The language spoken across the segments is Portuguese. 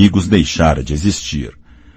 perigos deixara de existir.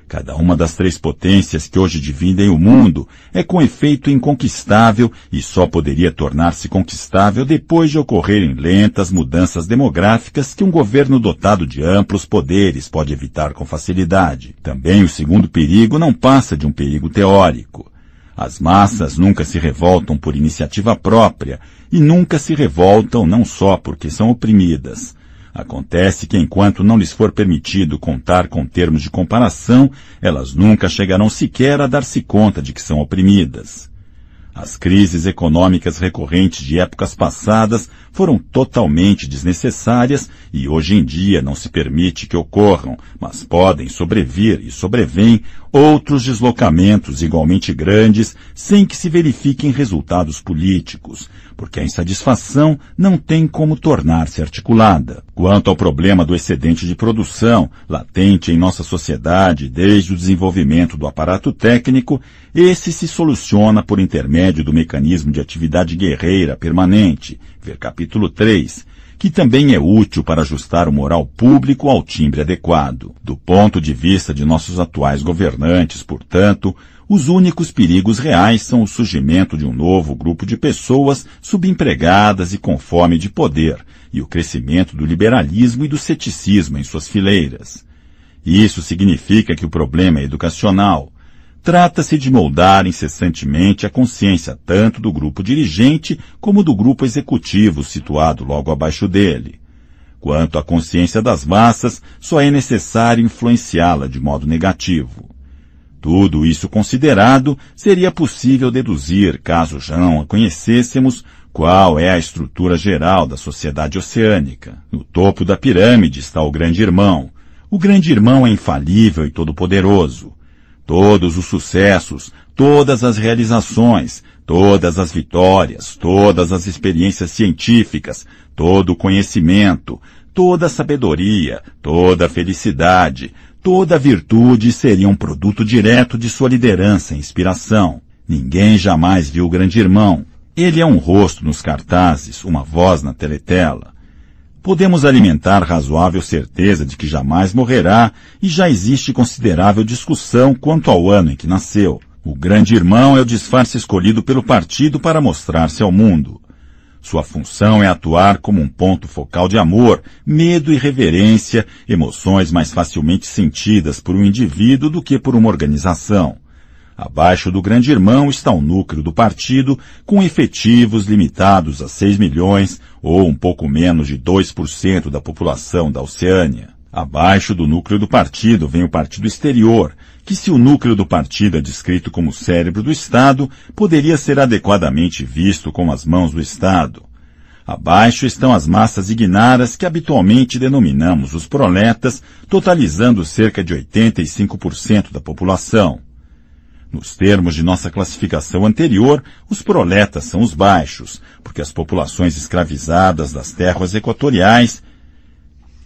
Cada uma das três potências que hoje dividem o mundo é com efeito inconquistável e só poderia tornar-se conquistável depois de ocorrerem lentas mudanças demográficas que um governo dotado de amplos poderes pode evitar com facilidade. Também o segundo perigo não passa de um perigo teórico. As massas nunca se revoltam por iniciativa própria e nunca se revoltam não só porque são oprimidas, Acontece que enquanto não lhes for permitido contar com termos de comparação, elas nunca chegarão sequer a dar-se conta de que são oprimidas. As crises econômicas recorrentes de épocas passadas foram totalmente desnecessárias e hoje em dia não se permite que ocorram, mas podem sobrevir e sobrevêm outros deslocamentos igualmente grandes sem que se verifiquem resultados políticos, porque a insatisfação não tem como tornar-se articulada. Quanto ao problema do excedente de produção, latente em nossa sociedade desde o desenvolvimento do aparato técnico, esse se soluciona por intermédio do mecanismo de atividade guerreira permanente, ver capítulo 3, que também é útil para ajustar o moral público ao timbre adequado. Do ponto de vista de nossos atuais governantes, portanto, os únicos perigos reais são o surgimento de um novo grupo de pessoas subempregadas e com fome de poder, e o crescimento do liberalismo e do ceticismo em suas fileiras. Isso significa que o problema é educacional. Trata-se de moldar incessantemente a consciência tanto do grupo dirigente como do grupo executivo situado logo abaixo dele. Quanto à consciência das massas, só é necessário influenciá-la de modo negativo. Tudo isso considerado, seria possível deduzir, caso já não conhecêssemos, qual é a estrutura geral da sociedade oceânica. No topo da pirâmide está o Grande Irmão. O Grande Irmão é infalível e todo-poderoso. Todos os sucessos, todas as realizações, todas as vitórias, todas as experiências científicas, todo o conhecimento, toda a sabedoria, toda a felicidade, Toda virtude seria um produto direto de sua liderança e inspiração. Ninguém jamais viu o grande irmão. Ele é um rosto nos cartazes, uma voz na teletela. Podemos alimentar razoável certeza de que jamais morrerá e já existe considerável discussão quanto ao ano em que nasceu. O grande irmão é o disfarce escolhido pelo partido para mostrar-se ao mundo. Sua função é atuar como um ponto focal de amor, medo e reverência, emoções mais facilmente sentidas por um indivíduo do que por uma organização. Abaixo do grande irmão está o núcleo do partido, com efetivos limitados a 6 milhões, ou um pouco menos de 2% da população da Oceânia. Abaixo do núcleo do partido vem o partido exterior, que se o núcleo do partido é descrito como cérebro do Estado, poderia ser adequadamente visto com as mãos do Estado. Abaixo estão as massas ignaras que habitualmente denominamos os proletas, totalizando cerca de 85% da população. Nos termos de nossa classificação anterior, os proletas são os baixos, porque as populações escravizadas das terras equatoriais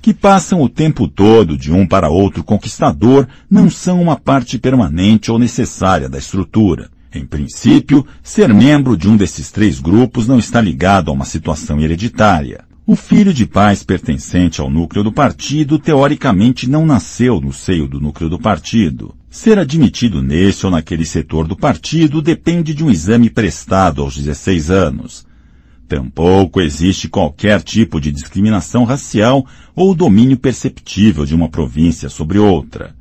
que passam o tempo todo de um para outro conquistador, não são uma parte permanente ou necessária da estrutura. Em princípio, ser membro de um desses três grupos não está ligado a uma situação hereditária. O filho de pais pertencente ao núcleo do partido teoricamente não nasceu no seio do núcleo do partido. Ser admitido nesse ou naquele setor do partido depende de um exame prestado aos 16 anos. Tampouco existe qualquer tipo de discriminação racial ou domínio perceptível de uma província sobre outra.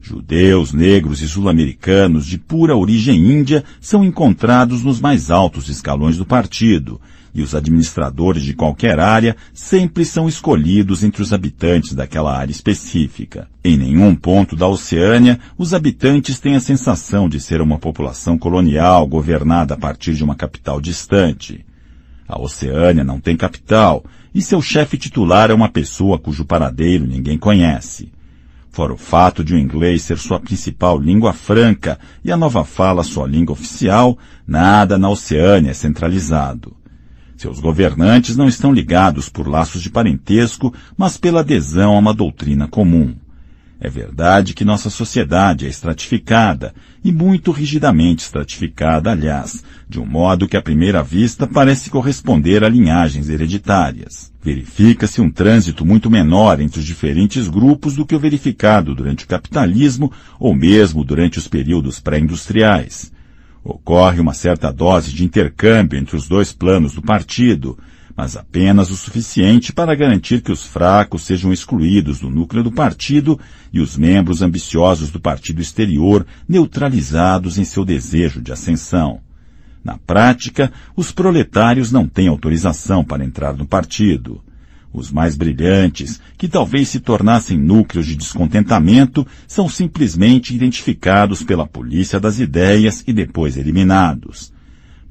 Judeus, negros e sul-americanos de pura origem índia são encontrados nos mais altos escalões do partido, e os administradores de qualquer área sempre são escolhidos entre os habitantes daquela área específica. Em nenhum ponto da Oceânia, os habitantes têm a sensação de ser uma população colonial governada a partir de uma capital distante. A Oceânia não tem capital e seu chefe titular é uma pessoa cujo paradeiro ninguém conhece. Fora o fato de o inglês ser sua principal língua franca e a nova fala sua língua oficial, nada na Oceânia é centralizado. Seus governantes não estão ligados por laços de parentesco, mas pela adesão a uma doutrina comum. É verdade que nossa sociedade é estratificada, e muito rigidamente estratificada, aliás, de um modo que à primeira vista parece corresponder a linhagens hereditárias. Verifica-se um trânsito muito menor entre os diferentes grupos do que o verificado durante o capitalismo ou mesmo durante os períodos pré-industriais. Ocorre uma certa dose de intercâmbio entre os dois planos do partido, mas apenas o suficiente para garantir que os fracos sejam excluídos do núcleo do partido e os membros ambiciosos do partido exterior neutralizados em seu desejo de ascensão. Na prática, os proletários não têm autorização para entrar no partido. Os mais brilhantes, que talvez se tornassem núcleos de descontentamento, são simplesmente identificados pela polícia das ideias e depois eliminados.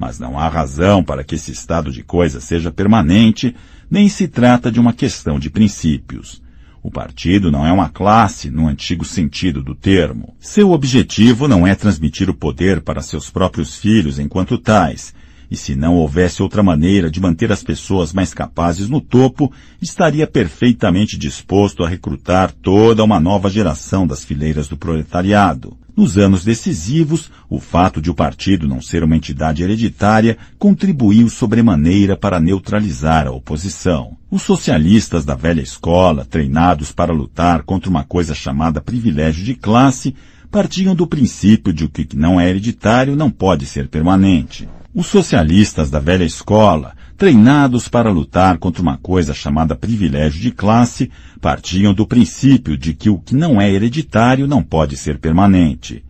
Mas não há razão para que esse estado de coisas seja permanente, nem se trata de uma questão de princípios. O partido não é uma classe no antigo sentido do termo. Seu objetivo não é transmitir o poder para seus próprios filhos enquanto tais, e se não houvesse outra maneira de manter as pessoas mais capazes no topo, estaria perfeitamente disposto a recrutar toda uma nova geração das fileiras do proletariado. Nos anos decisivos, o fato de o partido não ser uma entidade hereditária contribuiu sobremaneira para neutralizar a oposição. Os socialistas da velha escola, treinados para lutar contra uma coisa chamada privilégio de classe, partiam do princípio de que o que não é hereditário não pode ser permanente. Os socialistas da velha escola, treinados para lutar contra uma coisa chamada privilégio de classe, partiam do princípio de que o que não é hereditário não pode ser permanente.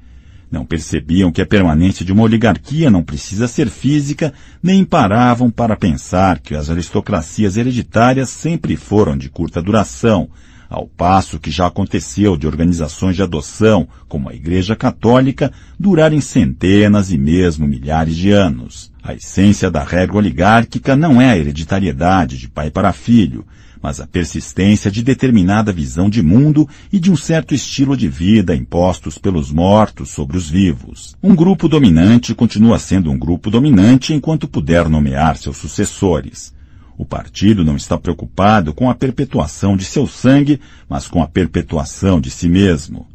Não percebiam que a permanência de uma oligarquia não precisa ser física, nem paravam para pensar que as aristocracias hereditárias sempre foram de curta duração, ao passo que já aconteceu de organizações de adoção, como a Igreja Católica, durarem centenas e mesmo milhares de anos. A essência da regra oligárquica não é a hereditariedade de pai para filho, mas a persistência de determinada visão de mundo e de um certo estilo de vida impostos pelos mortos sobre os vivos. Um grupo dominante continua sendo um grupo dominante enquanto puder nomear seus sucessores. O partido não está preocupado com a perpetuação de seu sangue, mas com a perpetuação de si mesmo.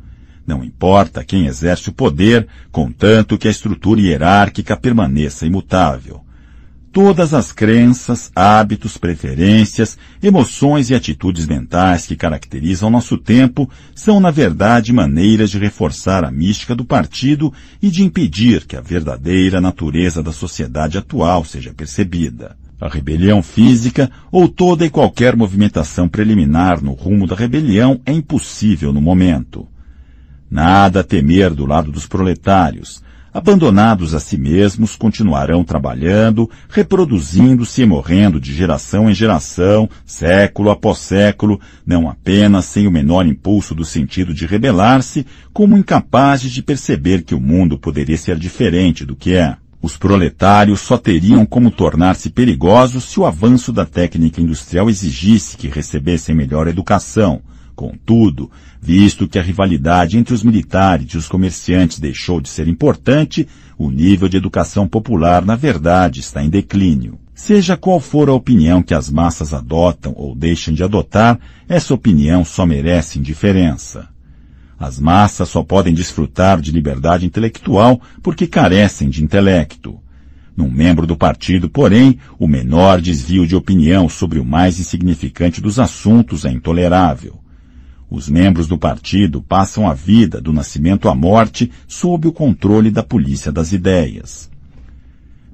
Não importa quem exerce o poder, contanto que a estrutura hierárquica permaneça imutável. Todas as crenças, hábitos, preferências, emoções e atitudes mentais que caracterizam nosso tempo são, na verdade, maneiras de reforçar a mística do partido e de impedir que a verdadeira natureza da sociedade atual seja percebida. A rebelião física ou toda e qualquer movimentação preliminar no rumo da rebelião é impossível no momento. Nada a temer do lado dos proletários. Abandonados a si mesmos, continuarão trabalhando, reproduzindo-se e morrendo de geração em geração, século após século, não apenas sem o menor impulso do sentido de rebelar-se, como incapazes de perceber que o mundo poderia ser diferente do que é. Os proletários só teriam como tornar-se perigosos se o avanço da técnica industrial exigisse que recebessem melhor educação. Contudo, visto que a rivalidade entre os militares e os comerciantes deixou de ser importante, o nível de educação popular, na verdade, está em declínio. Seja qual for a opinião que as massas adotam ou deixam de adotar, essa opinião só merece indiferença. As massas só podem desfrutar de liberdade intelectual porque carecem de intelecto. Num membro do partido, porém, o menor desvio de opinião sobre o mais insignificante dos assuntos é intolerável. Os membros do partido passam a vida do nascimento à morte sob o controle da polícia das ideias.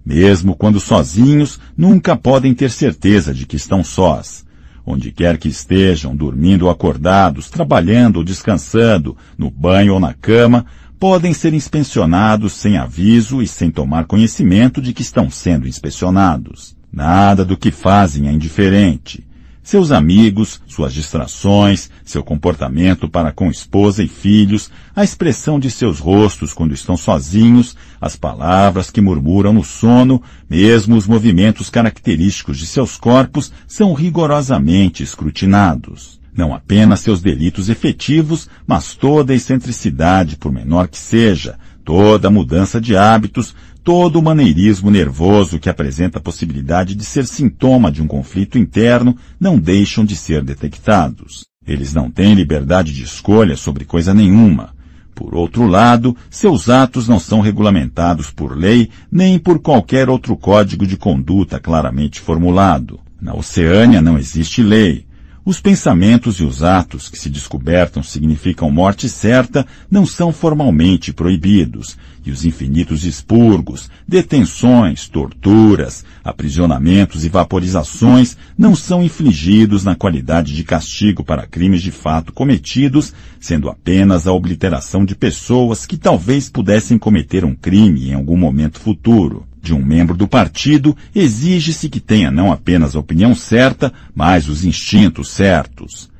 Mesmo quando sozinhos, nunca podem ter certeza de que estão sós. Onde quer que estejam, dormindo ou acordados, trabalhando ou descansando, no banho ou na cama, podem ser inspecionados sem aviso e sem tomar conhecimento de que estão sendo inspecionados. Nada do que fazem é indiferente. Seus amigos, suas distrações, seu comportamento para com esposa e filhos, a expressão de seus rostos quando estão sozinhos, as palavras que murmuram no sono, mesmo os movimentos característicos de seus corpos são rigorosamente escrutinados. Não apenas seus delitos efetivos, mas toda a excentricidade, por menor que seja, toda mudança de hábitos, todo o maneirismo nervoso que apresenta a possibilidade de ser sintoma de um conflito interno não deixam de ser detectados. Eles não têm liberdade de escolha sobre coisa nenhuma. Por outro lado, seus atos não são regulamentados por lei nem por qualquer outro código de conduta claramente formulado. Na Oceânia não existe lei. Os pensamentos e os atos que se descobertam significam morte certa não são formalmente proibidos, e os infinitos expurgos, detenções, torturas, aprisionamentos e vaporizações não são infligidos na qualidade de castigo para crimes de fato cometidos, sendo apenas a obliteração de pessoas que talvez pudessem cometer um crime em algum momento futuro de um membro do partido, exige-se que tenha não apenas a opinião certa, mas os instintos certos.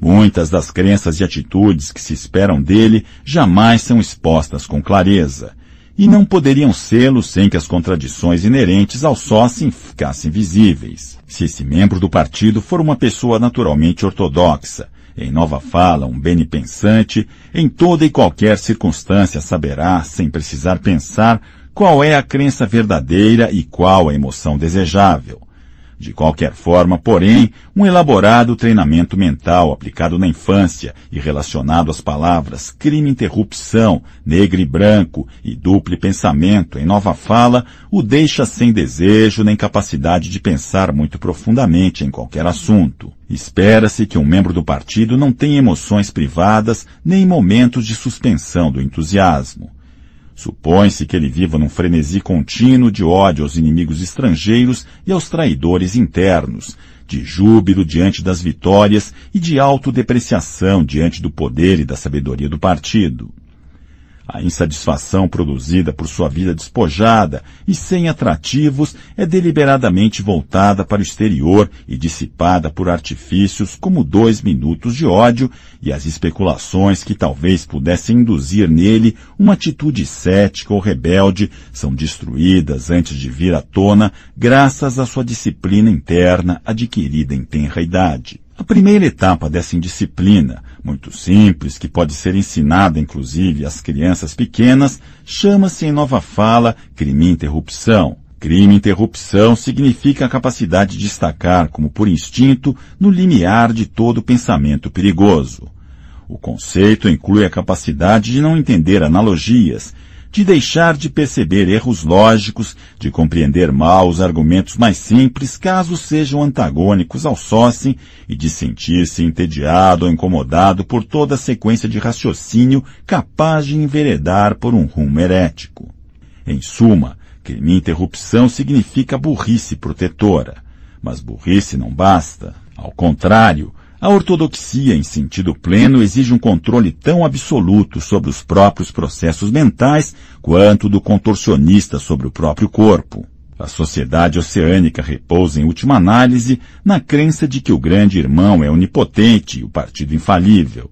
Muitas das crenças e atitudes que se esperam dele jamais são expostas com clareza, e não poderiam sê-lo sem que as contradições inerentes ao sócio ficassem visíveis. Se esse membro do partido for uma pessoa naturalmente ortodoxa, em nova fala, um bem-pensante, em toda e qualquer circunstância saberá, sem precisar pensar, qual é a crença verdadeira e qual a emoção desejável. De qualquer forma, porém, um elaborado treinamento mental aplicado na infância e relacionado às palavras crime-interrupção, negro e branco e duplo pensamento em nova fala o deixa sem desejo nem capacidade de pensar muito profundamente em qualquer assunto. Espera-se que um membro do partido não tenha emoções privadas nem momentos de suspensão do entusiasmo. Supõe-se que ele viva num frenesi contínuo de ódio aos inimigos estrangeiros e aos traidores internos, de júbilo diante das vitórias e de autodepreciação diante do poder e da sabedoria do partido. A insatisfação produzida por sua vida despojada e sem atrativos é deliberadamente voltada para o exterior e dissipada por artifícios como dois minutos de ódio e as especulações que talvez pudessem induzir nele uma atitude cética ou rebelde são destruídas antes de vir à tona graças à sua disciplina interna adquirida em tenra idade. A primeira etapa dessa indisciplina, muito simples, que pode ser ensinada inclusive às crianças pequenas, chama-se em nova fala crime-interrupção. Crime-interrupção significa a capacidade de destacar como por instinto no limiar de todo pensamento perigoso. O conceito inclui a capacidade de não entender analogias, de deixar de perceber erros lógicos, de compreender mal os argumentos mais simples, caso sejam antagônicos ao sócio, e de sentir-se entediado ou incomodado por toda a sequência de raciocínio capaz de enveredar por um rumo herético. Em suma, crime interrupção significa burrice protetora. Mas burrice não basta. Ao contrário, a ortodoxia, em sentido pleno, exige um controle tão absoluto sobre os próprios processos mentais quanto do contorcionista sobre o próprio corpo. A sociedade oceânica repousa, em última análise, na crença de que o grande irmão é onipotente e o partido infalível.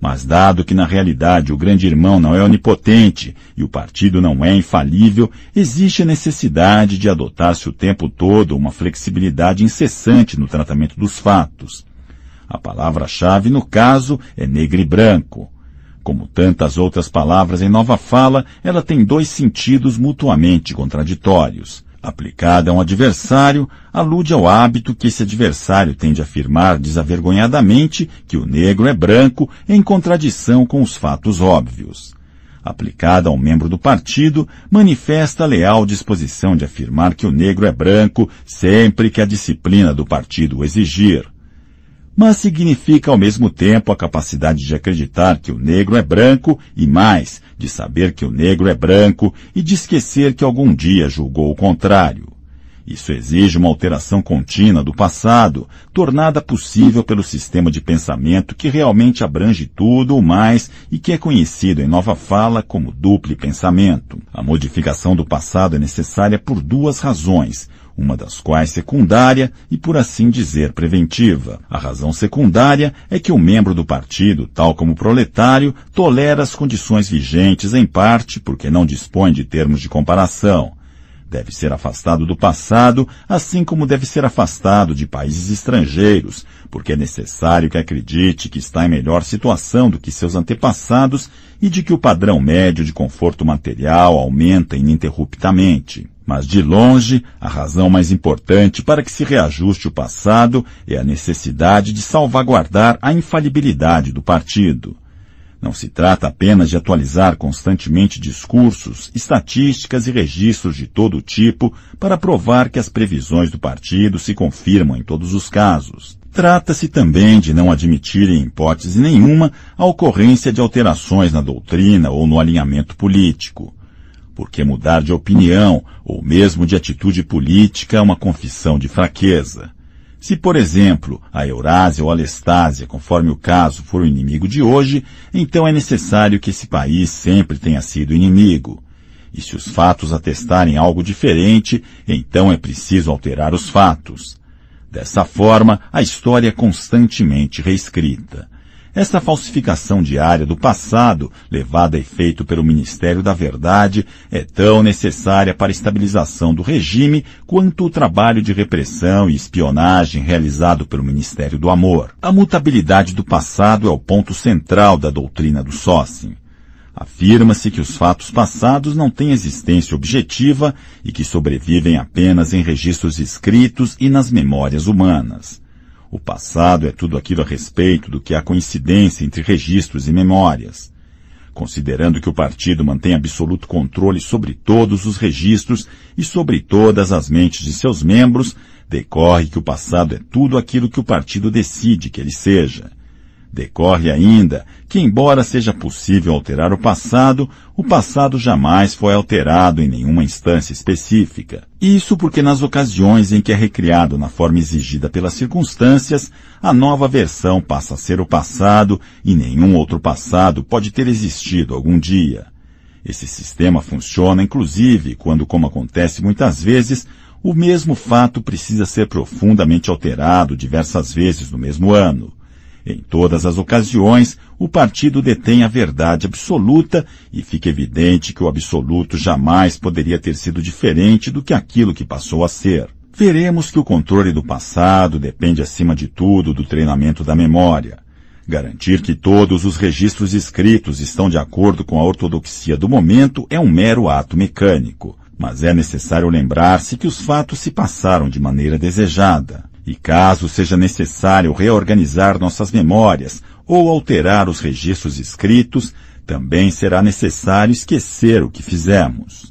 Mas dado que na realidade o grande irmão não é onipotente e o partido não é infalível, existe a necessidade de adotar-se o tempo todo uma flexibilidade incessante no tratamento dos fatos. A palavra-chave, no caso, é negro e branco. Como tantas outras palavras em nova fala, ela tem dois sentidos mutuamente contraditórios. Aplicada a um adversário, alude ao hábito que esse adversário tem de afirmar desavergonhadamente que o negro é branco em contradição com os fatos óbvios. Aplicada a um membro do partido, manifesta a leal disposição de afirmar que o negro é branco sempre que a disciplina do partido o exigir mas significa ao mesmo tempo a capacidade de acreditar que o negro é branco e mais, de saber que o negro é branco e de esquecer que algum dia julgou o contrário. Isso exige uma alteração contínua do passado, tornada possível pelo sistema de pensamento que realmente abrange tudo o mais e que é conhecido em nova fala como duplo pensamento. A modificação do passado é necessária por duas razões uma das quais secundária e, por assim dizer, preventiva. A razão secundária é que o membro do partido, tal como o proletário, tolera as condições vigentes em parte porque não dispõe de termos de comparação. Deve ser afastado do passado, assim como deve ser afastado de países estrangeiros, porque é necessário que acredite que está em melhor situação do que seus antepassados e de que o padrão médio de conforto material aumenta ininterruptamente. Mas de longe, a razão mais importante para que se reajuste o passado é a necessidade de salvaguardar a infalibilidade do partido. Não se trata apenas de atualizar constantemente discursos, estatísticas e registros de todo tipo para provar que as previsões do partido se confirmam em todos os casos. Trata-se também de não admitir em hipótese nenhuma a ocorrência de alterações na doutrina ou no alinhamento político porque mudar de opinião ou mesmo de atitude política é uma confissão de fraqueza. Se, por exemplo, a Eurásia ou a Lestásia, conforme o caso, for o inimigo de hoje, então é necessário que esse país sempre tenha sido inimigo. E se os fatos atestarem algo diferente, então é preciso alterar os fatos. Dessa forma, a história é constantemente reescrita. Esta falsificação diária do passado, levada a efeito pelo Ministério da Verdade, é tão necessária para a estabilização do regime quanto o trabalho de repressão e espionagem realizado pelo Ministério do Amor. A mutabilidade do passado é o ponto central da doutrina do Sócim. Afirma-se que os fatos passados não têm existência objetiva e que sobrevivem apenas em registros escritos e nas memórias humanas. O passado é tudo aquilo a respeito do que há coincidência entre registros e memórias. Considerando que o partido mantém absoluto controle sobre todos os registros e sobre todas as mentes de seus membros, decorre que o passado é tudo aquilo que o partido decide que ele seja. Decorre ainda que, embora seja possível alterar o passado, o passado jamais foi alterado em nenhuma instância específica. Isso porque nas ocasiões em que é recriado na forma exigida pelas circunstâncias, a nova versão passa a ser o passado e nenhum outro passado pode ter existido algum dia. Esse sistema funciona inclusive quando, como acontece muitas vezes, o mesmo fato precisa ser profundamente alterado diversas vezes no mesmo ano. Em todas as ocasiões, o partido detém a verdade absoluta e fica evidente que o absoluto jamais poderia ter sido diferente do que aquilo que passou a ser. Veremos que o controle do passado depende acima de tudo do treinamento da memória. Garantir que todos os registros escritos estão de acordo com a ortodoxia do momento é um mero ato mecânico, mas é necessário lembrar-se que os fatos se passaram de maneira desejada. E caso seja necessário reorganizar nossas memórias ou alterar os registros escritos, também será necessário esquecer o que fizemos.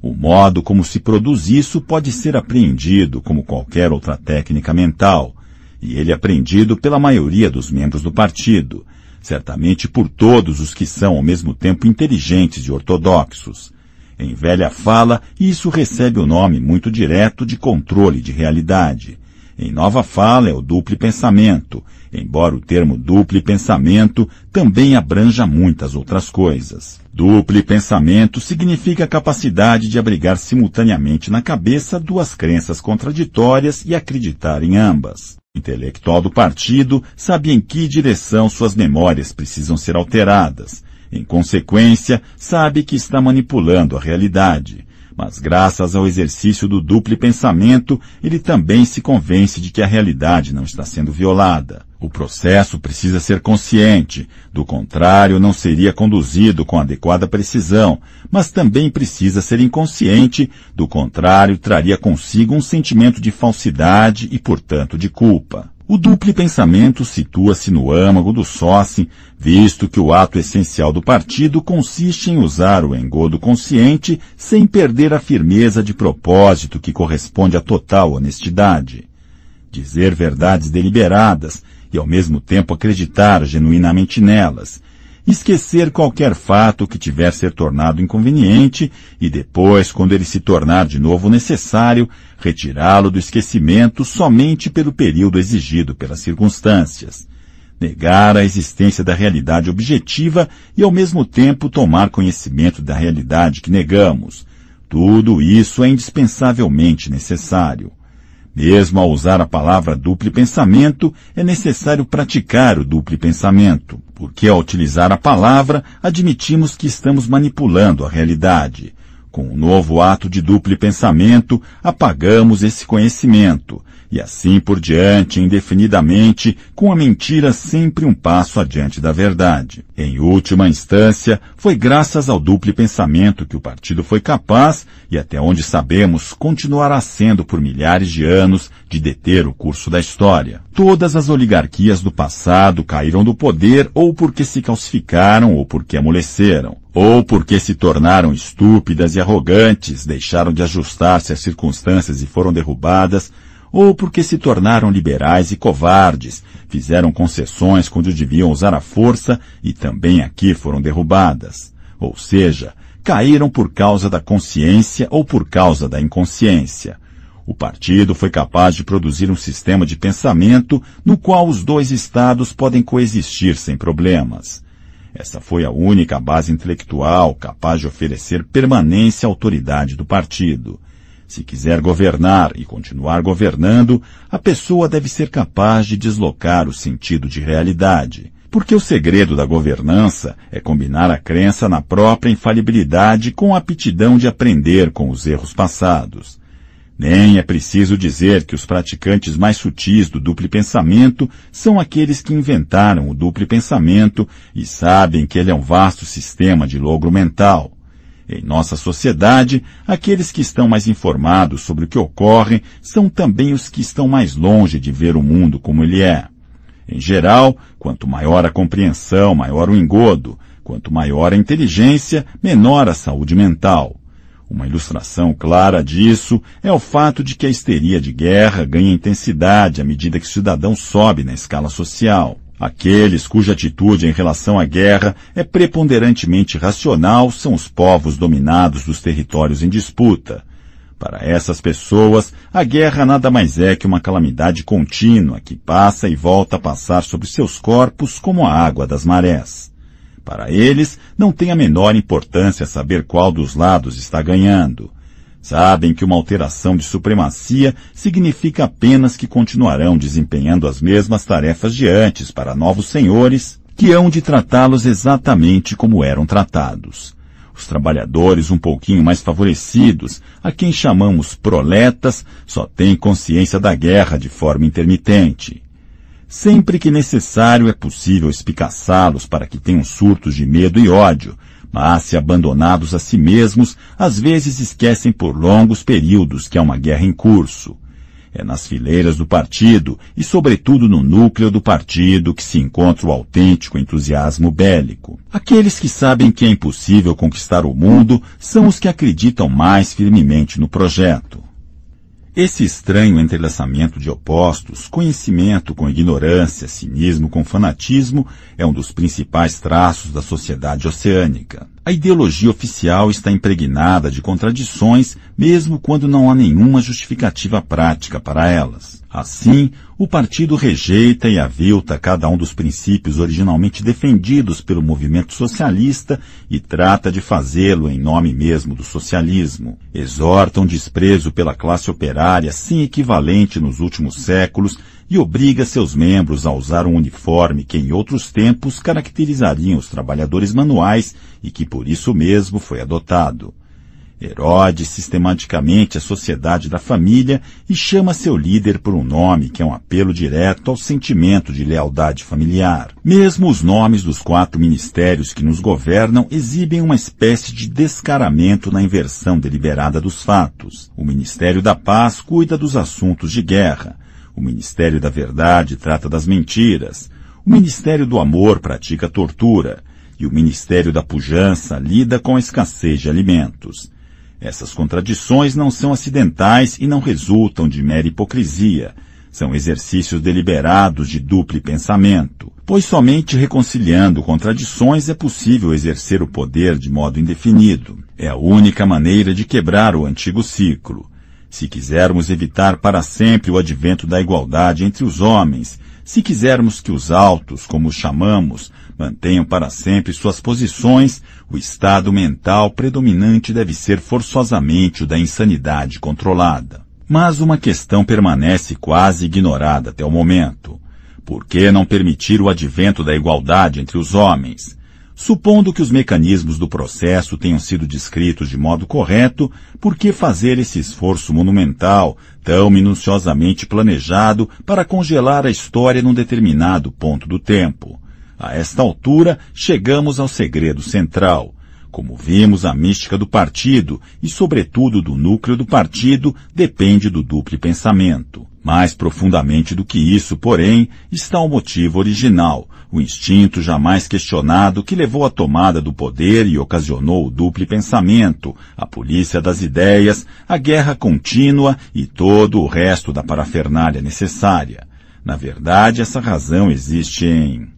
O modo como se produz isso pode ser apreendido como qualquer outra técnica mental, e ele é aprendido pela maioria dos membros do partido, certamente por todos os que são ao mesmo tempo inteligentes e ortodoxos. Em velha fala, isso recebe o nome muito direto de controle de realidade. Em nova fala é o duplo pensamento, embora o termo duplo pensamento também abranja muitas outras coisas. Duplo pensamento significa a capacidade de abrigar simultaneamente na cabeça duas crenças contraditórias e acreditar em ambas. O intelectual do partido sabe em que direção suas memórias precisam ser alteradas. Em consequência, sabe que está manipulando a realidade mas graças ao exercício do duplo pensamento, ele também se convence de que a realidade não está sendo violada. O processo precisa ser consciente, do contrário não seria conduzido com adequada precisão, mas também precisa ser inconsciente, do contrário traria consigo um sentimento de falsidade e, portanto, de culpa. O duplo pensamento situa-se no âmago do sócio, visto que o ato essencial do partido consiste em usar o engodo consciente sem perder a firmeza de propósito que corresponde à total honestidade. Dizer verdades deliberadas e ao mesmo tempo acreditar genuinamente nelas, esquecer qualquer fato que tiver ser tornado inconveniente e depois, quando ele se tornar de novo necessário, retirá-lo do esquecimento somente pelo período exigido pelas circunstâncias. Negar a existência da realidade objetiva e ao mesmo tempo tomar conhecimento da realidade que negamos. Tudo isso é indispensavelmente necessário. Mesmo ao usar a palavra duplo pensamento, é necessário praticar o duplo pensamento, porque ao utilizar a palavra, admitimos que estamos manipulando a realidade. Com o um novo ato de duplo pensamento, apagamos esse conhecimento, e assim por diante, indefinidamente, com a mentira sempre um passo adiante da verdade. Em última instância, foi graças ao duplo pensamento que o partido foi capaz, e até onde sabemos, continuará sendo por milhares de anos, de deter o curso da história. Todas as oligarquias do passado caíram do poder ou porque se calcificaram ou porque amoleceram ou porque se tornaram estúpidas e arrogantes, deixaram de ajustar-se às circunstâncias e foram derrubadas, ou porque se tornaram liberais e covardes, fizeram concessões quando deviam usar a força e também aqui foram derrubadas. Ou seja, caíram por causa da consciência ou por causa da inconsciência. O partido foi capaz de produzir um sistema de pensamento no qual os dois estados podem coexistir sem problemas. Essa foi a única base intelectual capaz de oferecer permanência à autoridade do partido. Se quiser governar e continuar governando, a pessoa deve ser capaz de deslocar o sentido de realidade. Porque o segredo da governança é combinar a crença na própria infalibilidade com a aptidão de aprender com os erros passados. Nem é preciso dizer que os praticantes mais sutis do duplo pensamento são aqueles que inventaram o duplo pensamento e sabem que ele é um vasto sistema de logro mental. Em nossa sociedade, aqueles que estão mais informados sobre o que ocorre são também os que estão mais longe de ver o mundo como ele é. Em geral, quanto maior a compreensão, maior o engodo, quanto maior a inteligência, menor a saúde mental. Uma ilustração clara disso é o fato de que a histeria de guerra ganha intensidade à medida que o cidadão sobe na escala social. Aqueles cuja atitude em relação à guerra é preponderantemente racional são os povos dominados dos territórios em disputa. Para essas pessoas, a guerra nada mais é que uma calamidade contínua que passa e volta a passar sobre seus corpos como a água das marés. Para eles, não tem a menor importância saber qual dos lados está ganhando. Sabem que uma alteração de supremacia significa apenas que continuarão desempenhando as mesmas tarefas de antes para novos senhores, que hão de tratá-los exatamente como eram tratados. Os trabalhadores um pouquinho mais favorecidos, a quem chamamos proletas, só têm consciência da guerra de forma intermitente. Sempre que necessário é possível espicaçá-los para que tenham surtos de medo e ódio, mas se abandonados a si mesmos, às vezes esquecem por longos períodos que há uma guerra em curso. É nas fileiras do partido e, sobretudo, no núcleo do partido que se encontra o autêntico entusiasmo bélico. Aqueles que sabem que é impossível conquistar o mundo são os que acreditam mais firmemente no projeto. Esse estranho entrelaçamento de opostos, conhecimento com ignorância, cinismo com fanatismo, é um dos principais traços da sociedade oceânica. A ideologia oficial está impregnada de contradições, mesmo quando não há nenhuma justificativa prática para elas. Assim, o partido rejeita e avilta cada um dos princípios originalmente defendidos pelo movimento socialista e trata de fazê-lo em nome mesmo do socialismo. Exorta um desprezo pela classe operária sem equivalente nos últimos séculos e obriga seus membros a usar um uniforme que em outros tempos caracterizariam os trabalhadores manuais e que por isso mesmo foi adotado. Erode sistematicamente a sociedade da família e chama seu líder por um nome que é um apelo direto ao sentimento de lealdade familiar. Mesmo os nomes dos quatro ministérios que nos governam exibem uma espécie de descaramento na inversão deliberada dos fatos. O Ministério da Paz cuida dos assuntos de guerra. O Ministério da Verdade trata das mentiras. O Ministério do Amor pratica tortura. E o Ministério da Pujança lida com a escassez de alimentos. Essas contradições não são acidentais e não resultam de mera hipocrisia. São exercícios deliberados de duplo pensamento, pois somente reconciliando contradições é possível exercer o poder de modo indefinido. É a única maneira de quebrar o antigo ciclo. Se quisermos evitar para sempre o advento da igualdade entre os homens, se quisermos que os altos, como os chamamos, mantenham para sempre suas posições, o estado mental predominante deve ser forçosamente o da insanidade controlada. Mas uma questão permanece quase ignorada até o momento. Por que não permitir o advento da igualdade entre os homens? Supondo que os mecanismos do processo tenham sido descritos de modo correto, por que fazer esse esforço monumental, tão minuciosamente planejado, para congelar a história num determinado ponto do tempo? A esta altura, chegamos ao segredo central. Como vimos, a mística do partido, e sobretudo do núcleo do partido, depende do duplo pensamento. Mais profundamente do que isso, porém, está o motivo original, o instinto jamais questionado que levou à tomada do poder e ocasionou o duplo pensamento, a polícia das ideias, a guerra contínua e todo o resto da parafernália necessária. Na verdade, essa razão existe em...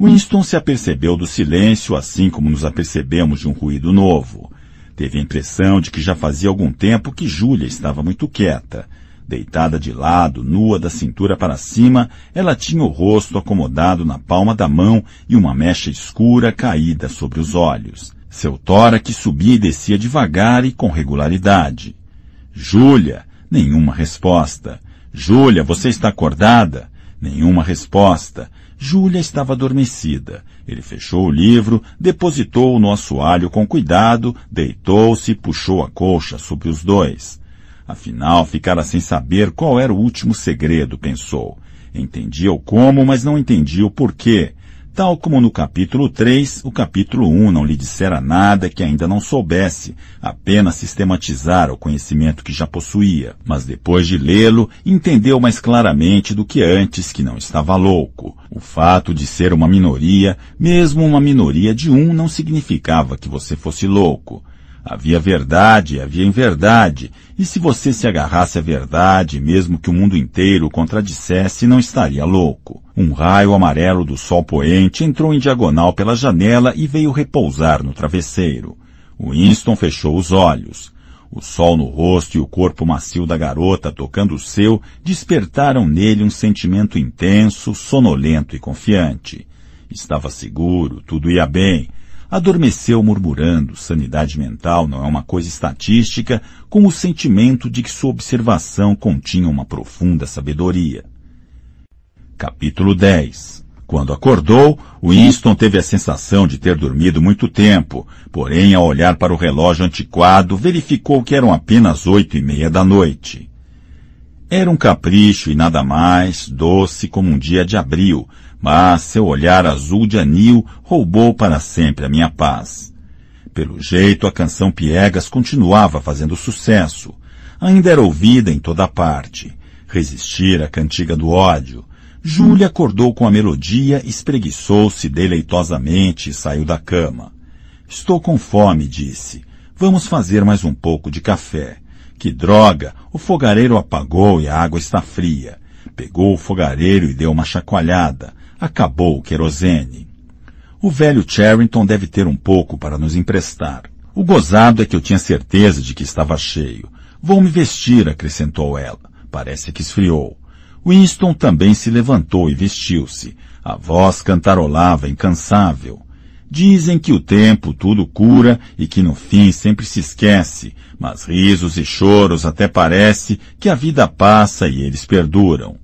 Winston se apercebeu do silêncio assim como nos apercebemos de um ruído novo. Teve a impressão de que já fazia algum tempo que Júlia estava muito quieta. Deitada de lado, nua da cintura para cima, ela tinha o rosto acomodado na palma da mão e uma mecha escura caída sobre os olhos. Seu tórax subia e descia devagar e com regularidade. Júlia! Nenhuma resposta. Júlia, você está acordada? Nenhuma resposta. Júlia estava adormecida. Ele fechou o livro, depositou-o no assoalho com cuidado, deitou-se e puxou a colcha sobre os dois. Afinal, ficara sem saber qual era o último segredo, pensou. Entendia o como, mas não entendia o porquê. Tal como no capítulo 3, o capítulo 1 não lhe dissera nada que ainda não soubesse, apenas sistematizara o conhecimento que já possuía. Mas depois de lê-lo, entendeu mais claramente do que antes que não estava louco. O fato de ser uma minoria, mesmo uma minoria de um, não significava que você fosse louco. Havia verdade, havia inverdade, e se você se agarrasse à verdade, mesmo que o mundo inteiro o contradissesse, não estaria louco. Um raio amarelo do sol poente entrou em diagonal pela janela e veio repousar no travesseiro. Winston fechou os olhos. O sol no rosto e o corpo macio da garota tocando o seu despertaram nele um sentimento intenso, sonolento e confiante. Estava seguro, tudo ia bem, adormeceu murmurando, sanidade mental não é uma coisa estatística, com o sentimento de que sua observação continha uma profunda sabedoria. Capítulo 10 Quando acordou, Winston teve a sensação de ter dormido muito tempo, porém, ao olhar para o relógio antiquado, verificou que eram apenas oito e meia da noite. Era um capricho e nada mais, doce como um dia de abril, mas seu olhar azul de anil roubou para sempre a minha paz. Pelo jeito, a canção Piegas continuava fazendo sucesso. Ainda era ouvida em toda parte. Resistir à cantiga do ódio. Júlia acordou com a melodia, espreguiçou-se deleitosamente e saiu da cama. Estou com fome, disse. Vamos fazer mais um pouco de café. Que droga! O fogareiro apagou e a água está fria. Pegou o fogareiro e deu uma chacoalhada. Acabou o querosene. O velho Charrington deve ter um pouco para nos emprestar. O gozado é que eu tinha certeza de que estava cheio. Vou me vestir, acrescentou ela. Parece que esfriou. Winston também se levantou e vestiu-se. A voz cantarolava incansável. Dizem que o tempo tudo cura e que no fim sempre se esquece, mas risos e choros até parece que a vida passa e eles perduram.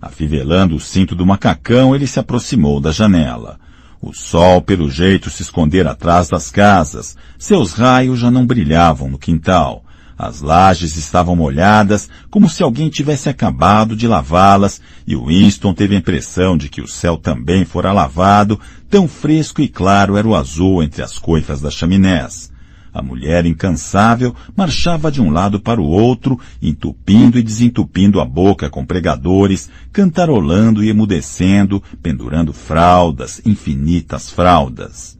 Afivelando o cinto do macacão, ele se aproximou da janela. O sol, pelo jeito, se esconder atrás das casas. Seus raios já não brilhavam no quintal. As lajes estavam molhadas, como se alguém tivesse acabado de lavá-las, e Winston teve a impressão de que o céu também fora lavado, tão fresco e claro era o azul entre as coifas das chaminés. A mulher incansável marchava de um lado para o outro, entupindo e desentupindo a boca com pregadores, cantarolando e emudecendo, pendurando fraldas, infinitas fraldas.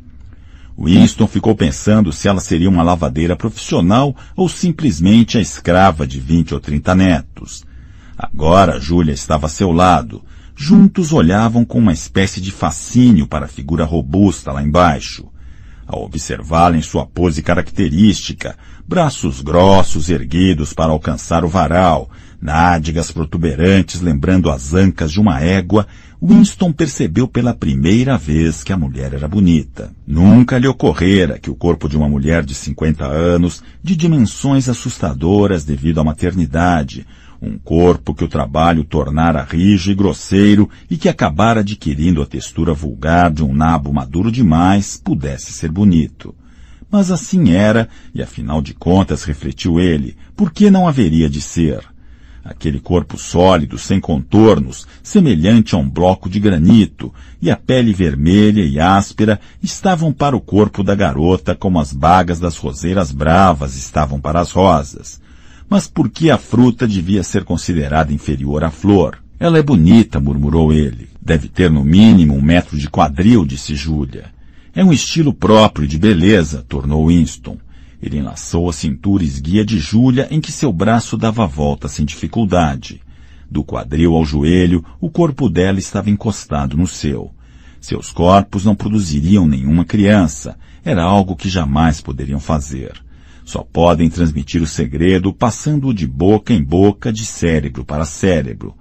Winston ficou pensando se ela seria uma lavadeira profissional ou simplesmente a escrava de vinte ou trinta netos. Agora Júlia estava a seu lado. Juntos olhavam com uma espécie de fascínio para a figura robusta lá embaixo. Ao observá-la em sua pose característica, braços grossos erguidos para alcançar o varal, nádegas protuberantes lembrando as ancas de uma égua, Winston percebeu pela primeira vez que a mulher era bonita. Nunca lhe ocorrera que o corpo de uma mulher de 50 anos, de dimensões assustadoras devido à maternidade, Um corpo que o trabalho tornara rijo e grosseiro e que acabara adquirindo a textura vulgar de um nabo maduro demais, pudesse ser bonito. Mas assim era, e afinal de contas, refletiu ele, por que não haveria de ser? Aquele corpo sólido, sem contornos, semelhante a um bloco de granito, e a pele vermelha e áspera estavam para o corpo da garota como as bagas das roseiras bravas estavam para as rosas. Mas por que a fruta devia ser considerada inferior à flor? Ela é bonita, murmurou ele. Deve ter no mínimo um metro de quadril, disse Júlia. É um estilo próprio de beleza, tornou Winston. Ele enlaçou a cintura esguia de Júlia em que seu braço dava volta sem dificuldade. Do quadril ao joelho, o corpo dela estava encostado no seu. Seus corpos não produziriam nenhuma criança. Era algo que jamais poderiam fazer. Só podem transmitir o segredo passando-o de boca em boca, de cérebro para cérebro.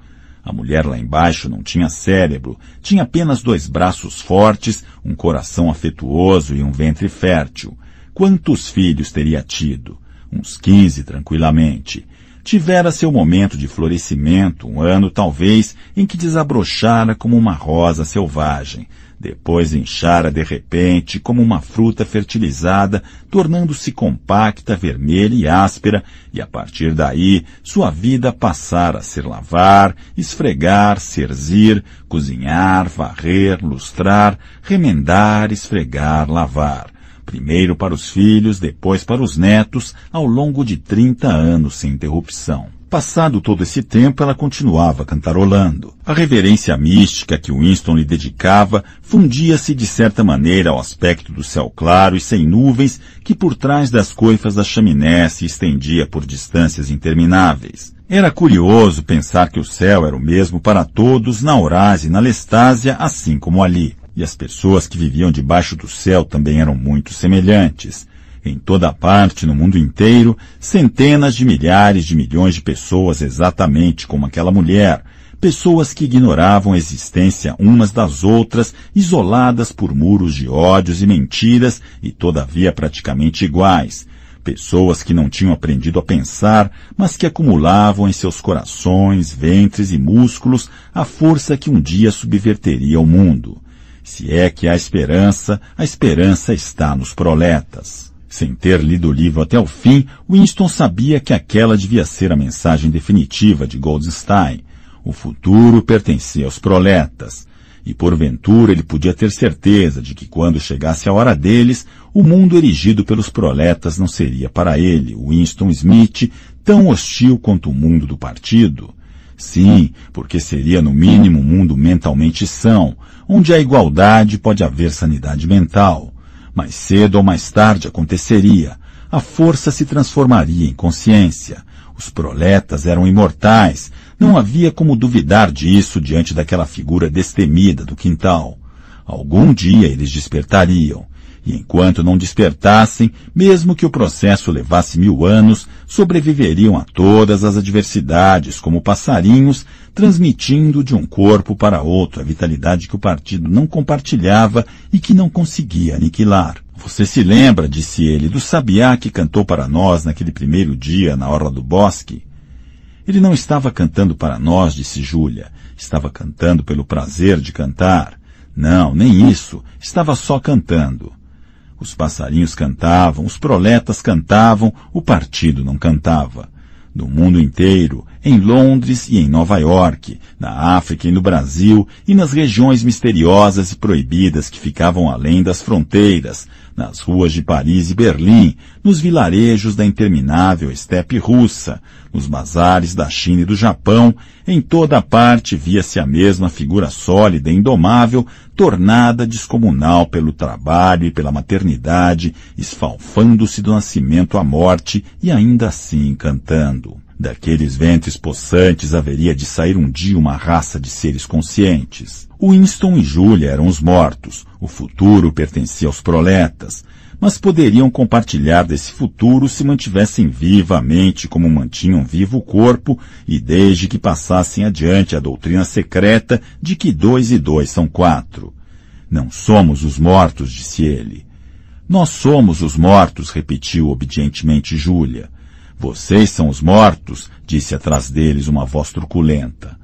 A mulher lá embaixo não tinha cérebro, tinha apenas dois braços fortes, um coração afetuoso e um ventre fértil. Quantos filhos teria tido? Uns quinze, tranquilamente. Tivera seu momento de florescimento, um ano talvez, em que desabrochara como uma rosa selvagem. Depois inchara de repente como uma fruta fertilizada, tornando-se compacta, vermelha e áspera, e a partir daí sua vida passara a ser lavar, esfregar, serzir, cozinhar, varrer, lustrar, remendar, esfregar, lavar primeiro para os filhos, depois para os netos, ao longo de 30 anos sem interrupção. Passado todo esse tempo, ela continuava cantarolando. A reverência mística que Winston lhe dedicava fundia-se de certa maneira ao aspecto do céu claro e sem nuvens que por trás das coifas da chaminé se estendia por distâncias intermináveis. Era curioso pensar que o céu era o mesmo para todos na Eurásia e na Lestásia, assim como ali e as pessoas que viviam debaixo do céu também eram muito semelhantes. Em toda parte, no mundo inteiro, centenas de milhares de milhões de pessoas exatamente como aquela mulher, pessoas que ignoravam a existência umas das outras, isoladas por muros de ódios e mentiras e todavia praticamente iguais, pessoas que não tinham aprendido a pensar, mas que acumulavam em seus corações, ventres e músculos a força que um dia subverteria o mundo. Se é que há esperança, a esperança está nos proletas. Sem ter lido o livro até o fim, Winston sabia que aquela devia ser a mensagem definitiva de Goldstein. O futuro pertencia aos proletas. E porventura ele podia ter certeza de que quando chegasse a hora deles, o mundo erigido pelos proletas não seria para ele, Winston Smith, tão hostil quanto o mundo do partido. Sim, porque seria no mínimo um mundo mentalmente são, onde há igualdade pode haver sanidade mental. Mais cedo ou mais tarde aconteceria. A força se transformaria em consciência. Os proletas eram imortais. Não havia como duvidar disso diante daquela figura destemida do quintal. Algum dia eles despertariam. E enquanto não despertassem, mesmo que o processo levasse mil anos, sobreviveriam a todas as adversidades, como passarinhos, transmitindo de um corpo para outro a vitalidade que o partido não compartilhava e que não conseguia aniquilar. Você se lembra, disse ele, do sabiá que cantou para nós naquele primeiro dia na orla do bosque? Ele não estava cantando para nós, disse Júlia. Estava cantando pelo prazer de cantar. Não, nem isso. Estava só cantando. Os passarinhos cantavam, os proletas cantavam, o partido não cantava. No mundo inteiro, em Londres e em Nova York, na África e no Brasil, e nas regiões misteriosas e proibidas que ficavam além das fronteiras, nas ruas de Paris e Berlim, nos vilarejos da interminável estepe russa, nos bazares da China e do Japão, em toda parte via-se a mesma figura sólida e indomável, tornada descomunal pelo trabalho e pela maternidade, esfalfando-se do nascimento à morte e ainda assim cantando. Daqueles ventres possantes haveria de sair um dia uma raça de seres conscientes. Winston e Julia eram os mortos, o futuro pertencia aos proletas, mas poderiam compartilhar desse futuro se mantivessem vivamente como mantinham vivo o corpo e desde que passassem adiante a doutrina secreta de que dois e dois são quatro. Não somos os mortos, disse ele. Nós somos os mortos, repetiu obedientemente Júlia Vocês são os mortos, disse atrás deles uma voz truculenta.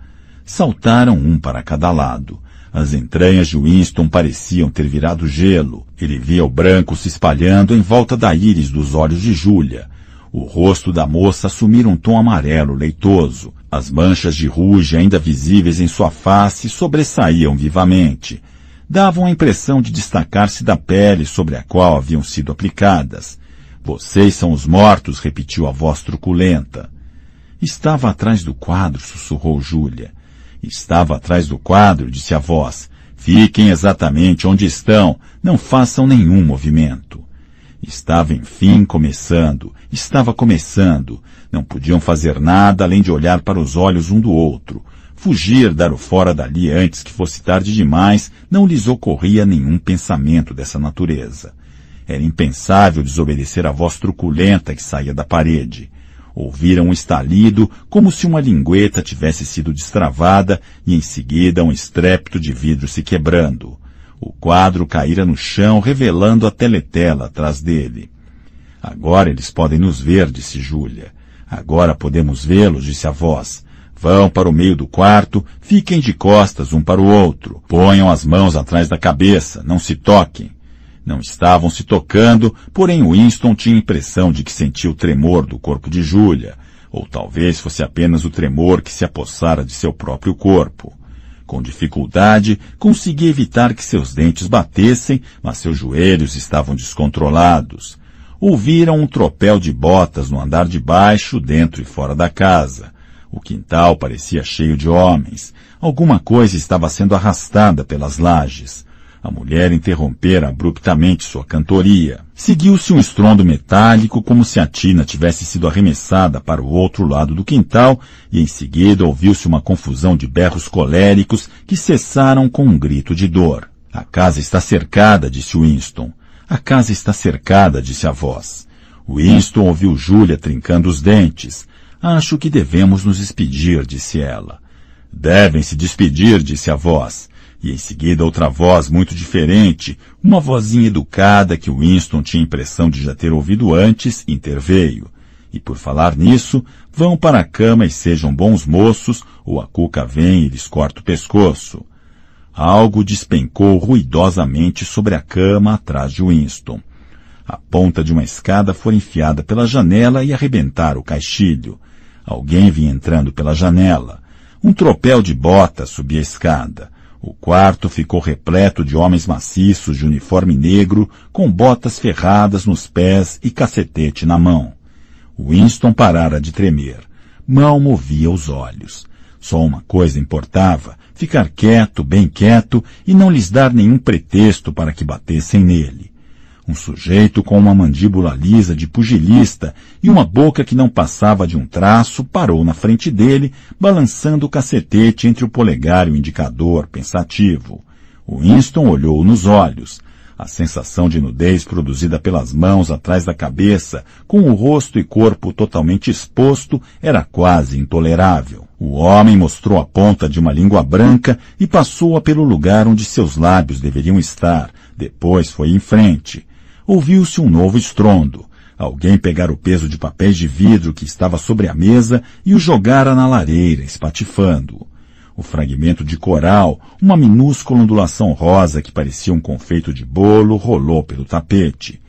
Saltaram um para cada lado. As entranhas de Winston pareciam ter virado gelo. Ele via o branco se espalhando em volta da íris dos olhos de Júlia. O rosto da moça assumira um tom amarelo leitoso. As manchas de ruge ainda visíveis em sua face sobressaíam vivamente. Davam a impressão de destacar-se da pele sobre a qual haviam sido aplicadas. Vocês são os mortos, repetiu a voz truculenta. Estava atrás do quadro, sussurrou Júlia. Estava atrás do quadro, disse a voz. Fiquem exatamente onde estão, não façam nenhum movimento. Estava enfim começando, estava começando. Não podiam fazer nada além de olhar para os olhos um do outro. Fugir, dar o fora dali antes que fosse tarde demais, não lhes ocorria nenhum pensamento dessa natureza. Era impensável desobedecer à voz truculenta que saía da parede. Ouviram um estalido, como se uma lingueta tivesse sido destravada, e em seguida um estrépito de vidro se quebrando. O quadro caíra no chão, revelando a teletela atrás dele. Agora eles podem nos ver, disse Júlia. Agora podemos vê-los, disse a voz. Vão para o meio do quarto, fiquem de costas um para o outro. Ponham as mãos atrás da cabeça, não se toquem. Não estavam se tocando, porém Winston tinha impressão de que sentia o tremor do corpo de Júlia, ou talvez fosse apenas o tremor que se apossara de seu próprio corpo. Com dificuldade, conseguia evitar que seus dentes batessem, mas seus joelhos estavam descontrolados. Ouviram um tropel de botas no andar de baixo, dentro e fora da casa. O quintal parecia cheio de homens. Alguma coisa estava sendo arrastada pelas lajes. A mulher interrompera abruptamente sua cantoria. Seguiu-se um estrondo metálico como se a tina tivesse sido arremessada para o outro lado do quintal e em seguida ouviu-se uma confusão de berros coléricos que cessaram com um grito de dor. A casa está cercada, disse Winston. A casa está cercada, disse a voz. Winston ouviu Júlia trincando os dentes. Acho que devemos nos despedir, disse ela. Devem se despedir, disse a voz. E em seguida outra voz muito diferente, uma vozinha educada que Winston tinha impressão de já ter ouvido antes, interveio. E por falar nisso, vão para a cama e sejam bons moços, ou a cuca vem e lhes corta o pescoço. Algo despencou ruidosamente sobre a cama atrás de Winston. A ponta de uma escada foi enfiada pela janela e arrebentara o caixilho. Alguém vinha entrando pela janela. Um tropel de botas subia a escada. O quarto ficou repleto de homens maciços de uniforme negro, com botas ferradas nos pés e cacetete na mão. Winston parara de tremer. Mal movia os olhos. Só uma coisa importava, ficar quieto, bem quieto, e não lhes dar nenhum pretexto para que batessem nele. Um sujeito com uma mandíbula lisa de pugilista e uma boca que não passava de um traço parou na frente dele, balançando o cacetete entre o polegar e o indicador, pensativo. Winston olhou nos olhos. A sensação de nudez produzida pelas mãos atrás da cabeça, com o rosto e corpo totalmente exposto, era quase intolerável. O homem mostrou a ponta de uma língua branca e passou-a pelo lugar onde seus lábios deveriam estar. Depois foi em frente ouviu-se um novo estrondo. Alguém pegara o peso de papéis de vidro que estava sobre a mesa e o jogara na lareira, espatifando-o. O fragmento de coral, uma minúscula ondulação rosa que parecia um confeito de bolo, rolou pelo tapete.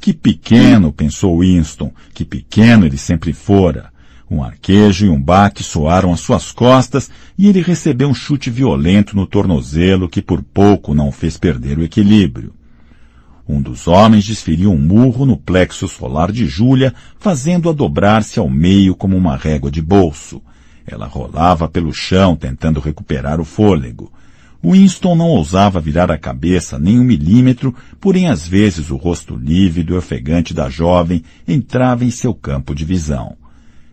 Que pequeno, pensou Winston, que pequeno ele sempre fora. Um arquejo e um baque soaram às suas costas e ele recebeu um chute violento no tornozelo que por pouco não o fez perder o equilíbrio. Um dos homens desferiu um murro no plexo solar de Júlia, fazendo-a dobrar-se ao meio como uma régua de bolso. Ela rolava pelo chão, tentando recuperar o fôlego. Winston não ousava virar a cabeça nem um milímetro, porém às vezes o rosto lívido e ofegante da jovem entrava em seu campo de visão.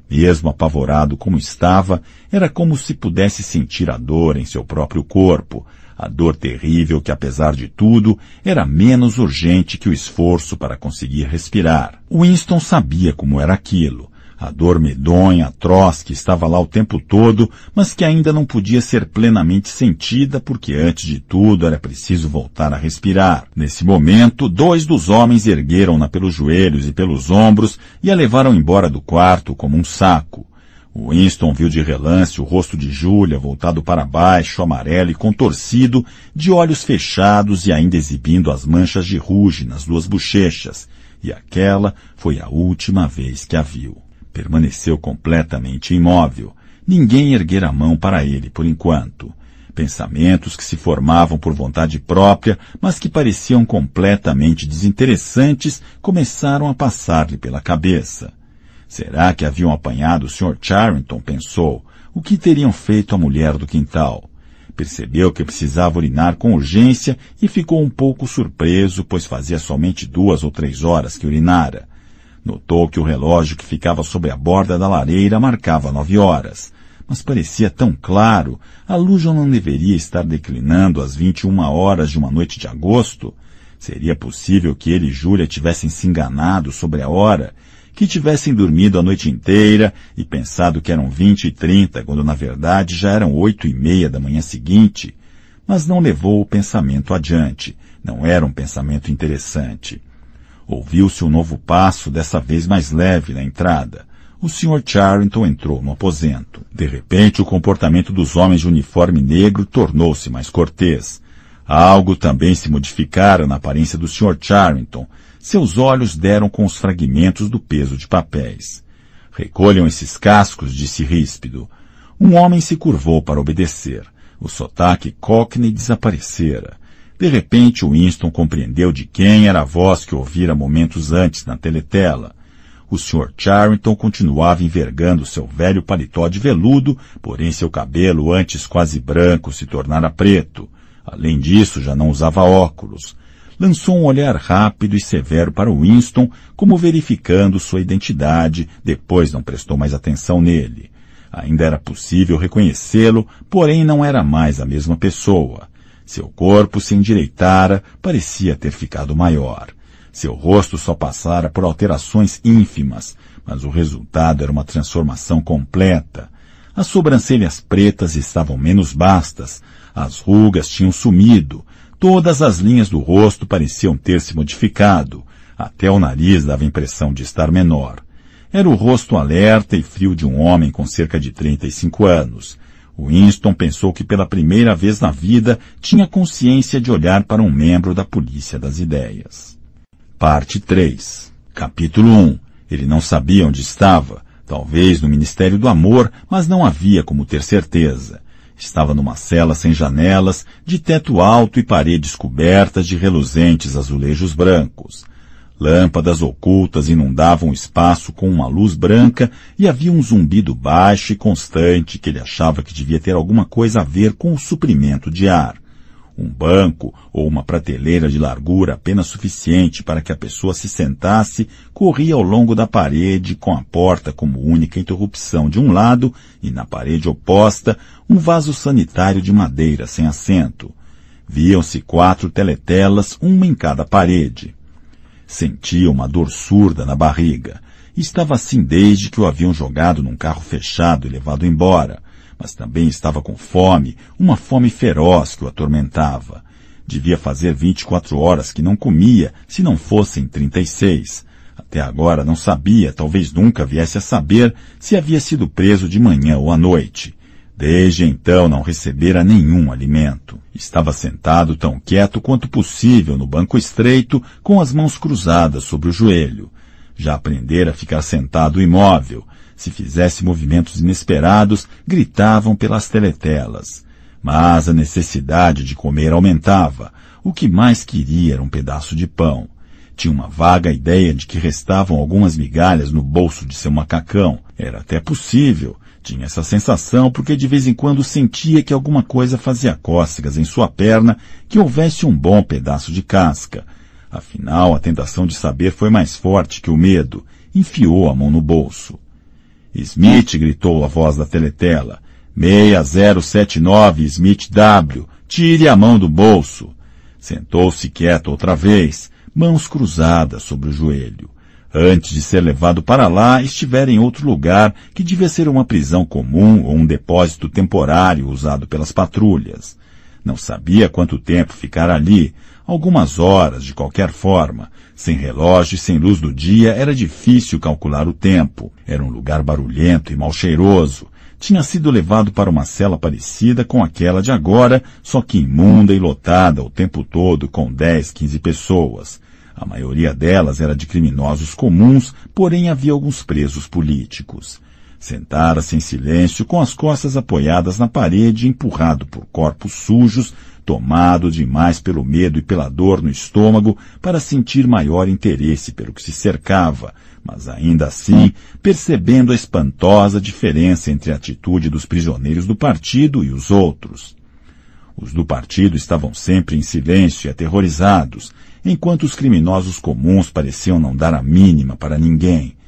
Mesmo apavorado como estava, era como se pudesse sentir a dor em seu próprio corpo, a dor terrível que, apesar de tudo, era menos urgente que o esforço para conseguir respirar. Winston sabia como era aquilo. A dor medonha, atroz, que estava lá o tempo todo, mas que ainda não podia ser plenamente sentida porque antes de tudo era preciso voltar a respirar. Nesse momento, dois dos homens ergueram-na pelos joelhos e pelos ombros e a levaram embora do quarto como um saco. Winston viu de relance o rosto de Júlia voltado para baixo, amarelo e contorcido, de olhos fechados e ainda exibindo as manchas de ruge nas duas bochechas, e aquela foi a última vez que a viu. Permaneceu completamente imóvel. Ninguém erguera a mão para ele por enquanto. Pensamentos que se formavam por vontade própria, mas que pareciam completamente desinteressantes, começaram a passar-lhe pela cabeça. Será que haviam apanhado o Sr. Charrington? pensou. O que teriam feito a mulher do quintal? Percebeu que precisava urinar com urgência e ficou um pouco surpreso, pois fazia somente duas ou três horas que urinara. Notou que o relógio que ficava sobre a borda da lareira marcava nove horas. Mas parecia tão claro, a luz já não deveria estar declinando às vinte e uma horas de uma noite de agosto. Seria possível que ele e Júlia tivessem se enganado sobre a hora que tivessem dormido a noite inteira e pensado que eram vinte e trinta, quando na verdade já eram oito e meia da manhã seguinte, mas não levou o pensamento adiante. Não era um pensamento interessante. Ouviu-se um novo passo, dessa vez mais leve, na entrada. O Sr. Charrington entrou no aposento. De repente, o comportamento dos homens de uniforme negro tornou-se mais cortês. Algo também se modificara na aparência do Sr. Charrington, seus olhos deram com os fragmentos do peso de papéis. Recolham esses cascos, disse ríspido. Um homem se curvou para obedecer. O sotaque Cockney desaparecera. De repente, Winston compreendeu de quem era a voz que ouvira momentos antes na teletela. O Sr. Charrington continuava envergando seu velho paletó de veludo, porém seu cabelo, antes quase branco, se tornara preto. Além disso, já não usava óculos lançou um olhar rápido e severo para Winston, como verificando sua identidade, depois não prestou mais atenção nele. Ainda era possível reconhecê-lo, porém não era mais a mesma pessoa. Seu corpo se endireitara, parecia ter ficado maior. Seu rosto só passara por alterações ínfimas, mas o resultado era uma transformação completa. As sobrancelhas pretas estavam menos bastas, as rugas tinham sumido, Todas as linhas do rosto pareciam ter se modificado. Até o nariz dava impressão de estar menor. Era o rosto alerta e frio de um homem com cerca de 35 anos. Winston pensou que pela primeira vez na vida tinha consciência de olhar para um membro da Polícia das Ideias. Parte 3 Capítulo 1 Ele não sabia onde estava. Talvez no Ministério do Amor, mas não havia como ter certeza. Estava numa cela sem janelas, de teto alto e paredes cobertas de reluzentes azulejos brancos. Lâmpadas ocultas inundavam o espaço com uma luz branca e havia um zumbido baixo e constante que ele achava que devia ter alguma coisa a ver com o suprimento de ar. Um banco ou uma prateleira de largura apenas suficiente para que a pessoa se sentasse corria ao longo da parede com a porta como única interrupção de um lado e na parede oposta um vaso sanitário de madeira sem assento. Viam-se quatro teletelas, uma em cada parede. Sentia uma dor surda na barriga. Estava assim desde que o haviam jogado num carro fechado e levado embora mas também estava com fome, uma fome feroz que o atormentava. Devia fazer 24 horas que não comia, se não fossem 36. Até agora não sabia, talvez nunca viesse a saber, se havia sido preso de manhã ou à noite. Desde então não recebera nenhum alimento. Estava sentado tão quieto quanto possível no banco estreito, com as mãos cruzadas sobre o joelho. Já aprendera a ficar sentado imóvel, se fizesse movimentos inesperados, gritavam pelas teletelas. Mas a necessidade de comer aumentava. O que mais queria era um pedaço de pão. Tinha uma vaga ideia de que restavam algumas migalhas no bolso de seu macacão. Era até possível. Tinha essa sensação porque de vez em quando sentia que alguma coisa fazia cócegas em sua perna, que houvesse um bom pedaço de casca. Afinal, a tentação de saber foi mais forte que o medo. Enfiou a mão no bolso. Smith, gritou a voz da teletela. 6079 Smith W. Tire a mão do bolso. Sentou-se quieto outra vez, mãos cruzadas sobre o joelho. antes de ser levado para lá, estivera em outro lugar que devia ser uma prisão comum ou um depósito temporário usado pelas patrulhas. Não sabia quanto tempo ficar ali, algumas horas de qualquer forma. Sem relógio e sem luz do dia era difícil calcular o tempo. Era um lugar barulhento e mal cheiroso. Tinha sido levado para uma cela parecida com aquela de agora, só que imunda e lotada o tempo todo com dez, quinze pessoas. A maioria delas era de criminosos comuns, porém havia alguns presos políticos. Sentara-se em silêncio, com as costas apoiadas na parede, empurrado por corpos sujos, tomado demais pelo medo e pela dor no estômago para sentir maior interesse pelo que se cercava, mas ainda assim percebendo a espantosa diferença entre a atitude dos prisioneiros do partido e os outros. Os do partido estavam sempre em silêncio e aterrorizados, enquanto os criminosos comuns pareciam não dar a mínima para ninguém.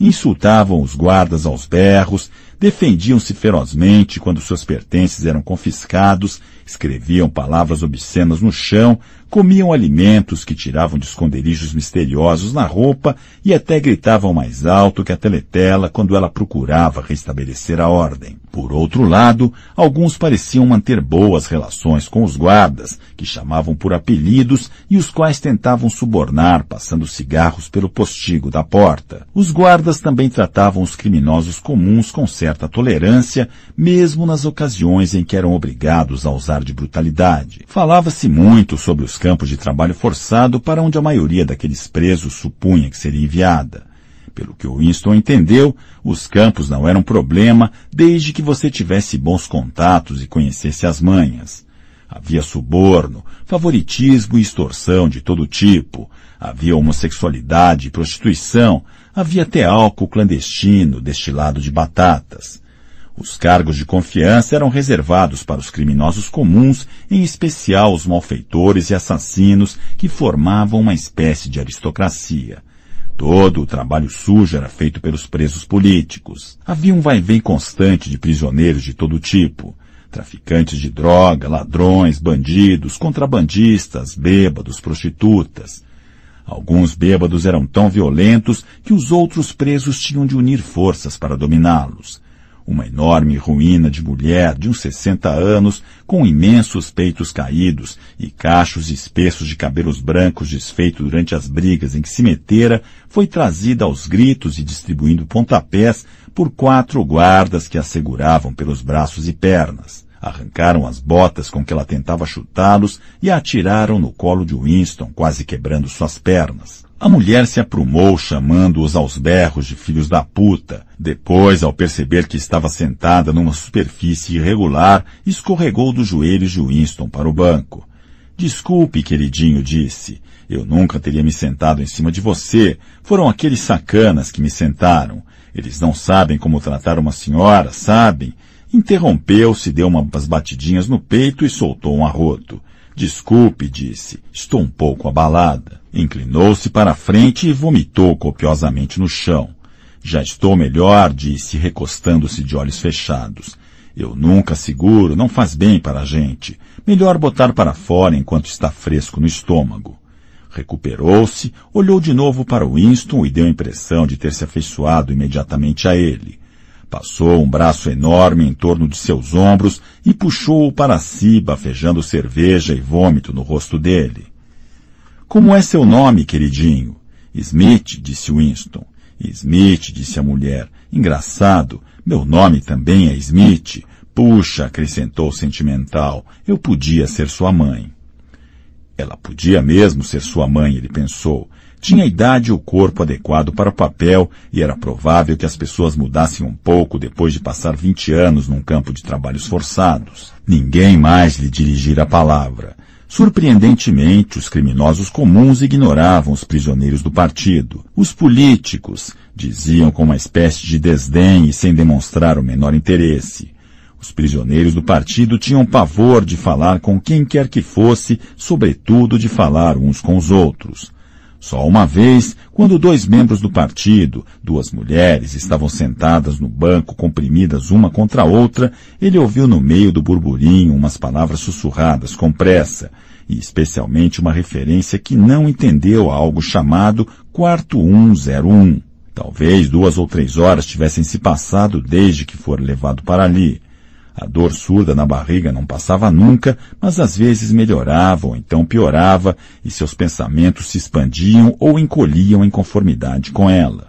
Insultavam os guardas aos berros, defendiam-se ferozmente quando seus pertences eram confiscados, escreviam palavras obscenas no chão, comiam alimentos que tiravam de esconderijos misteriosos na roupa e até gritavam mais alto que a teletela quando ela procurava restabelecer a ordem. Por outro lado, alguns pareciam manter boas relações com os guardas, que chamavam por apelidos e os quais tentavam subornar passando cigarros pelo postigo da porta. Os guardas também tratavam os criminosos comuns com certa tolerância, mesmo nas ocasiões em que eram obrigados a usar de brutalidade. Falava-se muito sobre os campos de trabalho forçado para onde a maioria daqueles presos supunha que seria enviada. Pelo que Winston entendeu, os campos não eram problema desde que você tivesse bons contatos e conhecesse as manhas. Havia suborno, favoritismo e extorsão de todo tipo. Havia homossexualidade e prostituição. Havia até álcool clandestino destilado de batatas. Os cargos de confiança eram reservados para os criminosos comuns, em especial os malfeitores e assassinos que formavam uma espécie de aristocracia. Todo o trabalho sujo era feito pelos presos políticos. Havia um vai-vem constante de prisioneiros de todo tipo. Traficantes de droga, ladrões, bandidos, contrabandistas, bêbados, prostitutas. Alguns bêbados eram tão violentos que os outros presos tinham de unir forças para dominá-los uma enorme ruína de mulher de uns 60 anos, com imensos peitos caídos e cachos espessos de cabelos brancos desfeitos durante as brigas em que se metera, foi trazida aos gritos e distribuindo pontapés por quatro guardas que a seguravam pelos braços e pernas. Arrancaram as botas com que ela tentava chutá-los e a atiraram no colo de Winston, quase quebrando suas pernas. A mulher se aprumou chamando-os aos berros de filhos da puta. Depois, ao perceber que estava sentada numa superfície irregular, escorregou dos joelhos de Winston para o banco. Desculpe, queridinho, disse. Eu nunca teria me sentado em cima de você. Foram aqueles sacanas que me sentaram. Eles não sabem como tratar uma senhora, sabem? Interrompeu-se, deu umas batidinhas no peito e soltou um arroto. Desculpe, disse. Estou um pouco abalada. Inclinou-se para a frente e vomitou copiosamente no chão. Já estou melhor, disse, recostando-se de olhos fechados. Eu nunca seguro, não faz bem para a gente. Melhor botar para fora enquanto está fresco no estômago. Recuperou-se, olhou de novo para Winston e deu a impressão de ter se afeiçoado imediatamente a ele. Passou um braço enorme em torno de seus ombros e puxou-o para si, bafejando cerveja e vômito no rosto dele. Como é seu nome, queridinho? Smith, disse Winston. Smith, disse a mulher. Engraçado. Meu nome também é Smith. Puxa, acrescentou sentimental, eu podia ser sua mãe. Ela podia mesmo ser sua mãe, ele pensou. Tinha a idade e o corpo adequado para o papel e era provável que as pessoas mudassem um pouco depois de passar vinte anos num campo de trabalhos forçados. Ninguém mais lhe dirigira a palavra. Surpreendentemente, os criminosos comuns ignoravam os prisioneiros do partido. Os políticos, diziam com uma espécie de desdém e sem demonstrar o menor interesse. Os prisioneiros do partido tinham pavor de falar com quem quer que fosse, sobretudo de falar uns com os outros. Só uma vez, quando dois membros do partido, duas mulheres, estavam sentadas no banco comprimidas uma contra a outra, ele ouviu no meio do burburinho umas palavras sussurradas com pressa, e especialmente uma referência que não entendeu a algo chamado quarto 101. Talvez duas ou três horas tivessem se passado desde que for levado para ali. A dor surda na barriga não passava nunca, mas às vezes melhorava ou então piorava, e seus pensamentos se expandiam ou encolhiam em conformidade com ela.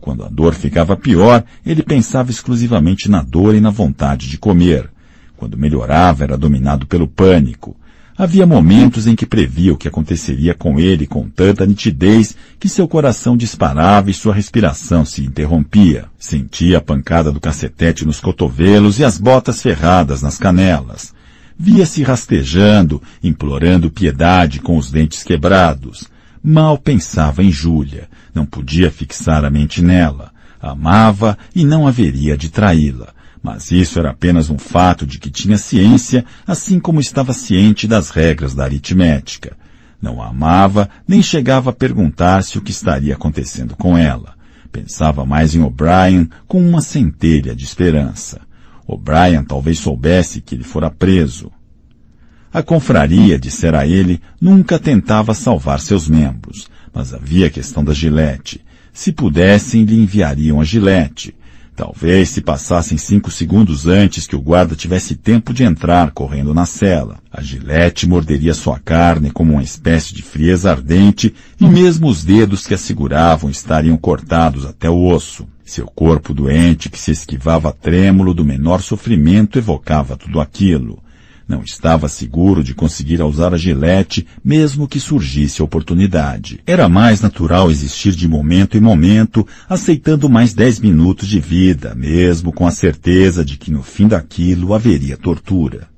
Quando a dor ficava pior, ele pensava exclusivamente na dor e na vontade de comer. Quando melhorava, era dominado pelo pânico. Havia momentos em que previa o que aconteceria com ele com tanta nitidez que seu coração disparava e sua respiração se interrompia. Sentia a pancada do cacetete nos cotovelos e as botas ferradas nas canelas. Via-se rastejando, implorando piedade com os dentes quebrados. Mal pensava em Júlia. Não podia fixar a mente nela. Amava e não haveria de traí-la. Mas isso era apenas um fato de que tinha ciência, assim como estava ciente das regras da aritmética. Não a amava, nem chegava a perguntar-se o que estaria acontecendo com ela. Pensava mais em O'Brien com uma centelha de esperança. O'Brien talvez soubesse que ele fora preso. A confraria, dissera ele, nunca tentava salvar seus membros, mas havia a questão da gilete. Se pudessem, lhe enviariam a gilete. Talvez se passassem cinco segundos antes que o guarda tivesse tempo de entrar correndo na cela. A gilete morderia sua carne como uma espécie de frieza ardente e mesmo os dedos que a seguravam estariam cortados até o osso. Seu corpo doente, que se esquivava trêmulo do menor sofrimento, evocava tudo aquilo. Não estava seguro de conseguir usar a gilete, mesmo que surgisse a oportunidade. Era mais natural existir de momento em momento, aceitando mais dez minutos de vida, mesmo com a certeza de que no fim daquilo haveria tortura.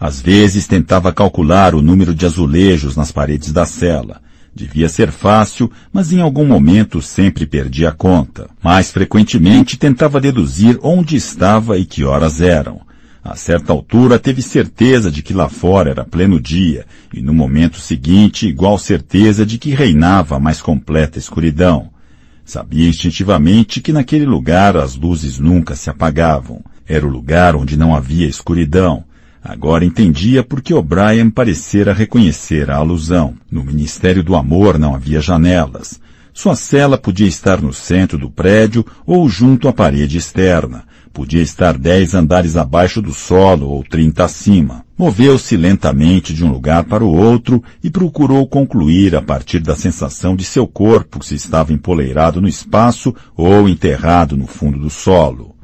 Às vezes tentava calcular o número de azulejos nas paredes da cela. Devia ser fácil, mas em algum momento sempre perdia a conta. Mais frequentemente tentava deduzir onde estava e que horas eram. A certa altura teve certeza de que lá fora era pleno dia, e no momento seguinte igual certeza de que reinava a mais completa escuridão. Sabia instintivamente que naquele lugar as luzes nunca se apagavam. Era o lugar onde não havia escuridão. Agora entendia por que O'Brien parecera reconhecer a alusão. No Ministério do Amor não havia janelas. Sua cela podia estar no centro do prédio ou junto à parede externa. Podia estar dez andares abaixo do solo ou trinta acima. Moveu-se lentamente de um lugar para o outro e procurou concluir a partir da sensação de seu corpo se estava empoleirado no espaço ou enterrado no fundo do solo.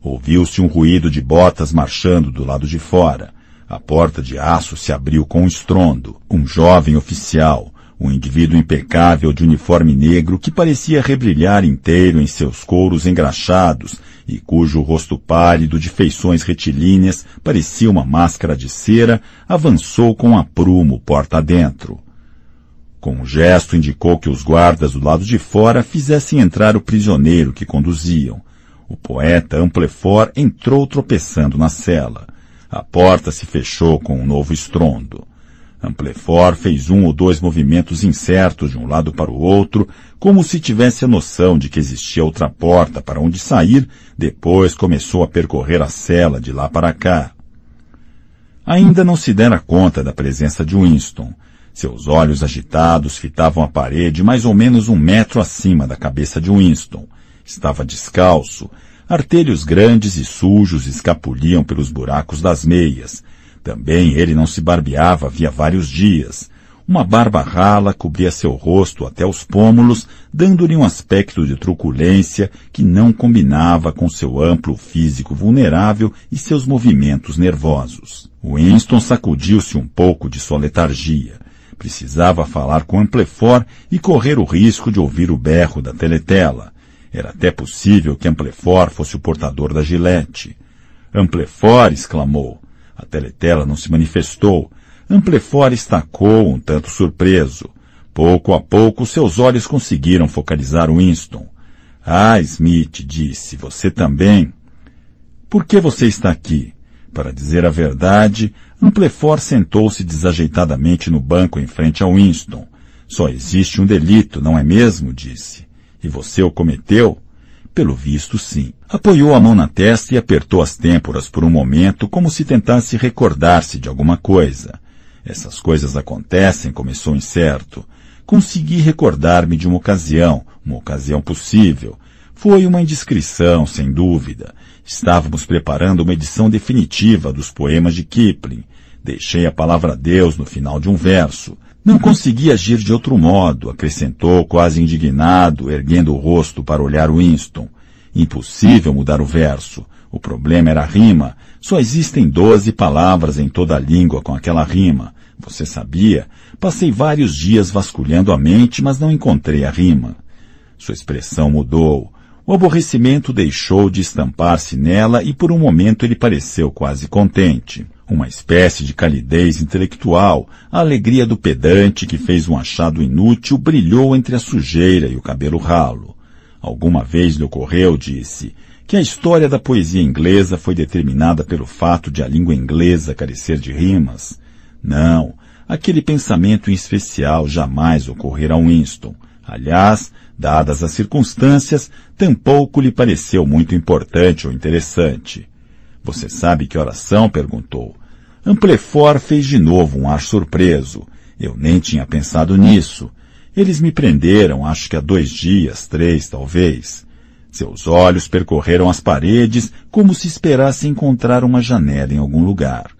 Ouviu-se um ruído de botas marchando do lado de fora. A porta de aço se abriu com um estrondo. Um jovem oficial, um indivíduo impecável de uniforme negro que parecia rebrilhar inteiro em seus couros engraxados e cujo rosto pálido de feições retilíneas parecia uma máscara de cera, avançou com aprumo porta adentro. Com um gesto indicou que os guardas do lado de fora fizessem entrar o prisioneiro que conduziam. O poeta Amplefort entrou tropeçando na cela. A porta se fechou com um novo estrondo. Amplefort fez um ou dois movimentos incertos de um lado para o outro, como se tivesse a noção de que existia outra porta para onde sair, depois começou a percorrer a cela de lá para cá. Ainda não se dera conta da presença de Winston. Seus olhos agitados fitavam a parede mais ou menos um metro acima da cabeça de Winston. Estava descalço. Artelhos grandes e sujos escapuliam pelos buracos das meias. Também ele não se barbeava havia vários dias. Uma barba rala cobria seu rosto até os pômulos, dando-lhe um aspecto de truculência que não combinava com seu amplo físico vulnerável e seus movimentos nervosos. Winston sacudiu-se um pouco de sua letargia. Precisava falar com Amplefort e correr o risco de ouvir o berro da teletela. Era até possível que Amplefort fosse o portador da gilete. Amplefort! exclamou. A teletela não se manifestou. Amplefort estacou, um tanto surpreso. Pouco a pouco, seus olhos conseguiram focalizar Winston. Ah, Smith, disse, você também. Por que você está aqui? Para dizer a verdade, Amplefort sentou-se desajeitadamente no banco em frente a Winston. Só existe um delito, não é mesmo? disse. E você o cometeu? Pelo visto, sim. Apoiou a mão na testa e apertou as têmporas por um momento como se tentasse recordar-se de alguma coisa. Essas coisas acontecem, começou incerto. Consegui recordar-me de uma ocasião, uma ocasião possível. Foi uma indiscrição, sem dúvida. Estávamos preparando uma edição definitiva dos poemas de Kipling. Deixei a palavra Deus no final de um verso. Não consegui agir de outro modo, acrescentou quase indignado, erguendo o rosto para olhar Winston. Impossível mudar o verso. O problema era a rima. Só existem doze palavras em toda a língua com aquela rima. Você sabia? Passei vários dias vasculhando a mente, mas não encontrei a rima. Sua expressão mudou. O aborrecimento deixou de estampar-se nela e por um momento ele pareceu quase contente uma espécie de calidez intelectual, a alegria do pedante que fez um achado inútil brilhou entre a sujeira e o cabelo ralo. Alguma vez lhe ocorreu, disse, que a história da poesia inglesa foi determinada pelo fato de a língua inglesa carecer de rimas. Não, aquele pensamento em especial jamais ocorrera a Winston. Aliás, dadas as circunstâncias, tampouco lhe pareceu muito importante ou interessante. Você sabe que oração? perguntou. Amplefort fez de novo um ar surpreso. Eu nem tinha pensado nisso. Eles me prenderam, acho que há dois dias, três talvez. Seus olhos percorreram as paredes como se esperasse encontrar uma janela em algum lugar.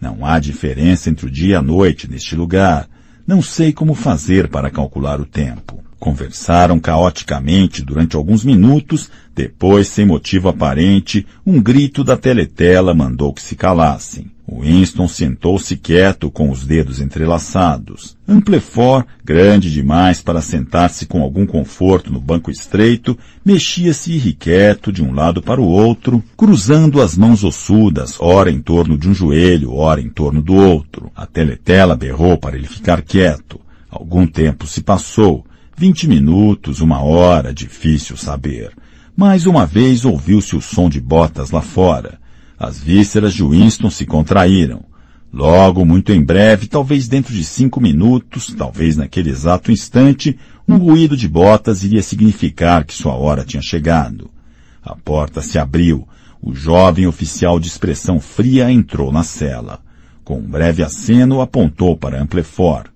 Não há diferença entre o dia e a noite neste lugar. Não sei como fazer para calcular o tempo. Conversaram caoticamente durante alguns minutos, depois, sem motivo aparente, um grito da teletela mandou que se calassem. Winston sentou-se quieto com os dedos entrelaçados. Amplefort, grande demais para sentar-se com algum conforto no banco estreito, mexia-se irrequieto de um lado para o outro, cruzando as mãos ossudas, ora em torno de um joelho, ora em torno do outro. A teletela berrou para ele ficar quieto. Algum tempo se passou. Vinte minutos, uma hora, difícil saber. Mais uma vez ouviu-se o som de botas lá fora. As vísceras de Winston se contraíram. Logo, muito em breve, talvez dentro de cinco minutos, talvez naquele exato instante, um ruído de botas iria significar que sua hora tinha chegado. A porta se abriu. O jovem oficial de expressão fria entrou na cela. Com um breve aceno, apontou para Amplefort.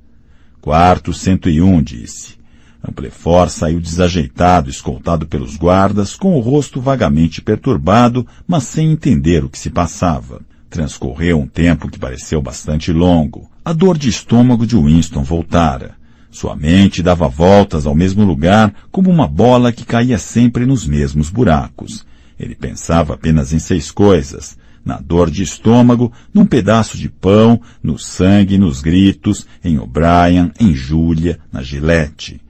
Quarto 101, disse. Amplefort saiu desajeitado, escoltado pelos guardas, com o rosto vagamente perturbado, mas sem entender o que se passava. Transcorreu um tempo que pareceu bastante longo. A dor de estômago de Winston voltara. Sua mente dava voltas ao mesmo lugar, como uma bola que caía sempre nos mesmos buracos. Ele pensava apenas em seis coisas. Na dor de estômago, num pedaço de pão, no sangue, nos gritos, em O'Brien, em Júlia, na Gillette.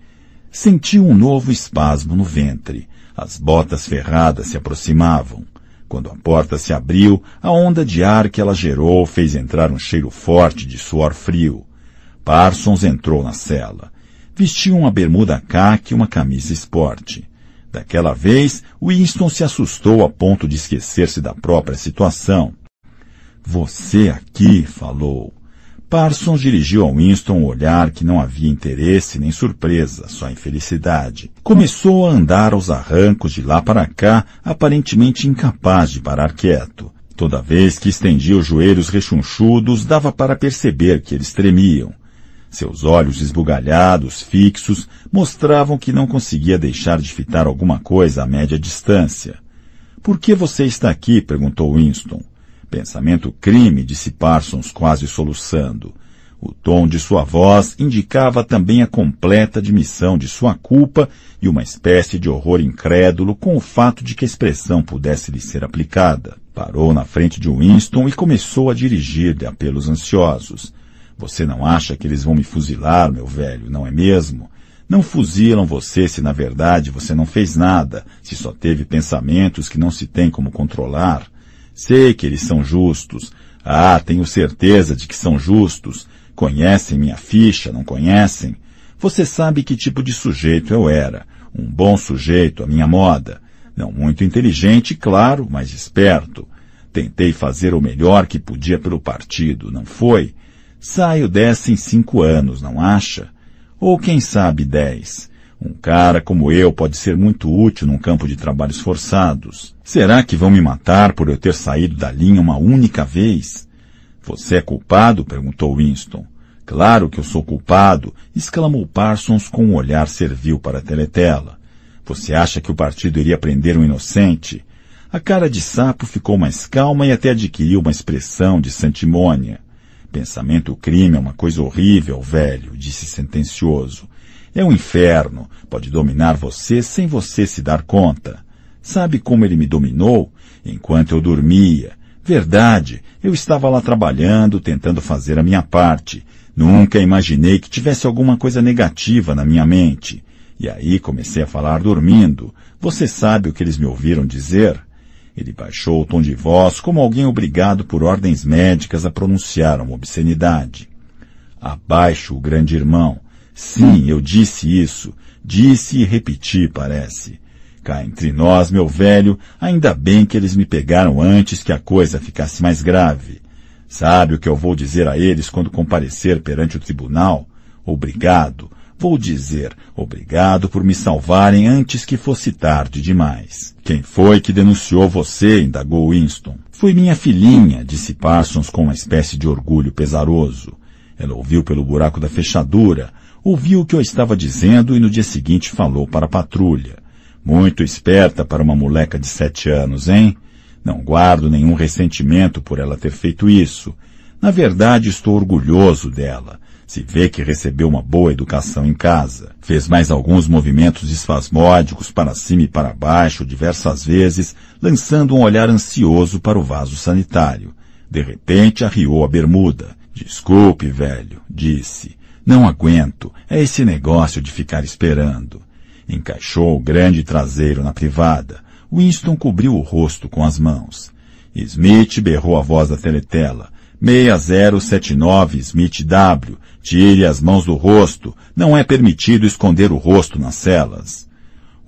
Sentiu um novo espasmo no ventre. As botas ferradas se aproximavam. Quando a porta se abriu, a onda de ar que ela gerou fez entrar um cheiro forte de suor frio. Parsons entrou na cela. Vestia uma bermuda caque e uma camisa esporte. Daquela vez, Winston se assustou a ponto de esquecer-se da própria situação. Você aqui, falou. Parsons dirigiu a Winston um olhar que não havia interesse nem surpresa, só infelicidade. Começou a andar aos arrancos de lá para cá, aparentemente incapaz de parar quieto. Toda vez que estendia os joelhos rechonchudos, dava para perceber que eles tremiam. Seus olhos esbugalhados, fixos, mostravam que não conseguia deixar de fitar alguma coisa a média distância. Por que você está aqui? perguntou Winston. Pensamento crime, disse Parsons, quase soluçando. O tom de sua voz indicava também a completa admissão de sua culpa e uma espécie de horror incrédulo com o fato de que a expressão pudesse lhe ser aplicada. Parou na frente de Winston e começou a dirigir-lhe apelos ansiosos. Você não acha que eles vão me fuzilar, meu velho, não é mesmo? Não fuzilam você se na verdade você não fez nada, se só teve pensamentos que não se tem como controlar. Sei que eles são justos. Ah, tenho certeza de que são justos. Conhecem minha ficha, não conhecem? Você sabe que tipo de sujeito eu era. Um bom sujeito, à minha moda. Não muito inteligente, claro, mas esperto. Tentei fazer o melhor que podia pelo partido, não foi? Saio dessa em cinco anos, não acha? Ou quem sabe dez. Um cara como eu pode ser muito útil num campo de trabalhos forçados. Será que vão me matar por eu ter saído da linha uma única vez? Você é culpado? perguntou Winston. Claro que eu sou culpado, exclamou Parsons com um olhar servil para a teletela. Você acha que o partido iria prender um inocente? A cara de sapo ficou mais calma e até adquiriu uma expressão de santimônia. Pensamento crime é uma coisa horrível, velho, disse sentencioso. É um inferno, pode dominar você sem você se dar conta. Sabe como ele me dominou? Enquanto eu dormia. Verdade, eu estava lá trabalhando, tentando fazer a minha parte. Nunca imaginei que tivesse alguma coisa negativa na minha mente. E aí comecei a falar dormindo. Você sabe o que eles me ouviram dizer? Ele baixou o tom de voz como alguém obrigado por ordens médicas a pronunciar uma obscenidade. Abaixo o grande irmão. Sim, eu disse isso. Disse e repeti, parece. Cá entre nós, meu velho, ainda bem que eles me pegaram antes que a coisa ficasse mais grave. Sabe o que eu vou dizer a eles quando comparecer perante o tribunal? Obrigado. Vou dizer obrigado por me salvarem antes que fosse tarde demais. Quem foi que denunciou você? indagou Winston. Foi minha filhinha, disse Parsons com uma espécie de orgulho pesaroso. Ela ouviu pelo buraco da fechadura, ouviu o que eu estava dizendo e no dia seguinte falou para a patrulha. Muito esperta para uma moleca de sete anos, hein? Não guardo nenhum ressentimento por ela ter feito isso. Na verdade, estou orgulhoso dela. Se vê que recebeu uma boa educação em casa. Fez mais alguns movimentos espasmódicos para cima e para baixo diversas vezes, lançando um olhar ansioso para o vaso sanitário. De repente arriou a bermuda. Desculpe, velho, disse. Não aguento. É esse negócio de ficar esperando. Encaixou o grande traseiro na privada. Winston cobriu o rosto com as mãos. Smith berrou a voz da teletela. 6079 Smith W. Tire as mãos do rosto. Não é permitido esconder o rosto nas celas.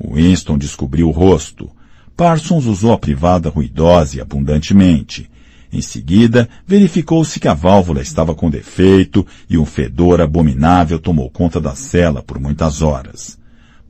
Winston descobriu o rosto. Parsons usou a privada ruidosa e abundantemente. Em seguida, verificou-se que a válvula estava com defeito e um fedor abominável tomou conta da cela por muitas horas.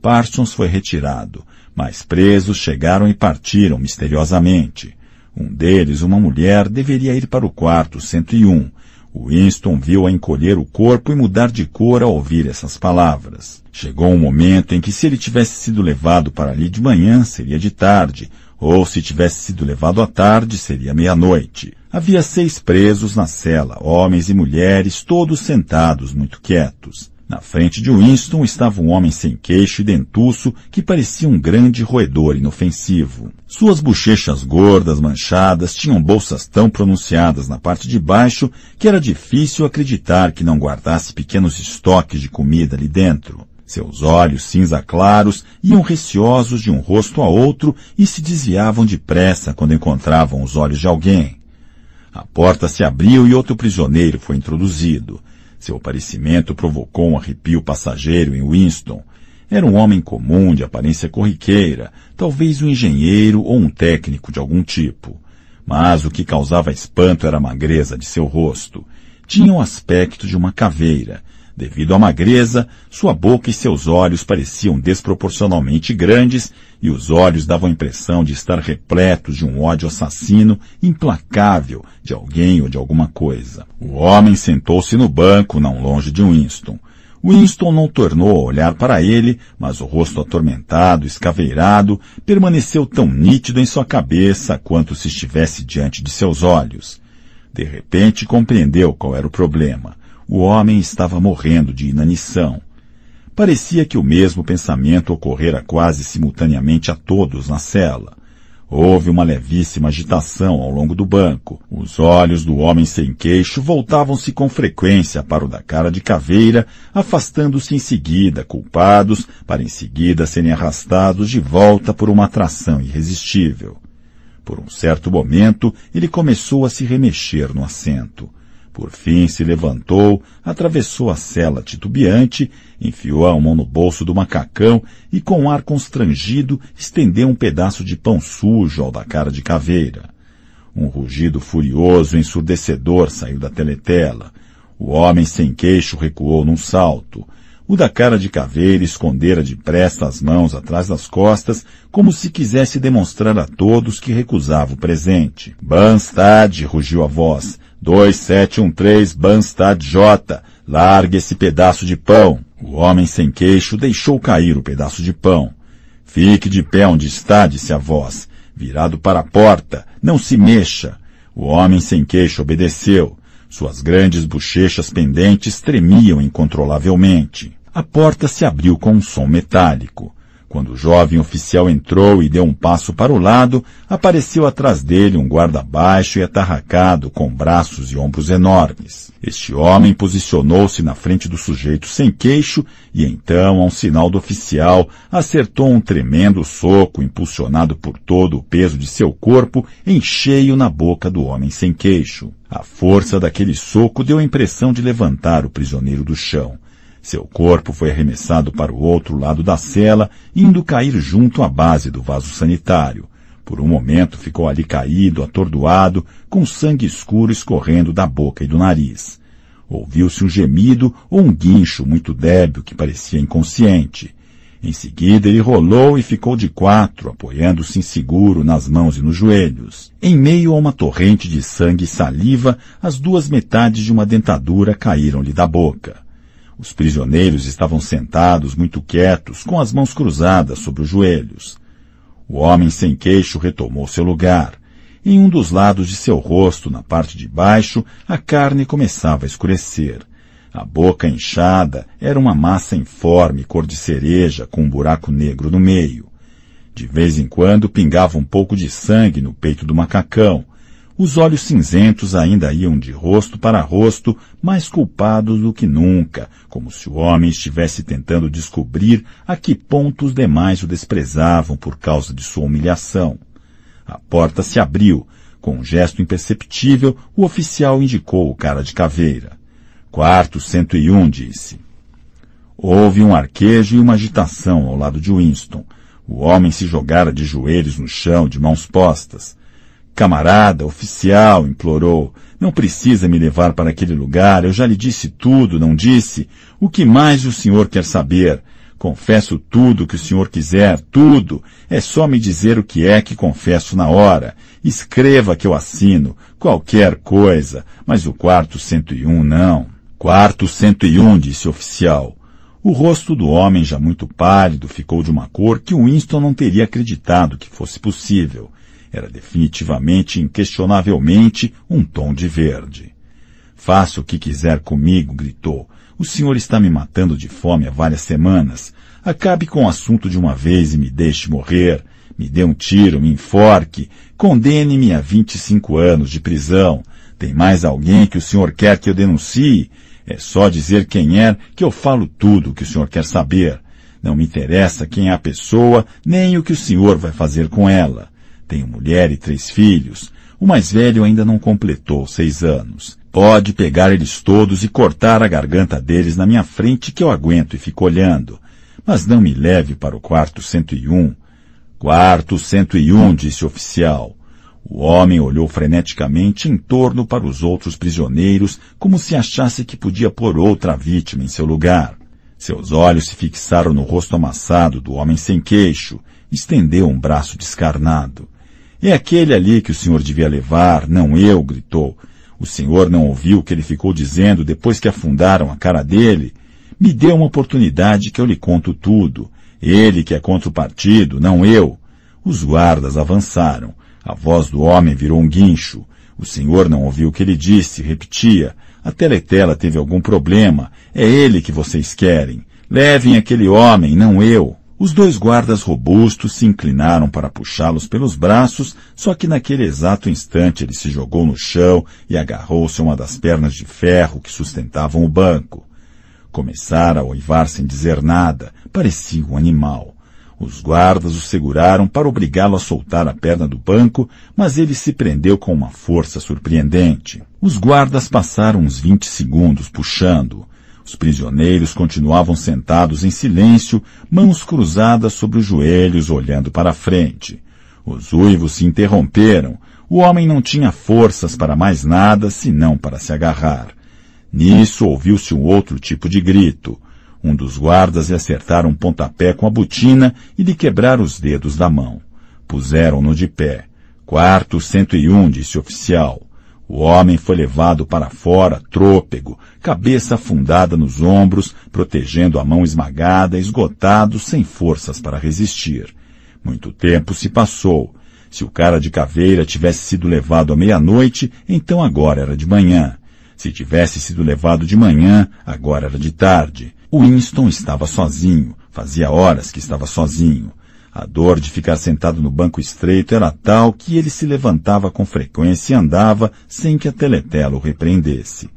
Parsons foi retirado, mas presos chegaram e partiram misteriosamente. Um deles, uma mulher, deveria ir para o quarto 101. Winston viu-a encolher o corpo e mudar de cor ao ouvir essas palavras. Chegou um momento em que se ele tivesse sido levado para ali de manhã, seria de tarde, ou se tivesse sido levado à tarde, seria meia-noite. Havia seis presos na cela, homens e mulheres, todos sentados, muito quietos. Na frente de Winston estava um homem sem queixo e dentuço que parecia um grande roedor inofensivo. Suas bochechas gordas, manchadas, tinham bolsas tão pronunciadas na parte de baixo que era difícil acreditar que não guardasse pequenos estoques de comida ali dentro. Seus olhos cinza claros iam receosos de um rosto a outro e se desviavam depressa quando encontravam os olhos de alguém. A porta se abriu e outro prisioneiro foi introduzido. Seu aparecimento provocou um arrepio passageiro em Winston. Era um homem comum, de aparência corriqueira, talvez um engenheiro ou um técnico de algum tipo. Mas o que causava espanto era a magreza de seu rosto. Tinha o aspecto de uma caveira, Devido à magreza, sua boca e seus olhos pareciam desproporcionalmente grandes e os olhos davam a impressão de estar repletos de um ódio assassino implacável de alguém ou de alguma coisa. O homem sentou-se no banco, não longe de Winston. Winston não tornou a olhar para ele, mas o rosto atormentado, escaveirado, permaneceu tão nítido em sua cabeça quanto se estivesse diante de seus olhos. De repente compreendeu qual era o problema. O homem estava morrendo de inanição. Parecia que o mesmo pensamento ocorrera quase simultaneamente a todos na cela. Houve uma levíssima agitação ao longo do banco. Os olhos do homem sem queixo voltavam-se com frequência para o da cara de caveira, afastando-se em seguida, culpados, para em seguida serem arrastados de volta por uma atração irresistível. Por um certo momento, ele começou a se remexer no assento. Por fim se levantou, atravessou a cela titubeante, enfiou a mão no bolso do macacão e, com um ar constrangido, estendeu um pedaço de pão sujo ao da cara de caveira. Um rugido furioso ensurdecedor saiu da teletela. O homem sem queixo recuou num salto. O da cara de caveira escondera depressa as mãos atrás das costas, como se quisesse demonstrar a todos que recusava o presente. Banstad, rugiu a voz. 2713 Banstad J. Largue esse pedaço de pão. O homem sem queixo deixou cair o pedaço de pão. Fique de pé onde está, disse a voz, virado para a porta. Não se mexa. O homem sem queixo obedeceu. Suas grandes bochechas pendentes tremiam incontrolavelmente. A porta se abriu com um som metálico. Quando o jovem oficial entrou e deu um passo para o lado, apareceu atrás dele um guarda baixo e atarracado, com braços e ombros enormes. Este homem posicionou-se na frente do sujeito sem queixo e então, a um sinal do oficial, acertou um tremendo soco impulsionado por todo o peso de seu corpo em cheio na boca do homem sem queixo. A força daquele soco deu a impressão de levantar o prisioneiro do chão. Seu corpo foi arremessado para o outro lado da cela, indo cair junto à base do vaso sanitário. Por um momento ficou ali caído, atordoado, com sangue escuro escorrendo da boca e do nariz. Ouviu-se um gemido ou um guincho muito débil que parecia inconsciente. Em seguida ele rolou e ficou de quatro, apoiando-se inseguro nas mãos e nos joelhos. Em meio a uma torrente de sangue e saliva, as duas metades de uma dentadura caíram-lhe da boca. Os prisioneiros estavam sentados, muito quietos, com as mãos cruzadas sobre os joelhos. O homem sem queixo retomou seu lugar. Em um dos lados de seu rosto, na parte de baixo, a carne começava a escurecer. A boca inchada era uma massa informe, cor de cereja, com um buraco negro no meio. De vez em quando pingava um pouco de sangue no peito do macacão, os olhos cinzentos ainda iam de rosto para rosto, mais culpados do que nunca, como se o homem estivesse tentando descobrir a que ponto os demais o desprezavam por causa de sua humilhação. A porta se abriu. Com um gesto imperceptível, o oficial indicou o cara de caveira. Quarto 101, disse. Houve um arquejo e uma agitação ao lado de Winston. O homem se jogara de joelhos no chão, de mãos postas. Camarada, oficial, implorou, não precisa me levar para aquele lugar, eu já lhe disse tudo, não disse? O que mais o senhor quer saber? Confesso tudo o que o senhor quiser, tudo. É só me dizer o que é que confesso na hora. Escreva que eu assino, qualquer coisa, mas o quarto 101 não. Quarto 101, disse o oficial. O rosto do homem, já muito pálido, ficou de uma cor que Winston não teria acreditado que fosse possível. Era definitivamente, inquestionavelmente, um tom de verde. Faça o que quiser comigo, gritou. O senhor está me matando de fome há várias semanas. Acabe com o assunto de uma vez e me deixe morrer. Me dê um tiro, me enforque. Condene-me a 25 anos de prisão. Tem mais alguém que o senhor quer que eu denuncie? É só dizer quem é que eu falo tudo o que o senhor quer saber. Não me interessa quem é a pessoa, nem o que o senhor vai fazer com ela. Tenho mulher e três filhos. O mais velho ainda não completou seis anos. Pode pegar eles todos e cortar a garganta deles na minha frente que eu aguento e fico olhando. Mas não me leve para o quarto 101. Quarto 101, disse o oficial. O homem olhou freneticamente em torno para os outros prisioneiros, como se achasse que podia pôr outra vítima em seu lugar. Seus olhos se fixaram no rosto amassado do homem sem queixo. Estendeu um braço descarnado. É aquele ali que o senhor devia levar, não eu, gritou. O senhor não ouviu o que ele ficou dizendo depois que afundaram a cara dele? Me dê uma oportunidade que eu lhe conto tudo. Ele que é contra o partido, não eu. Os guardas avançaram. A voz do homem virou um guincho. O senhor não ouviu o que ele disse, repetia. A teletela teve algum problema. É ele que vocês querem. Levem aquele homem, não eu. Os dois guardas robustos se inclinaram para puxá-los pelos braços, só que naquele exato instante ele se jogou no chão e agarrou-se a uma das pernas de ferro que sustentavam o banco. Começara a oivar sem dizer nada, parecia um animal. Os guardas o seguraram para obrigá-lo a soltar a perna do banco, mas ele se prendeu com uma força surpreendente. Os guardas passaram uns vinte segundos puxando. Os prisioneiros continuavam sentados em silêncio, mãos cruzadas sobre os joelhos, olhando para a frente. Os uivos se interromperam. O homem não tinha forças para mais nada senão para se agarrar. Nisso ouviu-se um outro tipo de grito. Um dos guardas lhe acertaram um pontapé com a botina e lhe quebraram os dedos da mão. Puseram-no de pé. Quarto 101, disse o oficial. O homem foi levado para fora, trôpego, cabeça afundada nos ombros, protegendo a mão esmagada, esgotado, sem forças para resistir. Muito tempo se passou. Se o cara de caveira tivesse sido levado à meia-noite, então agora era de manhã. Se tivesse sido levado de manhã, agora era de tarde. Winston estava sozinho. Fazia horas que estava sozinho. A dor de ficar sentado no banco estreito era tal que ele se levantava com frequência e andava sem que a teletela o repreendesse.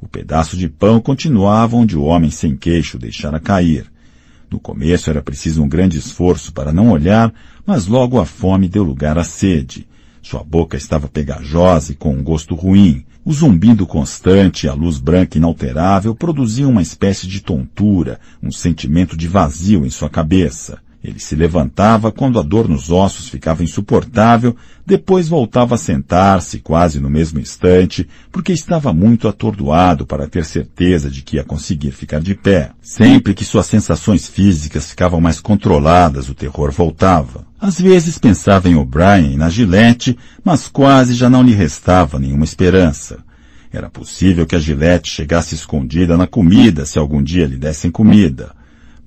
O pedaço de pão continuava onde o homem sem queixo deixara cair. No começo era preciso um grande esforço para não olhar, mas logo a fome deu lugar à sede. Sua boca estava pegajosa e com um gosto ruim. O zumbido constante e a luz branca inalterável produziam uma espécie de tontura, um sentimento de vazio em sua cabeça. Ele se levantava quando a dor nos ossos ficava insuportável, depois voltava a sentar-se quase no mesmo instante, porque estava muito atordoado para ter certeza de que ia conseguir ficar de pé. Sempre que suas sensações físicas ficavam mais controladas, o terror voltava. Às vezes pensava em O'Brien e na Gillette, mas quase já não lhe restava nenhuma esperança. Era possível que a Gillette chegasse escondida na comida se algum dia lhe dessem comida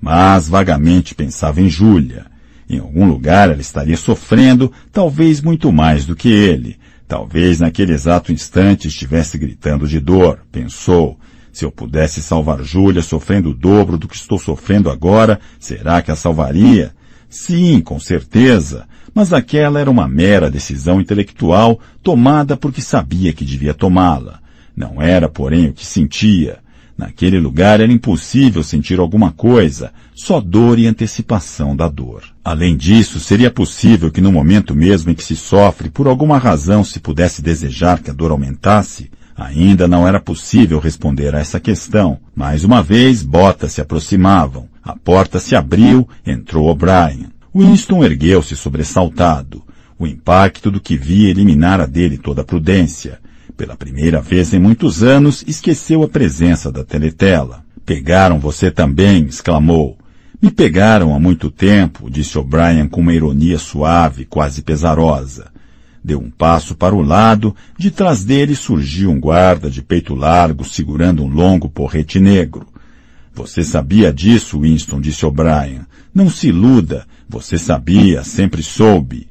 mas vagamente pensava em Júlia. Em algum lugar ela estaria sofrendo, talvez muito mais do que ele. Talvez naquele exato instante estivesse gritando de dor. Pensou, se eu pudesse salvar Júlia sofrendo o dobro do que estou sofrendo agora, será que a salvaria? Sim, com certeza. Mas aquela era uma mera decisão intelectual tomada porque sabia que devia tomá-la. Não era, porém, o que sentia. Naquele lugar era impossível sentir alguma coisa, só dor e antecipação da dor. Além disso, seria possível que no momento mesmo em que se sofre, por alguma razão se pudesse desejar que a dor aumentasse? Ainda não era possível responder a essa questão. Mais uma vez, botas se aproximavam. A porta se abriu, entrou O'Brien. Winston ergueu-se sobressaltado. O impacto do que via eliminara dele toda a prudência. Pela primeira vez em muitos anos, esqueceu a presença da teletela. Pegaram você também, exclamou. Me pegaram há muito tempo, disse O'Brien com uma ironia suave, quase pesarosa. Deu um passo para o lado, de trás dele surgiu um guarda de peito largo segurando um longo porrete negro. Você sabia disso, Winston, disse O'Brien. Não se iluda. Você sabia, sempre soube.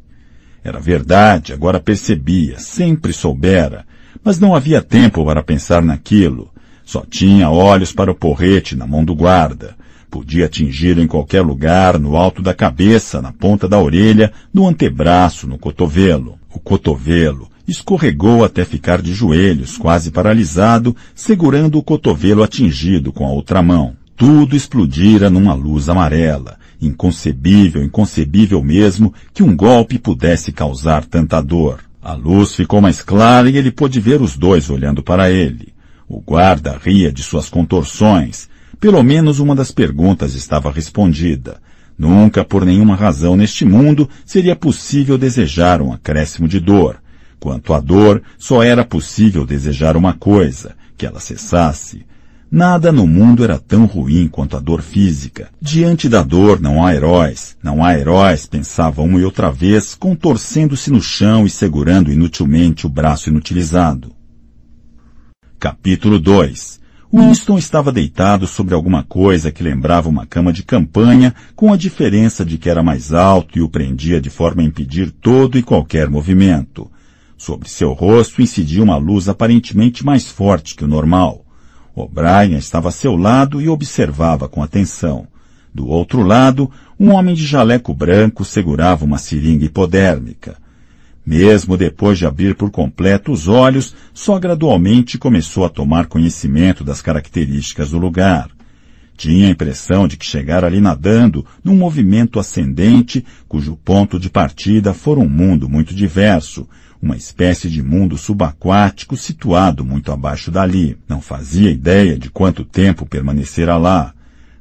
Era verdade, agora percebia, sempre soubera mas não havia tempo para pensar naquilo. Só tinha olhos para o porrete na mão do guarda. Podia atingi-lo em qualquer lugar, no alto da cabeça, na ponta da orelha, no antebraço, no cotovelo. O cotovelo escorregou até ficar de joelhos, quase paralisado, segurando o cotovelo atingido com a outra mão. Tudo explodira numa luz amarela. Inconcebível, inconcebível mesmo que um golpe pudesse causar tanta dor. A luz ficou mais clara e ele pôde ver os dois olhando para ele. O guarda ria de suas contorções. Pelo menos uma das perguntas estava respondida. Nunca, por nenhuma razão neste mundo, seria possível desejar um acréscimo de dor. Quanto à dor, só era possível desejar uma coisa, que ela cessasse. Nada no mundo era tão ruim quanto a dor física. Diante da dor não há heróis. Não há heróis, pensava uma e outra vez, contorcendo-se no chão e segurando inutilmente o braço inutilizado. Capítulo 2 Winston estava deitado sobre alguma coisa que lembrava uma cama de campanha, com a diferença de que era mais alto e o prendia de forma a impedir todo e qualquer movimento. Sobre seu rosto incidia uma luz aparentemente mais forte que o normal. O'Brien estava a seu lado e observava com atenção. Do outro lado, um homem de jaleco branco segurava uma seringa hipodérmica. Mesmo depois de abrir por completo os olhos, só gradualmente começou a tomar conhecimento das características do lugar. Tinha a impressão de que chegara ali nadando num movimento ascendente cujo ponto de partida fora um mundo muito diverso, uma espécie de mundo subaquático situado muito abaixo dali. Não fazia ideia de quanto tempo permanecera lá.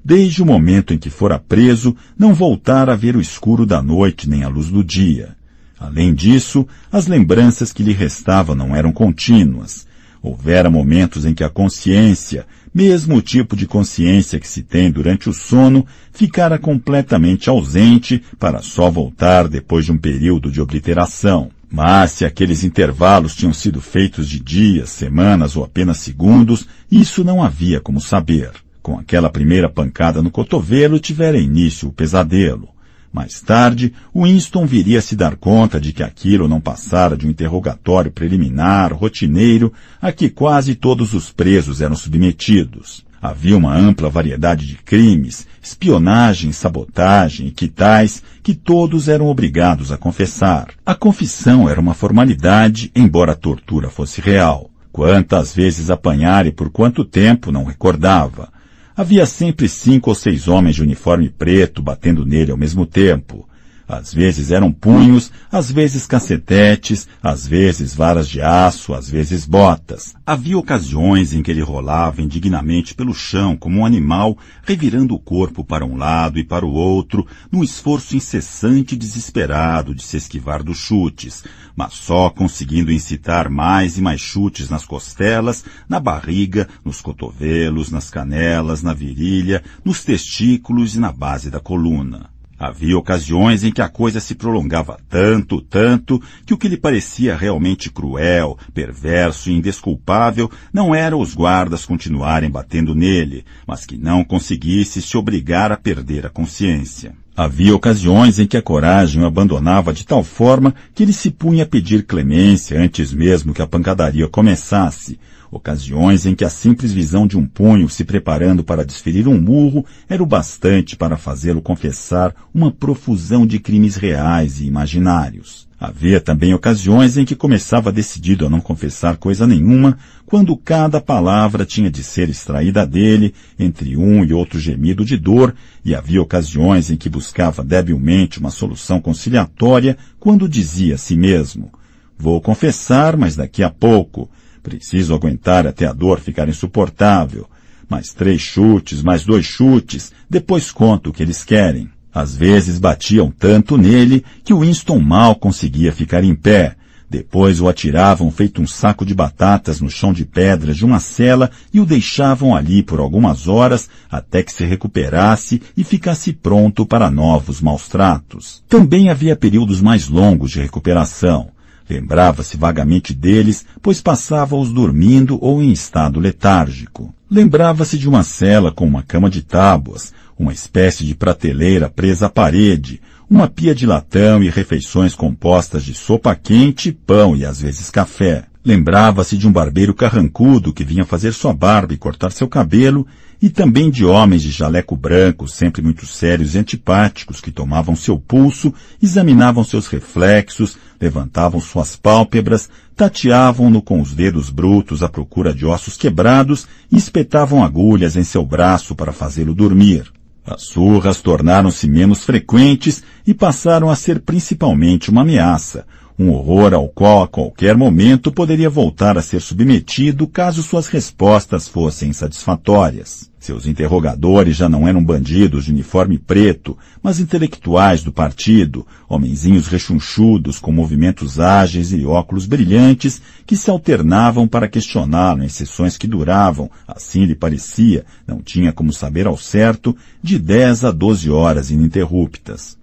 Desde o momento em que fora preso, não voltara a ver o escuro da noite nem a luz do dia. Além disso, as lembranças que lhe restavam não eram contínuas. Houvera momentos em que a consciência, mesmo o tipo de consciência que se tem durante o sono, ficara completamente ausente para só voltar depois de um período de obliteração. Mas se aqueles intervalos tinham sido feitos de dias, semanas ou apenas segundos, isso não havia como saber. Com aquela primeira pancada no cotovelo tivera início o pesadelo. Mais tarde, Winston viria a se dar conta de que aquilo não passara de um interrogatório preliminar, rotineiro, a que quase todos os presos eram submetidos. Havia uma ampla variedade de crimes, espionagem, sabotagem e que tais, que todos eram obrigados a confessar. A confissão era uma formalidade, embora a tortura fosse real. Quantas vezes apanhar e por quanto tempo não recordava. Havia sempre cinco ou seis homens de uniforme preto batendo nele ao mesmo tempo. Às vezes eram punhos, às vezes cacetetes, às vezes varas de aço, às vezes botas. Havia ocasiões em que ele rolava indignamente pelo chão como um animal, revirando o corpo para um lado e para o outro, num esforço incessante e desesperado de se esquivar dos chutes, mas só conseguindo incitar mais e mais chutes nas costelas, na barriga, nos cotovelos, nas canelas, na virilha, nos testículos e na base da coluna. Havia ocasiões em que a coisa se prolongava tanto, tanto, que o que lhe parecia realmente cruel, perverso e indesculpável não era os guardas continuarem batendo nele, mas que não conseguisse se obrigar a perder a consciência. Havia ocasiões em que a coragem o abandonava de tal forma que ele se punha a pedir clemência antes mesmo que a pancadaria começasse, ocasiões em que a simples visão de um punho se preparando para desferir um murro era o bastante para fazê-lo confessar uma profusão de crimes reais e imaginários. Havia também ocasiões em que começava decidido a não confessar coisa nenhuma, quando cada palavra tinha de ser extraída dele, entre um e outro gemido de dor, e havia ocasiões em que buscava debilmente uma solução conciliatória, quando dizia a si mesmo, Vou confessar, mas daqui a pouco, Preciso aguentar até a dor ficar insuportável. Mais três chutes, mais dois chutes, depois conto o que eles querem. Às vezes batiam tanto nele que Winston mal conseguia ficar em pé. Depois o atiravam feito um saco de batatas no chão de pedras de uma cela e o deixavam ali por algumas horas até que se recuperasse e ficasse pronto para novos maus tratos. Também havia períodos mais longos de recuperação. Lembrava-se vagamente deles, pois passava-os dormindo ou em estado letárgico. Lembrava-se de uma cela com uma cama de tábuas, uma espécie de prateleira presa à parede, uma pia de latão e refeições compostas de sopa quente, pão e às vezes café. Lembrava-se de um barbeiro carrancudo que vinha fazer sua barba e cortar seu cabelo, e também de homens de jaleco branco, sempre muito sérios e antipáticos, que tomavam seu pulso, examinavam seus reflexos, levantavam suas pálpebras, tateavam-no com os dedos brutos à procura de ossos quebrados e espetavam agulhas em seu braço para fazê-lo dormir. As surras tornaram-se menos frequentes e passaram a ser principalmente uma ameaça, um horror ao qual a qualquer momento poderia voltar a ser submetido caso suas respostas fossem satisfatórias. Seus interrogadores já não eram bandidos de uniforme preto, mas intelectuais do partido, homenzinhos rechonchudos com movimentos ágeis e óculos brilhantes que se alternavam para questioná-lo em sessões que duravam, assim lhe parecia, não tinha como saber ao certo, de dez a doze horas ininterruptas.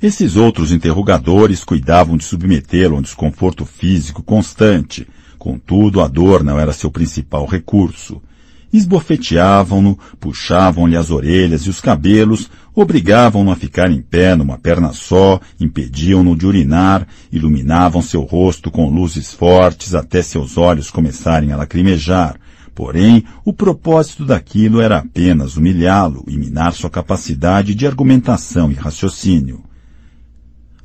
Esses outros interrogadores cuidavam de submetê-lo a um desconforto físico constante, contudo a dor não era seu principal recurso. Esbofeteavam-no, puxavam-lhe as orelhas e os cabelos, obrigavam-no a ficar em pé numa perna só, impediam-no de urinar, iluminavam seu rosto com luzes fortes até seus olhos começarem a lacrimejar. Porém, o propósito daquilo era apenas humilhá-lo e minar sua capacidade de argumentação e raciocínio.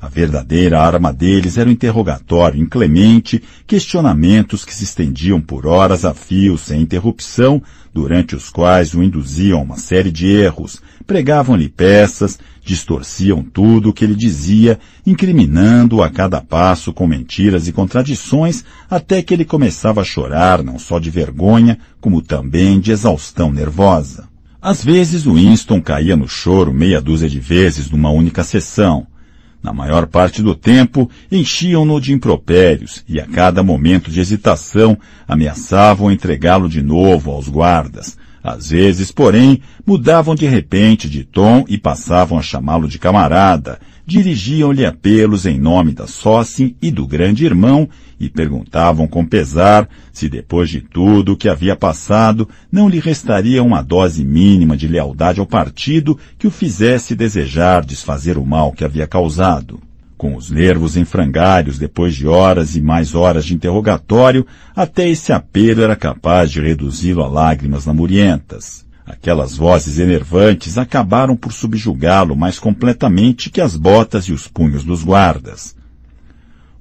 A verdadeira arma deles era o interrogatório inclemente, questionamentos que se estendiam por horas a fio sem interrupção, durante os quais o induziam a uma série de erros, pregavam-lhe peças, distorciam tudo o que ele dizia, incriminando-o a cada passo com mentiras e contradições, até que ele começava a chorar não só de vergonha, como também de exaustão nervosa. Às vezes Winston caía no choro meia dúzia de vezes numa única sessão, na maior parte do tempo, enchiam-no de impropérios e a cada momento de hesitação ameaçavam entregá-lo de novo aos guardas, Às vezes, porém, mudavam de repente de tom e passavam a chamá-lo de camarada, dirigiam-lhe apelos em nome da sócia e do grande irmão e perguntavam com pesar se depois de tudo o que havia passado não lhe restaria uma dose mínima de lealdade ao partido que o fizesse desejar desfazer o mal que havia causado. Com os nervos em frangalhos depois de horas e mais horas de interrogatório, até esse apelo era capaz de reduzi-lo a lágrimas lamurientas. Aquelas vozes enervantes acabaram por subjugá-lo mais completamente que as botas e os punhos dos guardas.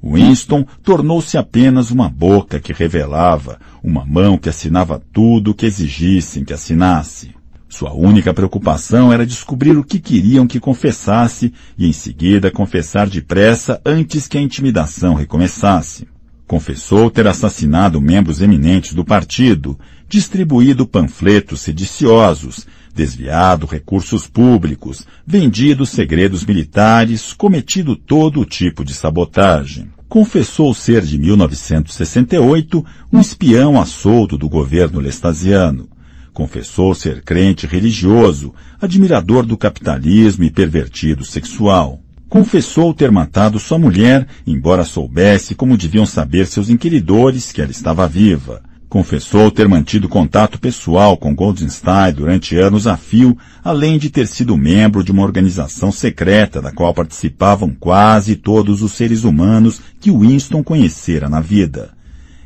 Winston tornou-se apenas uma boca que revelava, uma mão que assinava tudo o que exigissem que assinasse. Sua única preocupação era descobrir o que queriam que confessasse e em seguida confessar depressa antes que a intimidação recomeçasse. Confessou ter assassinado membros eminentes do partido, distribuído panfletos sediciosos, desviado recursos públicos, vendido segredos militares, cometido todo tipo de sabotagem. Confessou ser de 1968 um espião a solto do governo lestasiano Confessou ser crente religioso, admirador do capitalismo e pervertido sexual. Confessou ter matado sua mulher, embora soubesse como deviam saber seus inquiridores que ela estava viva. Confessou ter mantido contato pessoal com Goldenstein durante anos a fio, além de ter sido membro de uma organização secreta da qual participavam quase todos os seres humanos que Winston conhecera na vida.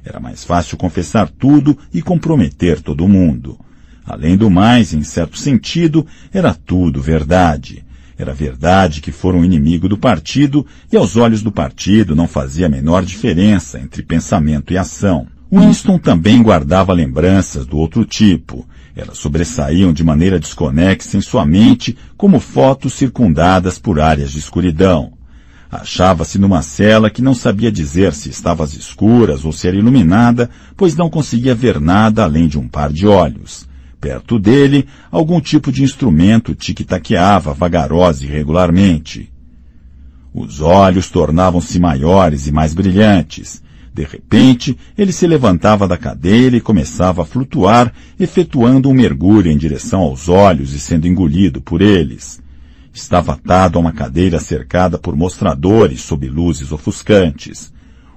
Era mais fácil confessar tudo e comprometer todo mundo. Além do mais, em certo sentido, era tudo verdade. Era verdade que fora um inimigo do partido e aos olhos do partido não fazia a menor diferença entre pensamento e ação. Winston também guardava lembranças do outro tipo. Elas sobressaíam de maneira desconexa em sua mente como fotos circundadas por áreas de escuridão. Achava-se numa cela que não sabia dizer se estava às escuras ou se era iluminada, pois não conseguia ver nada além de um par de olhos. Perto dele, algum tipo de instrumento tic-taqueava vagarosa e regularmente. Os olhos tornavam-se maiores e mais brilhantes. De repente, ele se levantava da cadeira e começava a flutuar, efetuando um mergulho em direção aos olhos e sendo engolido por eles. Estava atado a uma cadeira cercada por mostradores sob luzes ofuscantes.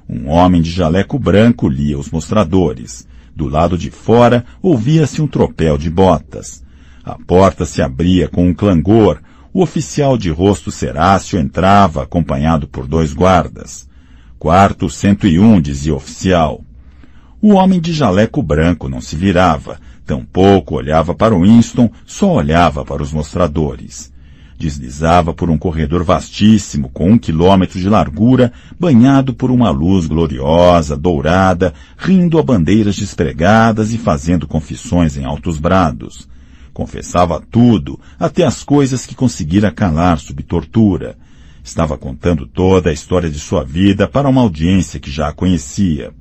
Um homem de jaleco branco lia os mostradores. Do lado de fora ouvia-se um tropel de botas. A porta se abria com um clangor. O oficial de rosto ceráceo entrava acompanhado por dois guardas. Quarto 101, dizia o oficial. O homem de jaleco branco não se virava, tampouco olhava para o Winston, só olhava para os mostradores. Deslizava por um corredor vastíssimo, com um quilômetro de largura, banhado por uma luz gloriosa, dourada, rindo a bandeiras despregadas e fazendo confissões em altos brados. Confessava tudo, até as coisas que conseguira calar sob tortura. Estava contando toda a história de sua vida para uma audiência que já a conhecia.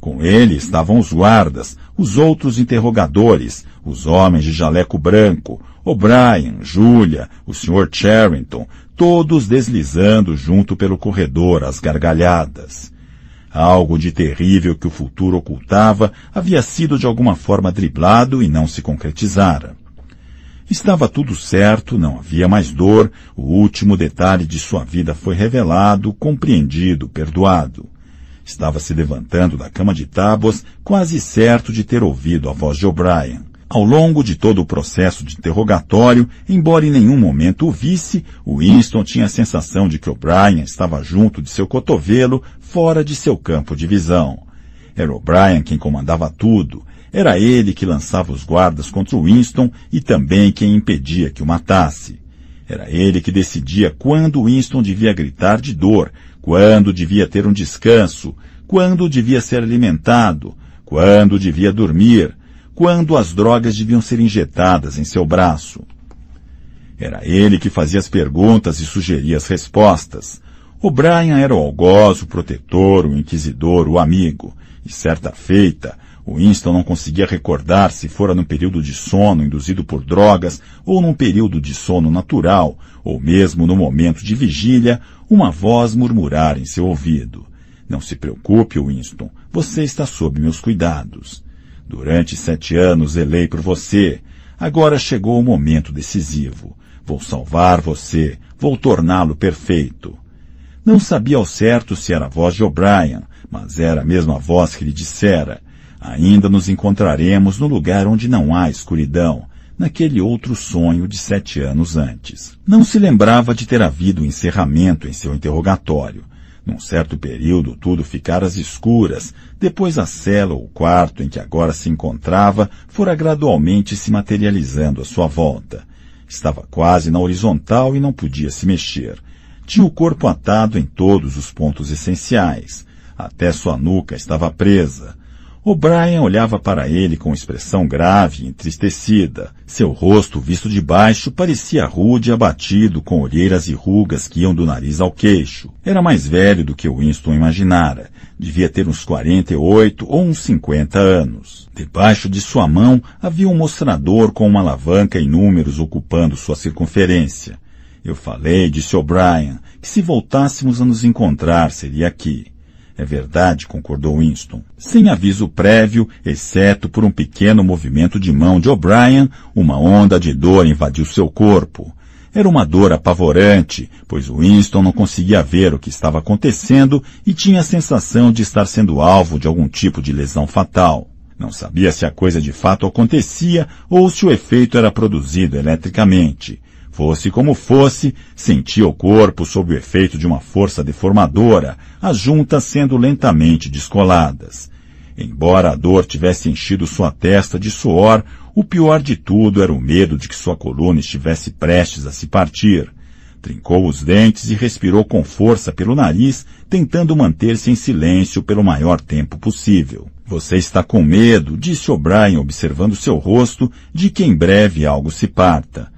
Com ele estavam os guardas, os outros interrogadores, os homens de jaleco branco, O'Brien, Julia, o Sr. Charrington, todos deslizando junto pelo corredor às gargalhadas. Algo de terrível que o futuro ocultava havia sido de alguma forma driblado e não se concretizara. Estava tudo certo, não havia mais dor, o último detalhe de sua vida foi revelado, compreendido, perdoado. Estava se levantando da cama de tábuas, quase certo de ter ouvido a voz de O'Brien. Ao longo de todo o processo de interrogatório, embora em nenhum momento o visse, Winston tinha a sensação de que O'Brien estava junto de seu cotovelo, fora de seu campo de visão. Era O'Brien quem comandava tudo. Era ele que lançava os guardas contra Winston e também quem impedia que o matasse. Era ele que decidia quando Winston devia gritar de dor, quando devia ter um descanso, quando devia ser alimentado, quando devia dormir, quando as drogas deviam ser injetadas em seu braço. Era ele que fazia as perguntas e sugeria as respostas. O Brian era o algoz, o protetor, o inquisidor, o amigo. E certa feita, Winston não conseguia recordar se fora num período de sono induzido por drogas ou num período de sono natural, ou mesmo no momento de vigília, uma voz murmurar em seu ouvido. Não se preocupe, Winston, você está sob meus cuidados. Durante sete anos zelei por você. Agora chegou o momento decisivo. Vou salvar você. Vou torná-lo perfeito. Não sabia ao certo se era a voz de O'Brien, mas era a mesma voz que lhe dissera. Ainda nos encontraremos no lugar onde não há escuridão, naquele outro sonho de sete anos antes. Não se lembrava de ter havido encerramento em seu interrogatório. Num certo período tudo ficara às escuras, depois a cela ou quarto em que agora se encontrava fora gradualmente se materializando à sua volta. Estava quase na horizontal e não podia se mexer. Tinha o corpo atado em todos os pontos essenciais. Até sua nuca estava presa. O'Brien olhava para ele com expressão grave e entristecida. Seu rosto, visto de baixo, parecia rude e abatido, com olheiras e rugas que iam do nariz ao queixo. Era mais velho do que Winston imaginara. Devia ter uns 48 ou uns 50 anos. Debaixo de sua mão havia um mostrador com uma alavanca e números ocupando sua circunferência. Eu falei, disse O'Brien, que se voltássemos a nos encontrar seria aqui. É verdade, concordou Winston. Sem aviso prévio, exceto por um pequeno movimento de mão de O'Brien, uma onda de dor invadiu seu corpo. Era uma dor apavorante, pois Winston não conseguia ver o que estava acontecendo e tinha a sensação de estar sendo alvo de algum tipo de lesão fatal. Não sabia se a coisa de fato acontecia ou se o efeito era produzido eletricamente. Fosse como fosse, sentia o corpo sob o efeito de uma força deformadora, as juntas sendo lentamente descoladas. Embora a dor tivesse enchido sua testa de suor, o pior de tudo era o medo de que sua coluna estivesse prestes a se partir. Trincou os dentes e respirou com força pelo nariz, tentando manter-se em silêncio pelo maior tempo possível. Você está com medo, disse O'Brien observando seu rosto, de que em breve algo se parta.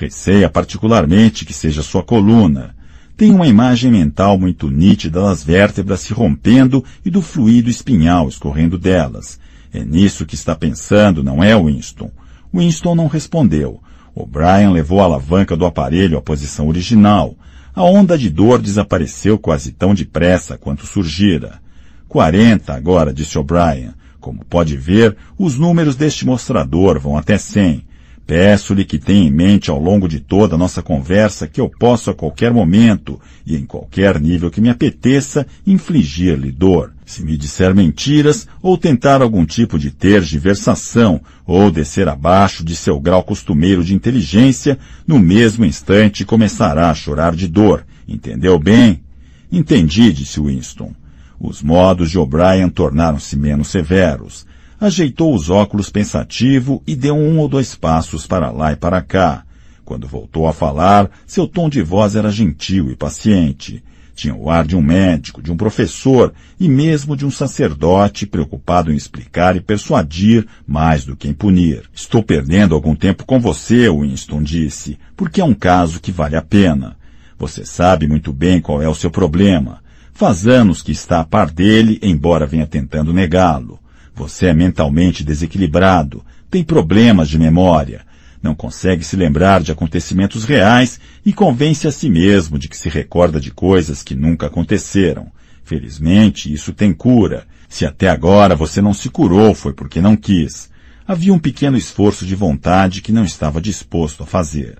Receia particularmente que seja sua coluna. Tem uma imagem mental muito nítida das vértebras se rompendo e do fluido espinhal escorrendo delas. É nisso que está pensando, não é, Winston? Winston não respondeu. O'Brien levou a alavanca do aparelho à posição original. A onda de dor desapareceu quase tão depressa quanto surgira. Quarenta agora, disse O'Brien. Como pode ver, os números deste mostrador vão até cem. Peço-lhe que tenha em mente ao longo de toda a nossa conversa que eu posso a qualquer momento e em qualquer nível que me apeteça infligir-lhe dor. Se me disser mentiras ou tentar algum tipo de tergiversação ou descer abaixo de seu grau costumeiro de inteligência, no mesmo instante começará a chorar de dor. Entendeu bem? Entendi, disse Winston. Os modos de O'Brien tornaram-se menos severos ajeitou os óculos pensativo e deu um ou dois passos para lá e para cá. Quando voltou a falar, seu tom de voz era gentil e paciente. Tinha o ar de um médico, de um professor e mesmo de um sacerdote preocupado em explicar e persuadir mais do que em punir. Estou perdendo algum tempo com você, Winston disse, porque é um caso que vale a pena. Você sabe muito bem qual é o seu problema. Faz anos que está a par dele, embora venha tentando negá-lo. Você é mentalmente desequilibrado, tem problemas de memória, não consegue se lembrar de acontecimentos reais e convence a si mesmo de que se recorda de coisas que nunca aconteceram. Felizmente, isso tem cura. Se até agora você não se curou, foi porque não quis. Havia um pequeno esforço de vontade que não estava disposto a fazer.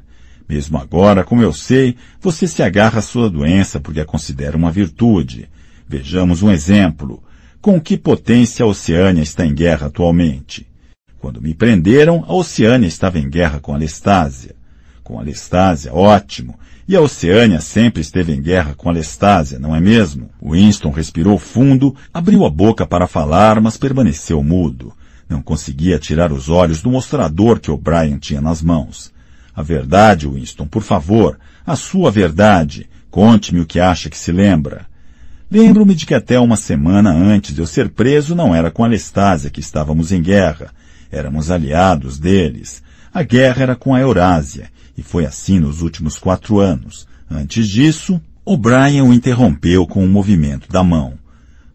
Mesmo agora, como eu sei, você se agarra à sua doença porque a considera uma virtude. Vejamos um exemplo. Com que potência a Oceânia está em guerra atualmente? Quando me prenderam, a Oceânia estava em guerra com a Lestásia. Com a Lestásia, ótimo. E a Oceânia sempre esteve em guerra com a Lestásia, não é mesmo? Winston respirou fundo, abriu a boca para falar, mas permaneceu mudo. Não conseguia tirar os olhos do mostrador que O'Brien tinha nas mãos. A verdade, Winston, por favor, a sua verdade. Conte-me o que acha que se lembra. Lembro-me de que até uma semana antes de eu ser preso não era com a Lestásia que estávamos em guerra. Éramos aliados deles. A guerra era com a Eurásia, e foi assim nos últimos quatro anos. Antes disso, O'Brien o interrompeu com um movimento da mão.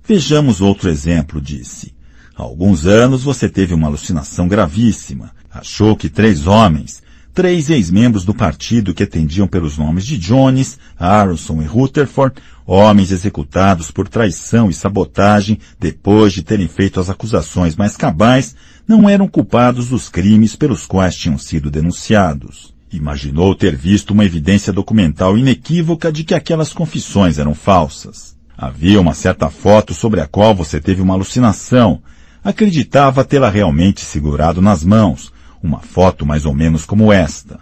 Vejamos outro exemplo, disse. Há alguns anos você teve uma alucinação gravíssima. Achou que três homens, três ex-membros do partido que atendiam pelos nomes de Jones, Aronson e Rutherford, homens executados por traição e sabotagem depois de terem feito as acusações mais cabais, não eram culpados dos crimes pelos quais tinham sido denunciados. Imaginou ter visto uma evidência documental inequívoca de que aquelas confissões eram falsas. Havia uma certa foto sobre a qual você teve uma alucinação. Acreditava tê-la realmente segurado nas mãos, uma foto mais ou menos como esta.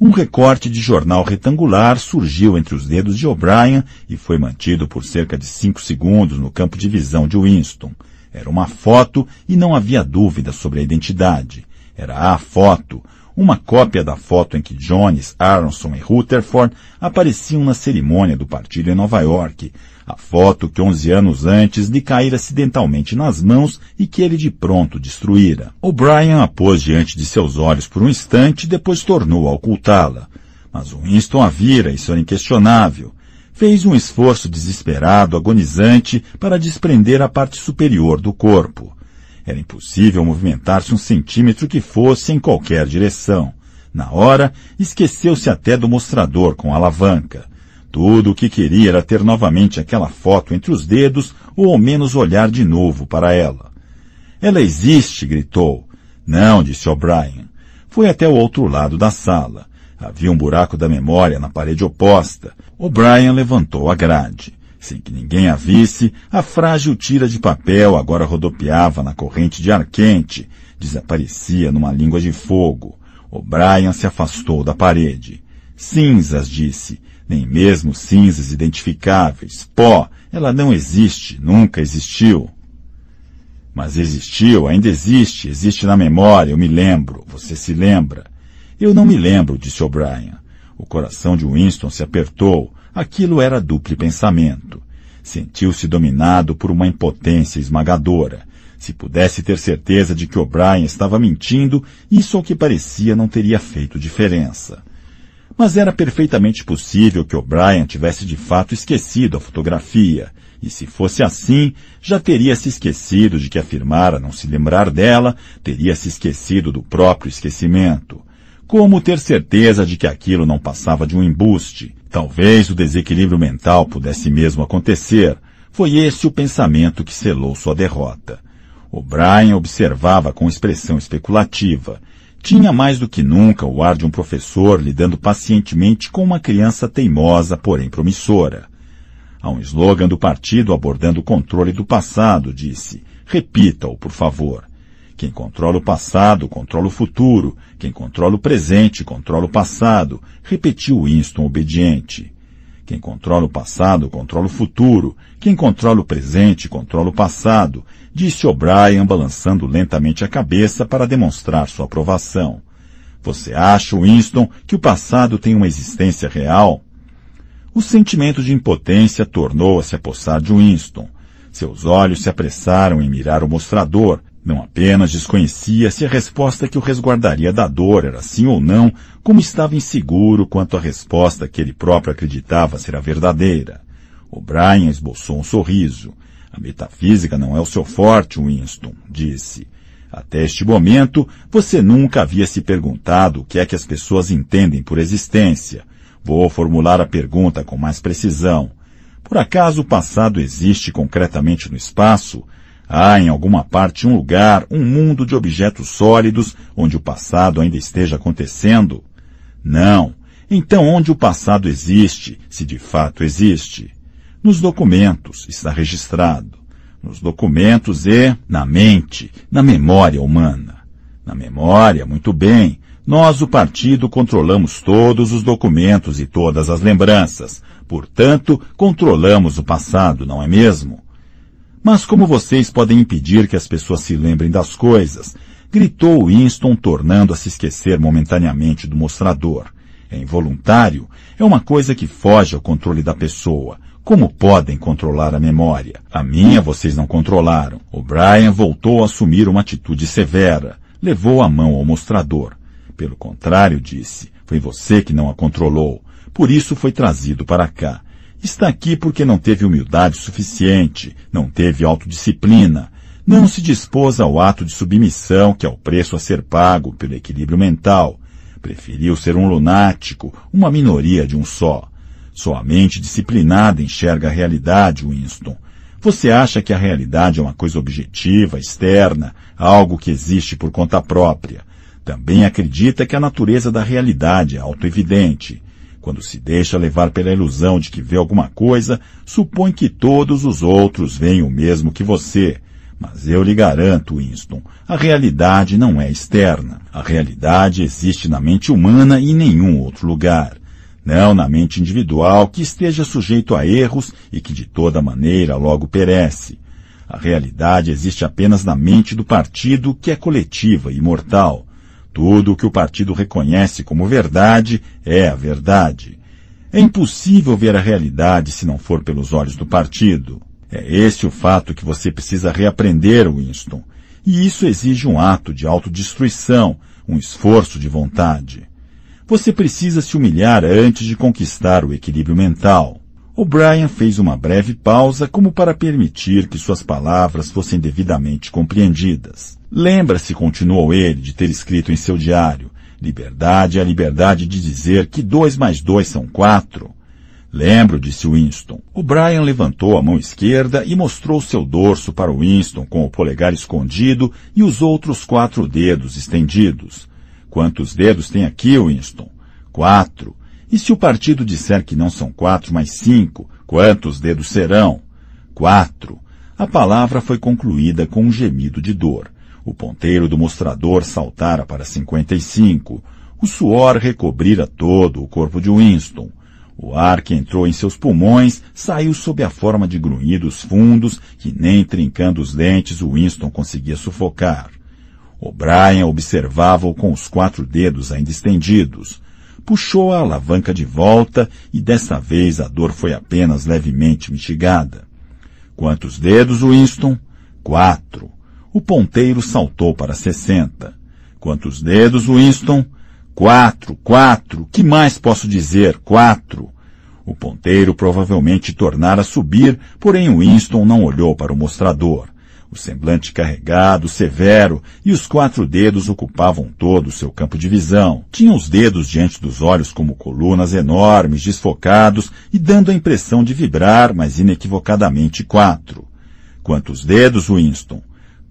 Um recorte de jornal retangular surgiu entre os dedos de O'Brien e foi mantido por cerca de cinco segundos no campo de visão de Winston. Era uma foto e não havia dúvida sobre a identidade. Era a foto, uma cópia da foto em que Jones, Aronson e Rutherford apareciam na cerimônia do partido em Nova York, a foto que onze anos antes lhe caíra acidentalmente nas mãos e que ele de pronto destruíra. O'Brien a pôs diante de seus olhos por um instante e depois tornou a ocultá-la. Mas Winston a vira, isso era inquestionável. Fez um esforço desesperado, agonizante, para desprender a parte superior do corpo. Era impossível movimentar-se um centímetro que fosse em qualquer direção. Na hora, esqueceu-se até do mostrador com a alavanca. Tudo o que queria era ter novamente aquela foto entre os dedos ou ao menos olhar de novo para ela. Ela existe, gritou. Não, disse O'Brien. Foi até o outro lado da sala. Havia um buraco da memória na parede oposta. O'Brien levantou a grade. Sem que ninguém a visse, a frágil tira de papel agora rodopiava na corrente de ar quente, desaparecia numa língua de fogo. O'Brien se afastou da parede. Cinzas, disse nem mesmo cinzas identificáveis. Pó, ela não existe, nunca existiu. Mas existiu, ainda existe, existe na memória, eu me lembro, você se lembra. Eu não me lembro, disse O'Brien. O coração de Winston se apertou, aquilo era duplo pensamento. Sentiu-se dominado por uma impotência esmagadora. Se pudesse ter certeza de que O'Brien estava mentindo, isso ao que parecia não teria feito diferença. Mas era perfeitamente possível que O'Brien tivesse de fato esquecido a fotografia, e se fosse assim, já teria se esquecido de que afirmara não se lembrar dela, teria se esquecido do próprio esquecimento. Como ter certeza de que aquilo não passava de um embuste? Talvez o desequilíbrio mental pudesse mesmo acontecer. Foi esse o pensamento que selou sua derrota. O'Brien observava com expressão especulativa, tinha mais do que nunca o ar de um professor lidando pacientemente com uma criança teimosa, porém promissora. Há um slogan do partido abordando o controle do passado, disse. Repita-o, por favor. Quem controla o passado, controla o futuro. Quem controla o presente, controla o passado. Repetiu Winston obediente. Quem controla o passado, controla o futuro. Quem controla o presente, controla o passado disse O'Brien balançando lentamente a cabeça para demonstrar sua aprovação. Você acha, Winston, que o passado tem uma existência real? O sentimento de impotência tornou a se apossar de Winston. Seus olhos se apressaram em mirar o mostrador. Não apenas desconhecia se a resposta que o resguardaria da dor era sim ou não, como estava inseguro quanto à resposta que ele próprio acreditava ser a verdadeira. O'Brien esboçou um sorriso. A metafísica não é o seu forte, Winston, disse. Até este momento, você nunca havia se perguntado o que é que as pessoas entendem por existência. Vou formular a pergunta com mais precisão. Por acaso o passado existe concretamente no espaço? Há em alguma parte um lugar, um mundo de objetos sólidos onde o passado ainda esteja acontecendo? Não. Então onde o passado existe, se de fato existe? Nos documentos está registrado. Nos documentos e na mente, na memória humana. Na memória, muito bem. Nós, o partido, controlamos todos os documentos e todas as lembranças. Portanto, controlamos o passado, não é mesmo? Mas como vocês podem impedir que as pessoas se lembrem das coisas? Gritou Winston, tornando a se esquecer momentaneamente do mostrador. É involuntário, é uma coisa que foge ao controle da pessoa. Como podem controlar a memória? A minha vocês não controlaram. O Brian voltou a assumir uma atitude severa. Levou a mão ao mostrador. Pelo contrário, disse, foi você que não a controlou. Por isso foi trazido para cá. Está aqui porque não teve humildade suficiente, não teve autodisciplina, não se dispôs ao ato de submissão que é o preço a ser pago pelo equilíbrio mental. Preferiu ser um lunático, uma minoria de um só. Sua mente disciplinada enxerga a realidade, Winston. Você acha que a realidade é uma coisa objetiva, externa, algo que existe por conta própria. Também acredita que a natureza da realidade é autoevidente. Quando se deixa levar pela ilusão de que vê alguma coisa, supõe que todos os outros veem o mesmo que você. Mas eu lhe garanto, Winston, a realidade não é externa. A realidade existe na mente humana e em nenhum outro lugar não na mente individual que esteja sujeito a erros e que de toda maneira logo perece. A realidade existe apenas na mente do partido que é coletiva e imortal. Tudo o que o partido reconhece como verdade é a verdade. É impossível ver a realidade se não for pelos olhos do partido. É esse o fato que você precisa reaprender, Winston. E isso exige um ato de autodestruição, um esforço de vontade. Você precisa se humilhar antes de conquistar o equilíbrio mental. O'Brien fez uma breve pausa como para permitir que suas palavras fossem devidamente compreendidas. Lembra-se, continuou ele, de ter escrito em seu diário, liberdade é a liberdade de dizer que dois mais dois são quatro. Lembro, disse Winston. O'Brien levantou a mão esquerda e mostrou seu dorso para Winston com o polegar escondido e os outros quatro dedos estendidos. Quantos dedos tem aqui, Winston? Quatro. E se o partido disser que não são quatro, mas cinco, quantos dedos serão? Quatro. A palavra foi concluída com um gemido de dor. O ponteiro do mostrador saltara para cinquenta e cinco. O suor recobrira todo o corpo de Winston. O ar que entrou em seus pulmões saiu sob a forma de grunhidos fundos que nem trincando os dentes o Winston conseguia sufocar. O'Brien observava-o com os quatro dedos ainda estendidos. Puxou a alavanca de volta e dessa vez a dor foi apenas levemente mitigada. Quantos dedos, Winston? Quatro. O ponteiro saltou para sessenta. Quantos dedos, Winston? Quatro, quatro. Que mais posso dizer? Quatro. O ponteiro provavelmente tornara a subir, porém Winston não olhou para o mostrador o semblante carregado, severo, e os quatro dedos ocupavam todo o seu campo de visão. Tinha os dedos diante dos olhos como colunas enormes, desfocados e dando a impressão de vibrar, mas inequivocadamente quatro. Quantos dedos, Winston?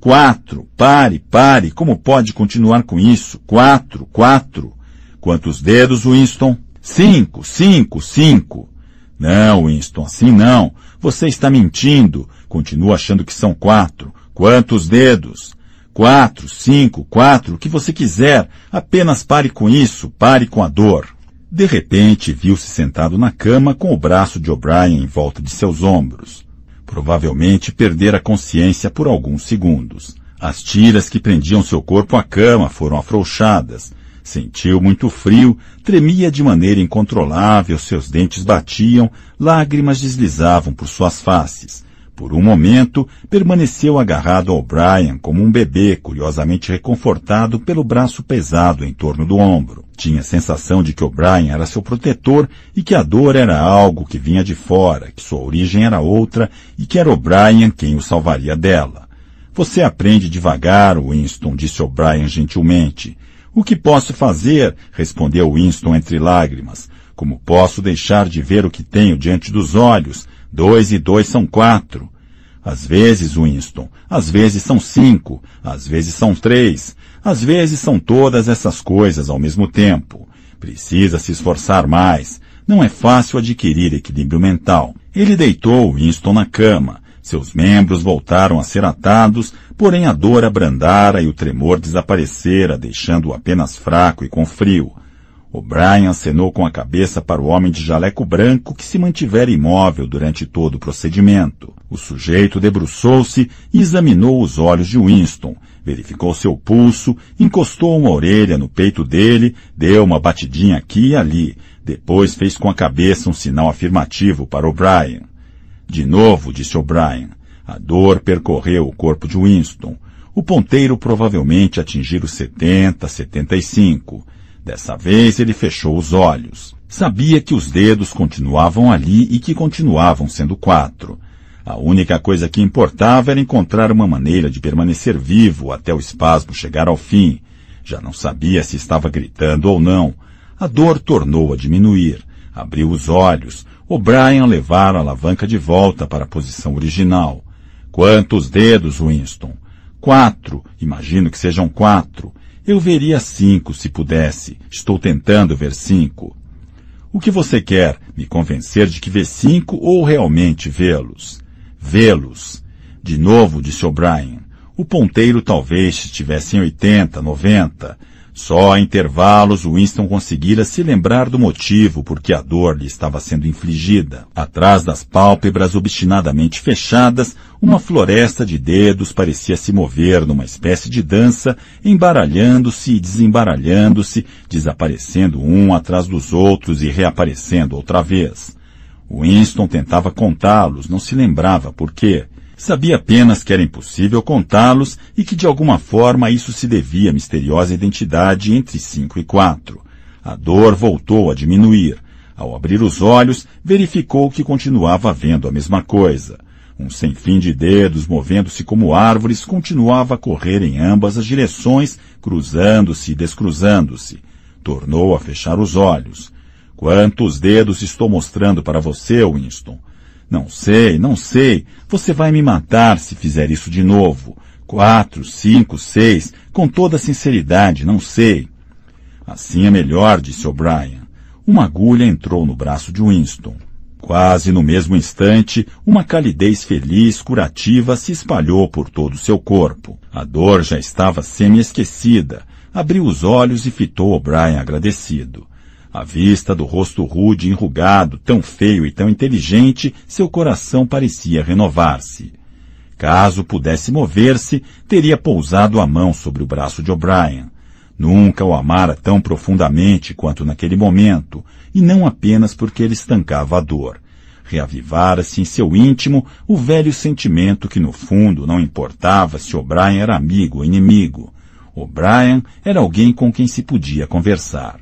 Quatro. Pare, pare. Como pode continuar com isso? Quatro, quatro. Quantos dedos, Winston? Cinco, cinco, cinco. Não, Winston, assim não. Você está mentindo. Continua achando que são quatro. Quantos dedos? Quatro, cinco, quatro, o que você quiser. Apenas pare com isso, pare com a dor. De repente, viu-se sentado na cama com o braço de O'Brien em volta de seus ombros. Provavelmente perdera a consciência por alguns segundos. As tiras que prendiam seu corpo à cama foram afrouxadas. Sentiu muito frio, tremia de maneira incontrolável, seus dentes batiam, lágrimas deslizavam por suas faces. Por um momento, permaneceu agarrado ao Brian como um bebê curiosamente reconfortado pelo braço pesado em torno do ombro. Tinha a sensação de que o Brian era seu protetor e que a dor era algo que vinha de fora, que sua origem era outra e que era o Brian quem o salvaria dela. Você aprende devagar, Winston, disse O'Brien gentilmente. O que posso fazer? respondeu Winston entre lágrimas. Como posso deixar de ver o que tenho diante dos olhos? Dois e dois são quatro. Às vezes, Winston, às vezes são cinco, às vezes são três, às vezes são todas essas coisas ao mesmo tempo. Precisa se esforçar mais. Não é fácil adquirir equilíbrio mental. Ele deitou Winston na cama. Seus membros voltaram a ser atados, porém a dor abrandara e o tremor desaparecera, deixando-o apenas fraco e com frio. O Brian acenou com a cabeça para o homem de jaleco branco que se mantivera imóvel durante todo o procedimento. O sujeito debruçou-se e examinou os olhos de Winston, verificou seu pulso, encostou uma orelha no peito dele, deu uma batidinha aqui e ali, depois fez com a cabeça um sinal afirmativo para o Brian. De novo, disse O'Brien. A dor percorreu o corpo de Winston. O ponteiro provavelmente atingira os 70, 75. Dessa vez ele fechou os olhos. Sabia que os dedos continuavam ali e que continuavam sendo quatro. A única coisa que importava era encontrar uma maneira de permanecer vivo até o espasmo chegar ao fim. Já não sabia se estava gritando ou não. A dor tornou a diminuir. Abriu os olhos. O Brian levara a alavanca de volta para a posição original. Quantos dedos, Winston? Quatro. Imagino que sejam quatro. Eu veria cinco se pudesse. Estou tentando ver cinco. O que você quer? Me convencer de que vê cinco ou realmente vê-los? Vê-los. De novo, disse O'Brien. O ponteiro talvez estivesse em 80, 90. Só a intervalos Winston conseguira se lembrar do motivo por que a dor lhe estava sendo infligida. Atrás das pálpebras obstinadamente fechadas, uma floresta de dedos parecia se mover numa espécie de dança, embaralhando-se e desembaralhando-se, desaparecendo um atrás dos outros e reaparecendo outra vez. Winston tentava contá-los, não se lembrava por quê. Sabia apenas que era impossível contá-los e que de alguma forma isso se devia à misteriosa identidade entre cinco e quatro. A dor voltou a diminuir. Ao abrir os olhos, verificou que continuava vendo a mesma coisa. Um sem fim de dedos, movendo-se como árvores, continuava a correr em ambas as direções, cruzando-se e descruzando-se. Tornou a fechar os olhos. Quantos dedos estou mostrando para você, Winston? Não sei, não sei. Você vai me matar se fizer isso de novo. Quatro, cinco, seis, com toda sinceridade, não sei. Assim é melhor, disse O'Brien. Uma agulha entrou no braço de Winston. Quase no mesmo instante, uma calidez feliz, curativa, se espalhou por todo o seu corpo. A dor já estava semi-esquecida. Abriu os olhos e fitou O'Brien agradecido. À vista do rosto rude e enrugado, tão feio e tão inteligente, seu coração parecia renovar-se. Caso pudesse mover-se, teria pousado a mão sobre o braço de O'Brien. Nunca o amara tão profundamente quanto naquele momento, e não apenas porque ele estancava a dor. Reavivara-se em seu íntimo o velho sentimento que no fundo não importava se O'Brien era amigo ou inimigo. O'Brien era alguém com quem se podia conversar.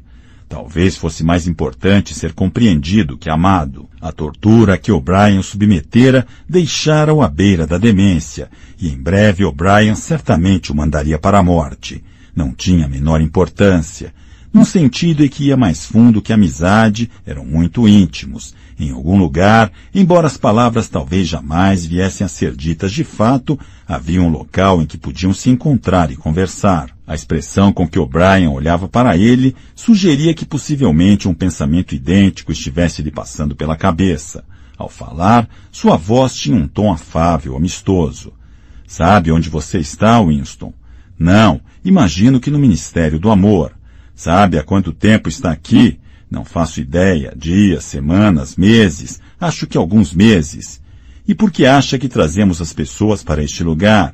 Talvez fosse mais importante ser compreendido que amado. A tortura a que O'Brien o submetera deixara-o à beira da demência, e em breve O'Brien certamente o mandaria para a morte. Não tinha a menor importância. Num sentido em que ia mais fundo que amizade, eram muito íntimos. Em algum lugar, embora as palavras talvez jamais viessem a ser ditas de fato, havia um local em que podiam se encontrar e conversar. A expressão com que O'Brien olhava para ele sugeria que possivelmente um pensamento idêntico estivesse lhe passando pela cabeça. Ao falar, sua voz tinha um tom afável, amistoso. Sabe onde você está, Winston? Não, imagino que no Ministério do Amor. Sabe há quanto tempo está aqui? Não faço ideia. Dias, semanas, meses. Acho que alguns meses. E por que acha que trazemos as pessoas para este lugar?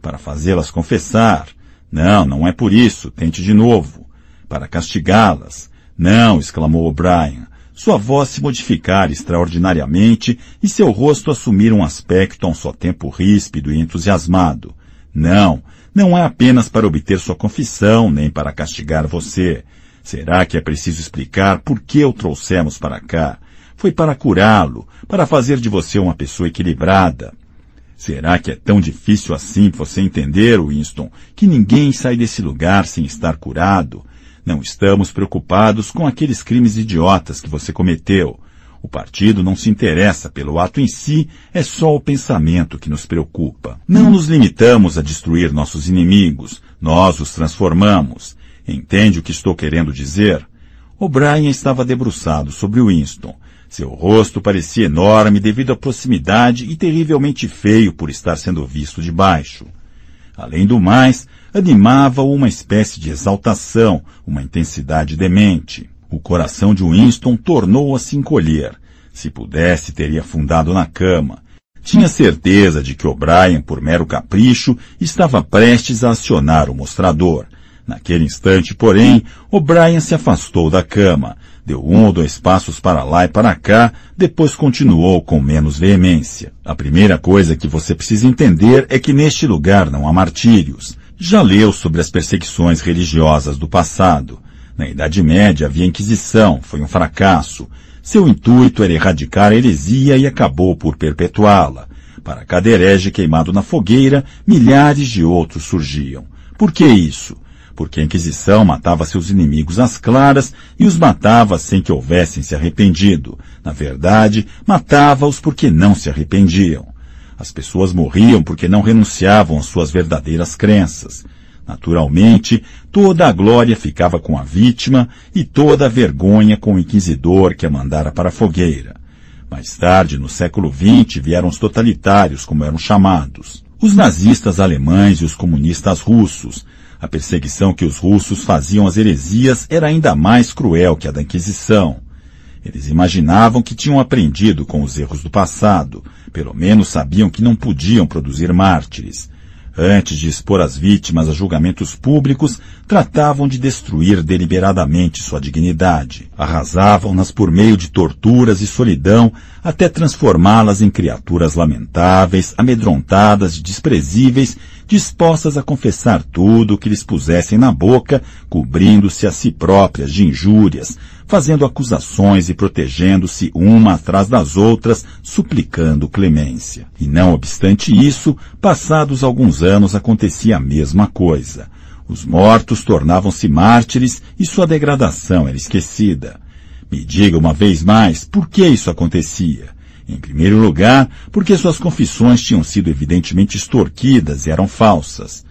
Para fazê-las confessar não, não é por isso. Tente de novo. Para castigá-las. Não, exclamou O'Brien. Sua voz se modificar extraordinariamente e seu rosto assumir um aspecto a um só tempo ríspido e entusiasmado. Não, não é apenas para obter sua confissão, nem para castigar você. Será que é preciso explicar por que o trouxemos para cá? Foi para curá-lo, para fazer de você uma pessoa equilibrada. Será que é tão difícil assim você entender, Winston, que ninguém sai desse lugar sem estar curado? Não estamos preocupados com aqueles crimes idiotas que você cometeu. O partido não se interessa pelo ato em si, é só o pensamento que nos preocupa. Não nos limitamos a destruir nossos inimigos, nós os transformamos. Entende o que estou querendo dizer? O'Brien estava debruçado sobre Winston, seu rosto parecia enorme devido à proximidade e terrivelmente feio por estar sendo visto de baixo. Além do mais, animava-o uma espécie de exaltação, uma intensidade demente. O coração de Winston tornou a se encolher. Se pudesse, teria afundado na cama. Tinha certeza de que O'Brien, por mero capricho, estava prestes a acionar o mostrador. Naquele instante, porém, O'Brien se afastou da cama, deu um ou dois passos para lá e para cá, depois continuou com menos veemência. A primeira coisa que você precisa entender é que neste lugar não há martírios. Já leu sobre as perseguições religiosas do passado. Na Idade Média havia Inquisição, foi um fracasso. Seu intuito era erradicar a heresia e acabou por perpetuá-la. Para cada herege queimado na fogueira, milhares de outros surgiam. Por que isso? Porque a Inquisição matava seus inimigos às claras e os matava sem que houvessem se arrependido. Na verdade, matava-os porque não se arrependiam. As pessoas morriam porque não renunciavam às suas verdadeiras crenças. Naturalmente, toda a glória ficava com a vítima e toda a vergonha com o inquisidor que a mandara para a fogueira. Mais tarde, no século XX, vieram os totalitários, como eram chamados. Os nazistas alemães e os comunistas russos. A perseguição que os russos faziam às heresias era ainda mais cruel que a da Inquisição. Eles imaginavam que tinham aprendido com os erros do passado, pelo menos sabiam que não podiam produzir mártires. Antes de expor as vítimas a julgamentos públicos, tratavam de destruir deliberadamente sua dignidade. Arrasavam-nas por meio de torturas e solidão, até transformá-las em criaturas lamentáveis, amedrontadas e desprezíveis, dispostas a confessar tudo o que lhes pusessem na boca, cobrindo-se a si próprias de injúrias, fazendo acusações e protegendo-se uma atrás das outras, suplicando clemência. E não obstante isso, passados alguns anos acontecia a mesma coisa. Os mortos tornavam-se mártires e sua degradação era esquecida. Me diga uma vez mais, por que isso acontecia? Em primeiro lugar, porque suas confissões tinham sido evidentemente extorquidas e eram falsas.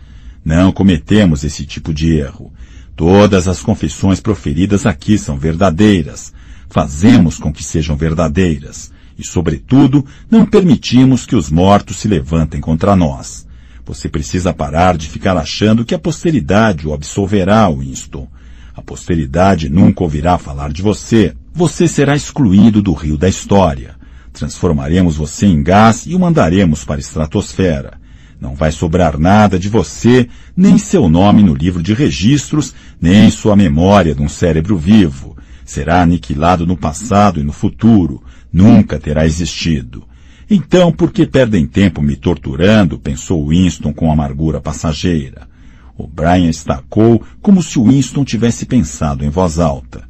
Não cometemos esse tipo de erro. Todas as confissões proferidas aqui são verdadeiras. Fazemos com que sejam verdadeiras. E, sobretudo, não permitimos que os mortos se levantem contra nós. Você precisa parar de ficar achando que a posteridade o absolverá, Winston. A posteridade nunca ouvirá falar de você. Você será excluído do rio da história. Transformaremos você em gás e o mandaremos para a estratosfera. Não vai sobrar nada de você, nem seu nome no livro de registros, nem sua memória de um cérebro vivo. Será aniquilado no passado e no futuro. Nunca terá existido. Então, por que perdem tempo me torturando? pensou Winston com amargura passageira. O Brian estacou como se Winston tivesse pensado em voz alta.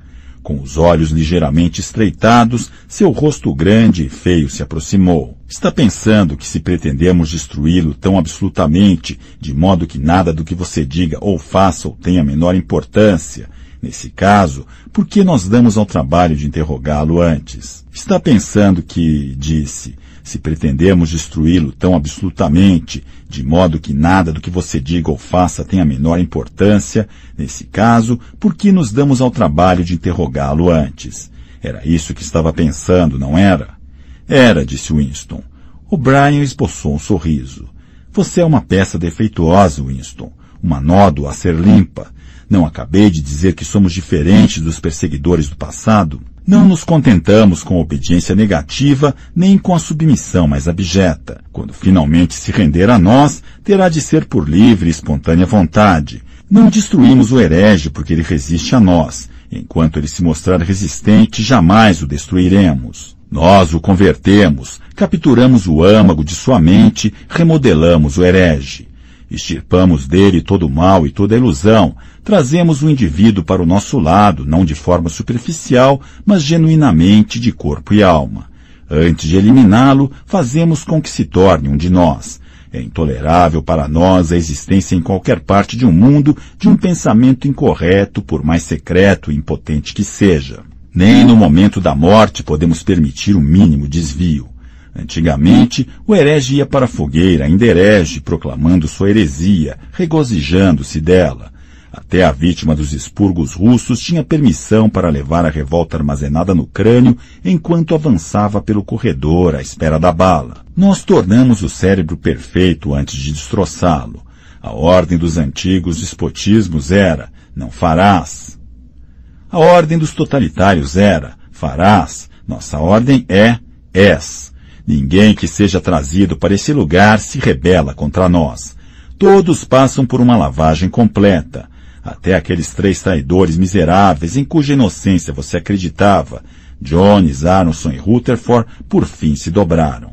Com os olhos ligeiramente estreitados, seu rosto grande e feio se aproximou. Está pensando que se pretendemos destruí-lo tão absolutamente, de modo que nada do que você diga ou faça ou tenha menor importância, nesse caso, por que nós damos ao trabalho de interrogá-lo antes? Está pensando que, disse, se pretendemos destruí-lo tão absolutamente, de modo que nada do que você diga ou faça tenha a menor importância, nesse caso, por que nos damos ao trabalho de interrogá-lo antes? Era isso que estava pensando, não era? Era, disse Winston. O Brian esboçou um sorriso. Você é uma peça defeituosa, Winston. Uma nódoa a ser limpa. Não acabei de dizer que somos diferentes dos perseguidores do passado? Não nos contentamos com a obediência negativa nem com a submissão mais abjeta. Quando finalmente se render a nós, terá de ser por livre e espontânea vontade. Não destruímos o herege porque ele resiste a nós. Enquanto ele se mostrar resistente, jamais o destruiremos. Nós o convertemos, capturamos o âmago de sua mente, remodelamos o herege. Extirpamos dele todo o mal e toda a ilusão, trazemos o indivíduo para o nosso lado, não de forma superficial, mas genuinamente de corpo e alma. Antes de eliminá-lo, fazemos com que se torne um de nós. É intolerável para nós a existência em qualquer parte de um mundo de um pensamento incorreto, por mais secreto e impotente que seja. Nem no momento da morte podemos permitir o mínimo desvio. Antigamente, o herege ia para a fogueira, ainda herege, proclamando sua heresia, regozijando-se dela. Até a vítima dos expurgos russos tinha permissão para levar a revolta armazenada no crânio enquanto avançava pelo corredor à espera da bala. Nós tornamos o cérebro perfeito antes de destroçá-lo. A ordem dos antigos despotismos era, não farás. A ordem dos totalitários era, farás. Nossa ordem é, és. Ninguém que seja trazido para esse lugar se rebela contra nós. Todos passam por uma lavagem completa. Até aqueles três traidores miseráveis em cuja inocência você acreditava, Jones, Aronson e Rutherford, por fim se dobraram.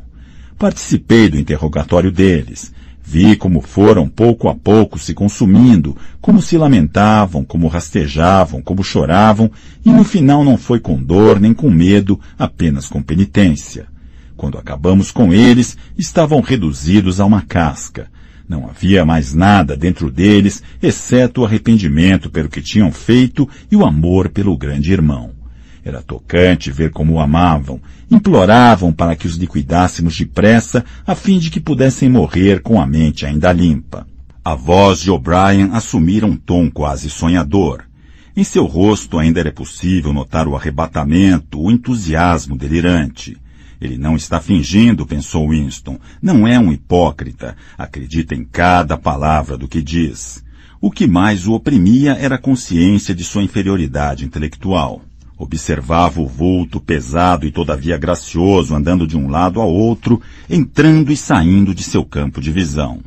Participei do interrogatório deles. Vi como foram pouco a pouco se consumindo, como se lamentavam, como rastejavam, como choravam, e no final não foi com dor nem com medo, apenas com penitência. Quando acabamos com eles, estavam reduzidos a uma casca. Não havia mais nada dentro deles, exceto o arrependimento pelo que tinham feito e o amor pelo grande irmão. Era tocante ver como o amavam, imploravam para que os liquidássemos depressa, a fim de que pudessem morrer com a mente ainda limpa. A voz de O'Brien assumira um tom quase sonhador. Em seu rosto ainda era possível notar o arrebatamento, o entusiasmo delirante. Ele não está fingindo, pensou Winston. Não é um hipócrita. Acredita em cada palavra do que diz. O que mais o oprimia era a consciência de sua inferioridade intelectual. Observava o vulto pesado e todavia gracioso andando de um lado ao outro, entrando e saindo de seu campo de visão.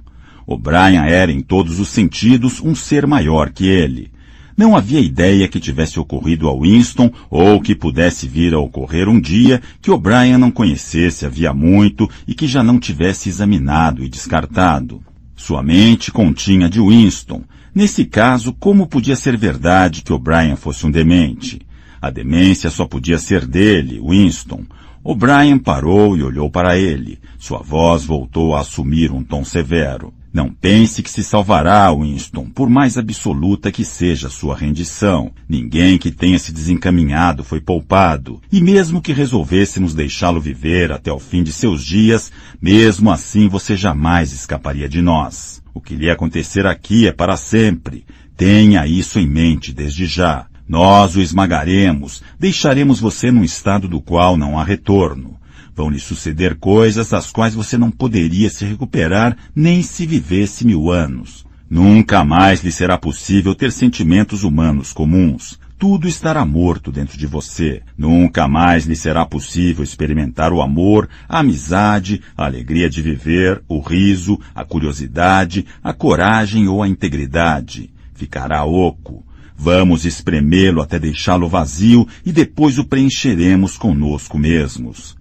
O'Brien era, em todos os sentidos, um ser maior que ele. Não havia ideia que tivesse ocorrido a Winston ou que pudesse vir a ocorrer um dia que O'Brien não conhecesse havia muito e que já não tivesse examinado e descartado. Sua mente continha de Winston. Nesse caso, como podia ser verdade que O'Brien fosse um demente? A demência só podia ser dele, Winston. O'Brien parou e olhou para ele. Sua voz voltou a assumir um tom severo. Não pense que se salvará, Winston, por mais absoluta que seja sua rendição. Ninguém que tenha se desencaminhado foi poupado, e mesmo que resolvêssemos deixá-lo viver até o fim de seus dias, mesmo assim você jamais escaparia de nós. O que lhe acontecer aqui é para sempre. Tenha isso em mente desde já. Nós o esmagaremos, deixaremos você num estado do qual não há retorno. Vão lhe suceder coisas das quais você não poderia se recuperar nem se vivesse mil anos. Nunca mais lhe será possível ter sentimentos humanos comuns. Tudo estará morto dentro de você. Nunca mais lhe será possível experimentar o amor, a amizade, a alegria de viver, o riso, a curiosidade, a coragem ou a integridade. Ficará oco. Vamos espremê-lo até deixá-lo vazio e depois o preencheremos conosco mesmos.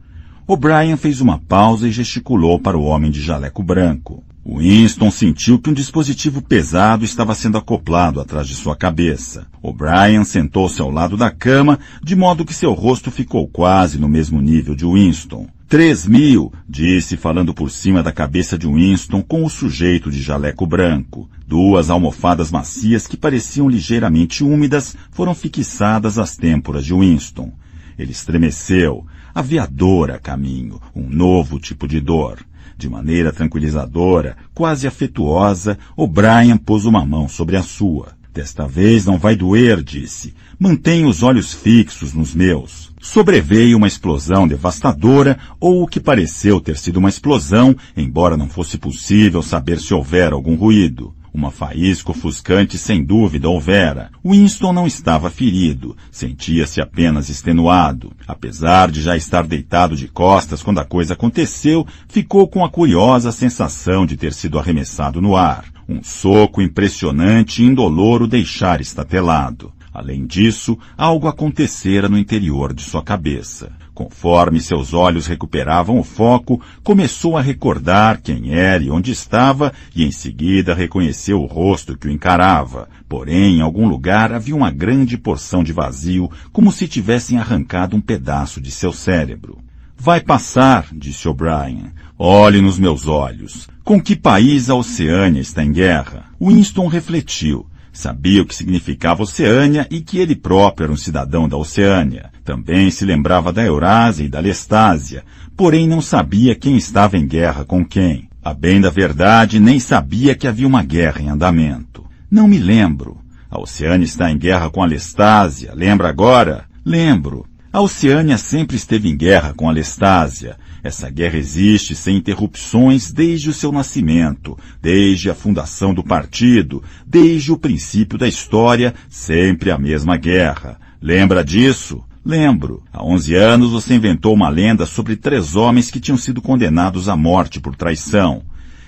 O'Brien fez uma pausa e gesticulou para o homem de jaleco branco. Winston sentiu que um dispositivo pesado estava sendo acoplado atrás de sua cabeça. O'Brien sentou-se ao lado da cama, de modo que seu rosto ficou quase no mesmo nível de Winston. Três mil, disse, falando por cima da cabeça de Winston com o sujeito de jaleco branco. Duas almofadas macias que pareciam ligeiramente úmidas foram fixadas às têmporas de Winston. Ele estremeceu. Havia dor a caminho, um novo tipo de dor. De maneira tranquilizadora, quase afetuosa, O'Brien pôs uma mão sobre a sua. Desta vez não vai doer, disse. Mantenha os olhos fixos nos meus. Sobreveio uma explosão devastadora, ou o que pareceu ter sido uma explosão, embora não fosse possível saber se houver algum ruído. Uma faísca ofuscante sem dúvida houvera. Winston não estava ferido, sentia-se apenas extenuado. Apesar de já estar deitado de costas quando a coisa aconteceu, ficou com a curiosa sensação de ter sido arremessado no ar. Um soco impressionante e indolor o deixara estatelado. Além disso, algo acontecera no interior de sua cabeça. Conforme seus olhos recuperavam o foco, começou a recordar quem era e onde estava, e em seguida reconheceu o rosto que o encarava. Porém, em algum lugar havia uma grande porção de vazio, como se tivessem arrancado um pedaço de seu cérebro. Vai passar, disse O'Brien. Olhe nos meus olhos. Com que país a Oceânia está em guerra? Winston refletiu. Sabia o que significava Oceânia e que ele próprio era um cidadão da Oceânia. Também se lembrava da Eurásia e da Lestásia, porém não sabia quem estava em guerra com quem. A bem da verdade, nem sabia que havia uma guerra em andamento. Não me lembro. A Oceânia está em guerra com a Lestásia. Lembra agora? Lembro. A Oceânia sempre esteve em guerra com a Lestásia. Essa guerra existe sem interrupções desde o seu nascimento, desde a fundação do partido, desde o princípio da história, sempre a mesma guerra. Lembra disso? Lembro. Há onze anos você inventou uma lenda sobre três homens que tinham sido condenados à morte por traição.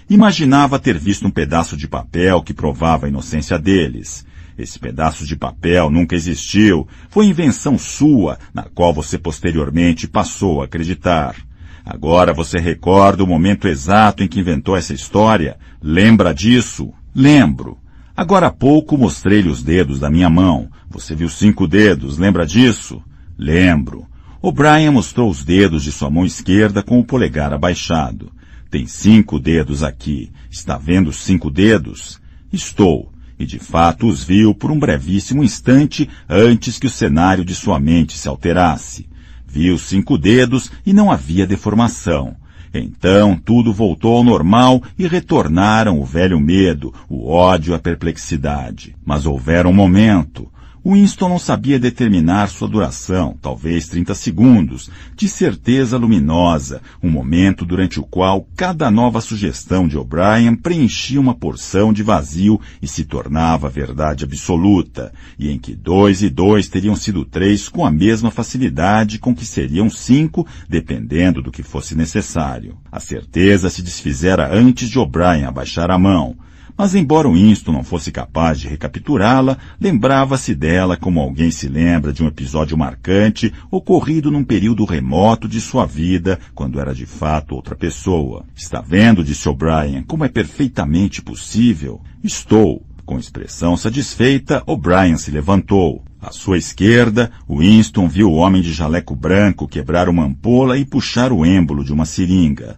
Imaginava ter visto um pedaço de papel que provava a inocência deles. Esse pedaço de papel nunca existiu. Foi invenção sua, na qual você posteriormente passou a acreditar. Agora você recorda o momento exato em que inventou essa história? Lembra disso? Lembro. Agora há pouco mostrei-lhe os dedos da minha mão. Você viu cinco dedos, lembra disso? Lembro. O'Brien mostrou os dedos de sua mão esquerda com o polegar abaixado. Tem cinco dedos aqui. Está vendo os cinco dedos? Estou. E de fato os viu por um brevíssimo instante antes que o cenário de sua mente se alterasse. Viu cinco dedos e não havia deformação. Então tudo voltou ao normal e retornaram o velho medo, o ódio, a perplexidade. Mas houvera um momento, Winston não sabia determinar sua duração, talvez 30 segundos, de certeza luminosa, um momento durante o qual cada nova sugestão de O'Brien preenchia uma porção de vazio e se tornava verdade absoluta, e em que dois e dois teriam sido três com a mesma facilidade com que seriam cinco, dependendo do que fosse necessário. A certeza se desfizera antes de O'Brien abaixar a mão, mas embora Winston não fosse capaz de recapturá-la, lembrava-se dela como alguém se lembra de um episódio marcante ocorrido num período remoto de sua vida, quando era de fato outra pessoa. Está vendo, disse O'Brien, como é perfeitamente possível? Estou. Com expressão satisfeita, O'Brien se levantou. À sua esquerda, Winston viu o homem de jaleco branco quebrar uma ampola e puxar o êmbolo de uma seringa.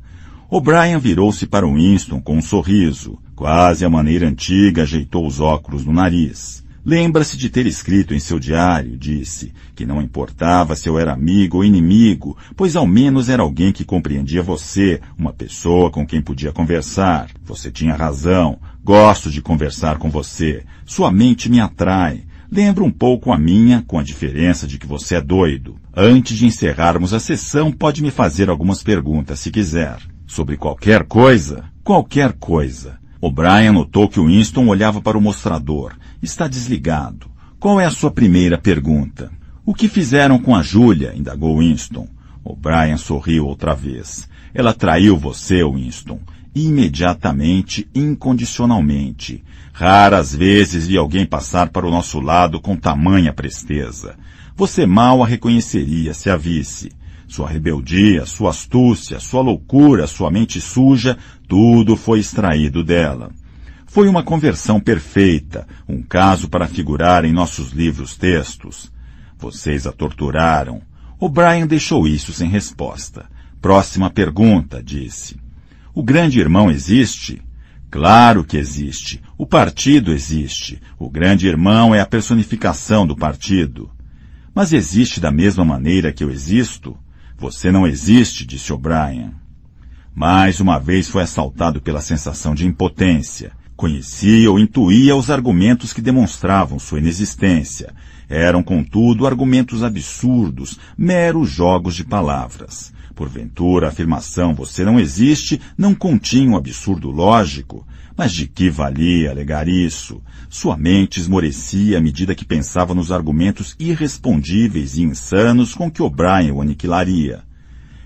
O'Brien virou-se para Winston com um sorriso. Quase à maneira antiga, ajeitou os óculos no nariz. Lembra-se de ter escrito em seu diário, disse, que não importava se eu era amigo ou inimigo, pois ao menos era alguém que compreendia você, uma pessoa com quem podia conversar. Você tinha razão. Gosto de conversar com você. Sua mente me atrai. Lembra um pouco a minha, com a diferença de que você é doido. Antes de encerrarmos a sessão, pode me fazer algumas perguntas, se quiser. Sobre qualquer coisa? Qualquer coisa. O'Brien notou que Winston olhava para o mostrador. Está desligado. Qual é a sua primeira pergunta? O que fizeram com a Júlia? indagou Winston. O'Brien sorriu outra vez. Ela traiu você, Winston. Imediatamente, incondicionalmente. Raras vezes vi alguém passar para o nosso lado com tamanha presteza. Você mal a reconheceria se a visse. Sua rebeldia, sua astúcia, sua loucura, sua mente suja, tudo foi extraído dela. Foi uma conversão perfeita, um caso para figurar em nossos livros textos. Vocês a torturaram. O Brian deixou isso sem resposta. Próxima pergunta, disse. O grande irmão existe? Claro que existe. O partido existe. O grande irmão é a personificação do partido. Mas existe da mesma maneira que eu existo? Você não existe, disse O'Brien. Mais uma vez foi assaltado pela sensação de impotência. Conhecia ou intuía os argumentos que demonstravam sua inexistência. Eram, contudo, argumentos absurdos, meros jogos de palavras. Porventura, a afirmação você não existe não continha um absurdo lógico. Mas de que valia alegar isso? Sua mente esmorecia à medida que pensava nos argumentos irrespondíveis e insanos com que O'Brien o aniquilaria.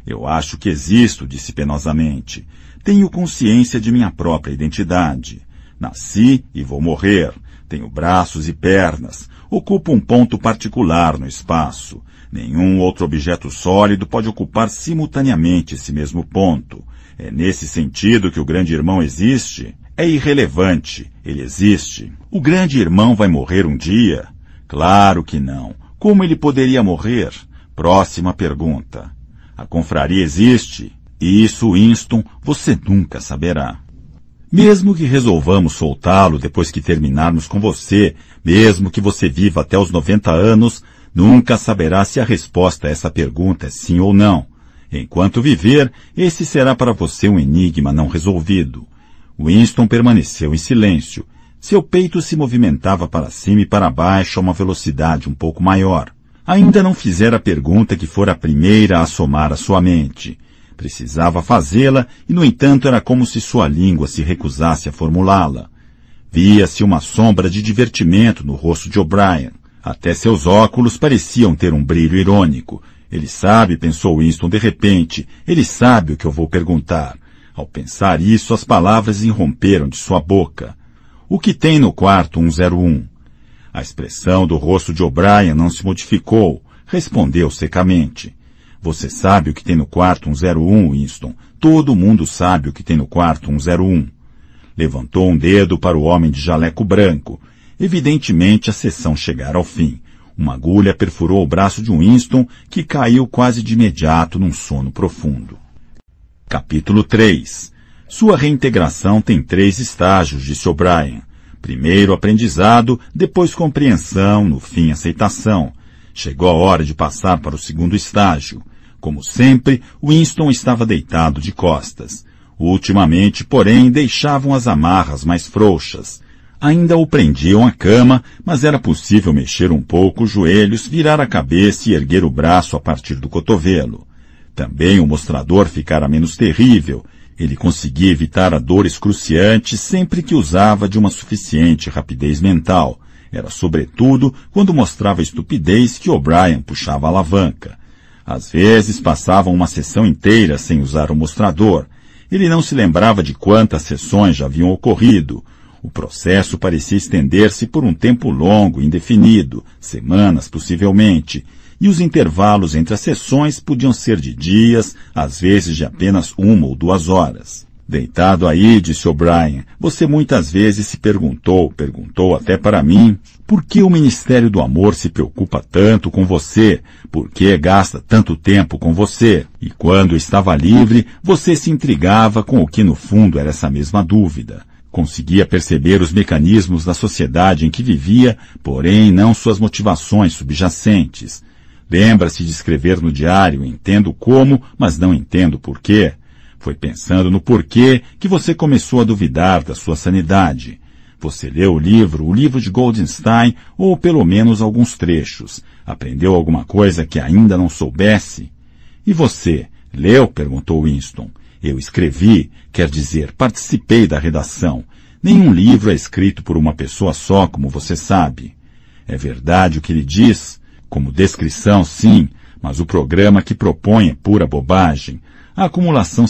Eu acho que existo, disse penosamente. Tenho consciência de minha própria identidade. Nasci e vou morrer. Tenho braços e pernas. Ocupo um ponto particular no espaço. Nenhum outro objeto sólido pode ocupar simultaneamente esse mesmo ponto. É nesse sentido que o grande irmão existe? É irrelevante. Ele existe. O grande irmão vai morrer um dia? Claro que não. Como ele poderia morrer? Próxima pergunta. A confraria existe? Isso, Winston, você nunca saberá. Mesmo que resolvamos soltá-lo depois que terminarmos com você, mesmo que você viva até os 90 anos, nunca saberá se a resposta a essa pergunta é sim ou não. Enquanto viver, esse será para você um enigma não resolvido. Winston permaneceu em silêncio. Seu peito se movimentava para cima e para baixo a uma velocidade um pouco maior. Ainda não fizera a pergunta que fora a primeira a assomar a sua mente. Precisava fazê-la e, no entanto, era como se sua língua se recusasse a formulá-la. Via-se uma sombra de divertimento no rosto de O'Brien. Até seus óculos pareciam ter um brilho irônico. Ele sabe, pensou Winston de repente, ele sabe o que eu vou perguntar. Ao pensar isso, as palavras irromperam de sua boca. O que tem no quarto 101? A expressão do rosto de O'Brien não se modificou. Respondeu secamente. Você sabe o que tem no quarto 101, Winston. Todo mundo sabe o que tem no quarto 101. Levantou um dedo para o homem de jaleco branco. Evidentemente a sessão chegara ao fim. Uma agulha perfurou o braço de Winston, que caiu quase de imediato num sono profundo. Capítulo 3 Sua reintegração tem três estágios, disse O'Brien. Primeiro aprendizado, depois compreensão, no fim aceitação. Chegou a hora de passar para o segundo estágio. Como sempre, Winston estava deitado de costas. Ultimamente, porém, deixavam as amarras mais frouxas. Ainda o prendiam à cama, mas era possível mexer um pouco os joelhos, virar a cabeça e erguer o braço a partir do cotovelo. Também o mostrador ficara menos terrível. Ele conseguia evitar a dor excruciante sempre que usava de uma suficiente rapidez mental. Era sobretudo quando mostrava estupidez que O'Brien puxava a alavanca. Às vezes passava uma sessão inteira sem usar o mostrador. Ele não se lembrava de quantas sessões já haviam ocorrido. O processo parecia estender-se por um tempo longo, indefinido, semanas possivelmente, e os intervalos entre as sessões podiam ser de dias, às vezes de apenas uma ou duas horas. Deitado aí, disse O'Brien, você muitas vezes se perguntou, perguntou até para mim, por que o Ministério do Amor se preocupa tanto com você? Por que gasta tanto tempo com você? E quando estava livre, você se intrigava com o que no fundo era essa mesma dúvida. Conseguia perceber os mecanismos da sociedade em que vivia, porém não suas motivações subjacentes. Lembra-se de escrever no diário, entendo como, mas não entendo porquê. Foi pensando no porquê que você começou a duvidar da sua sanidade. Você leu o livro, o livro de Goldenstein, ou pelo menos alguns trechos. Aprendeu alguma coisa que ainda não soubesse? E você, leu? perguntou Winston. Eu escrevi, quer dizer, participei da redação. Nenhum livro é escrito por uma pessoa só, como você sabe. É verdade o que ele diz? Como descrição, sim, mas o programa que propõe é pura bobagem. A acumulação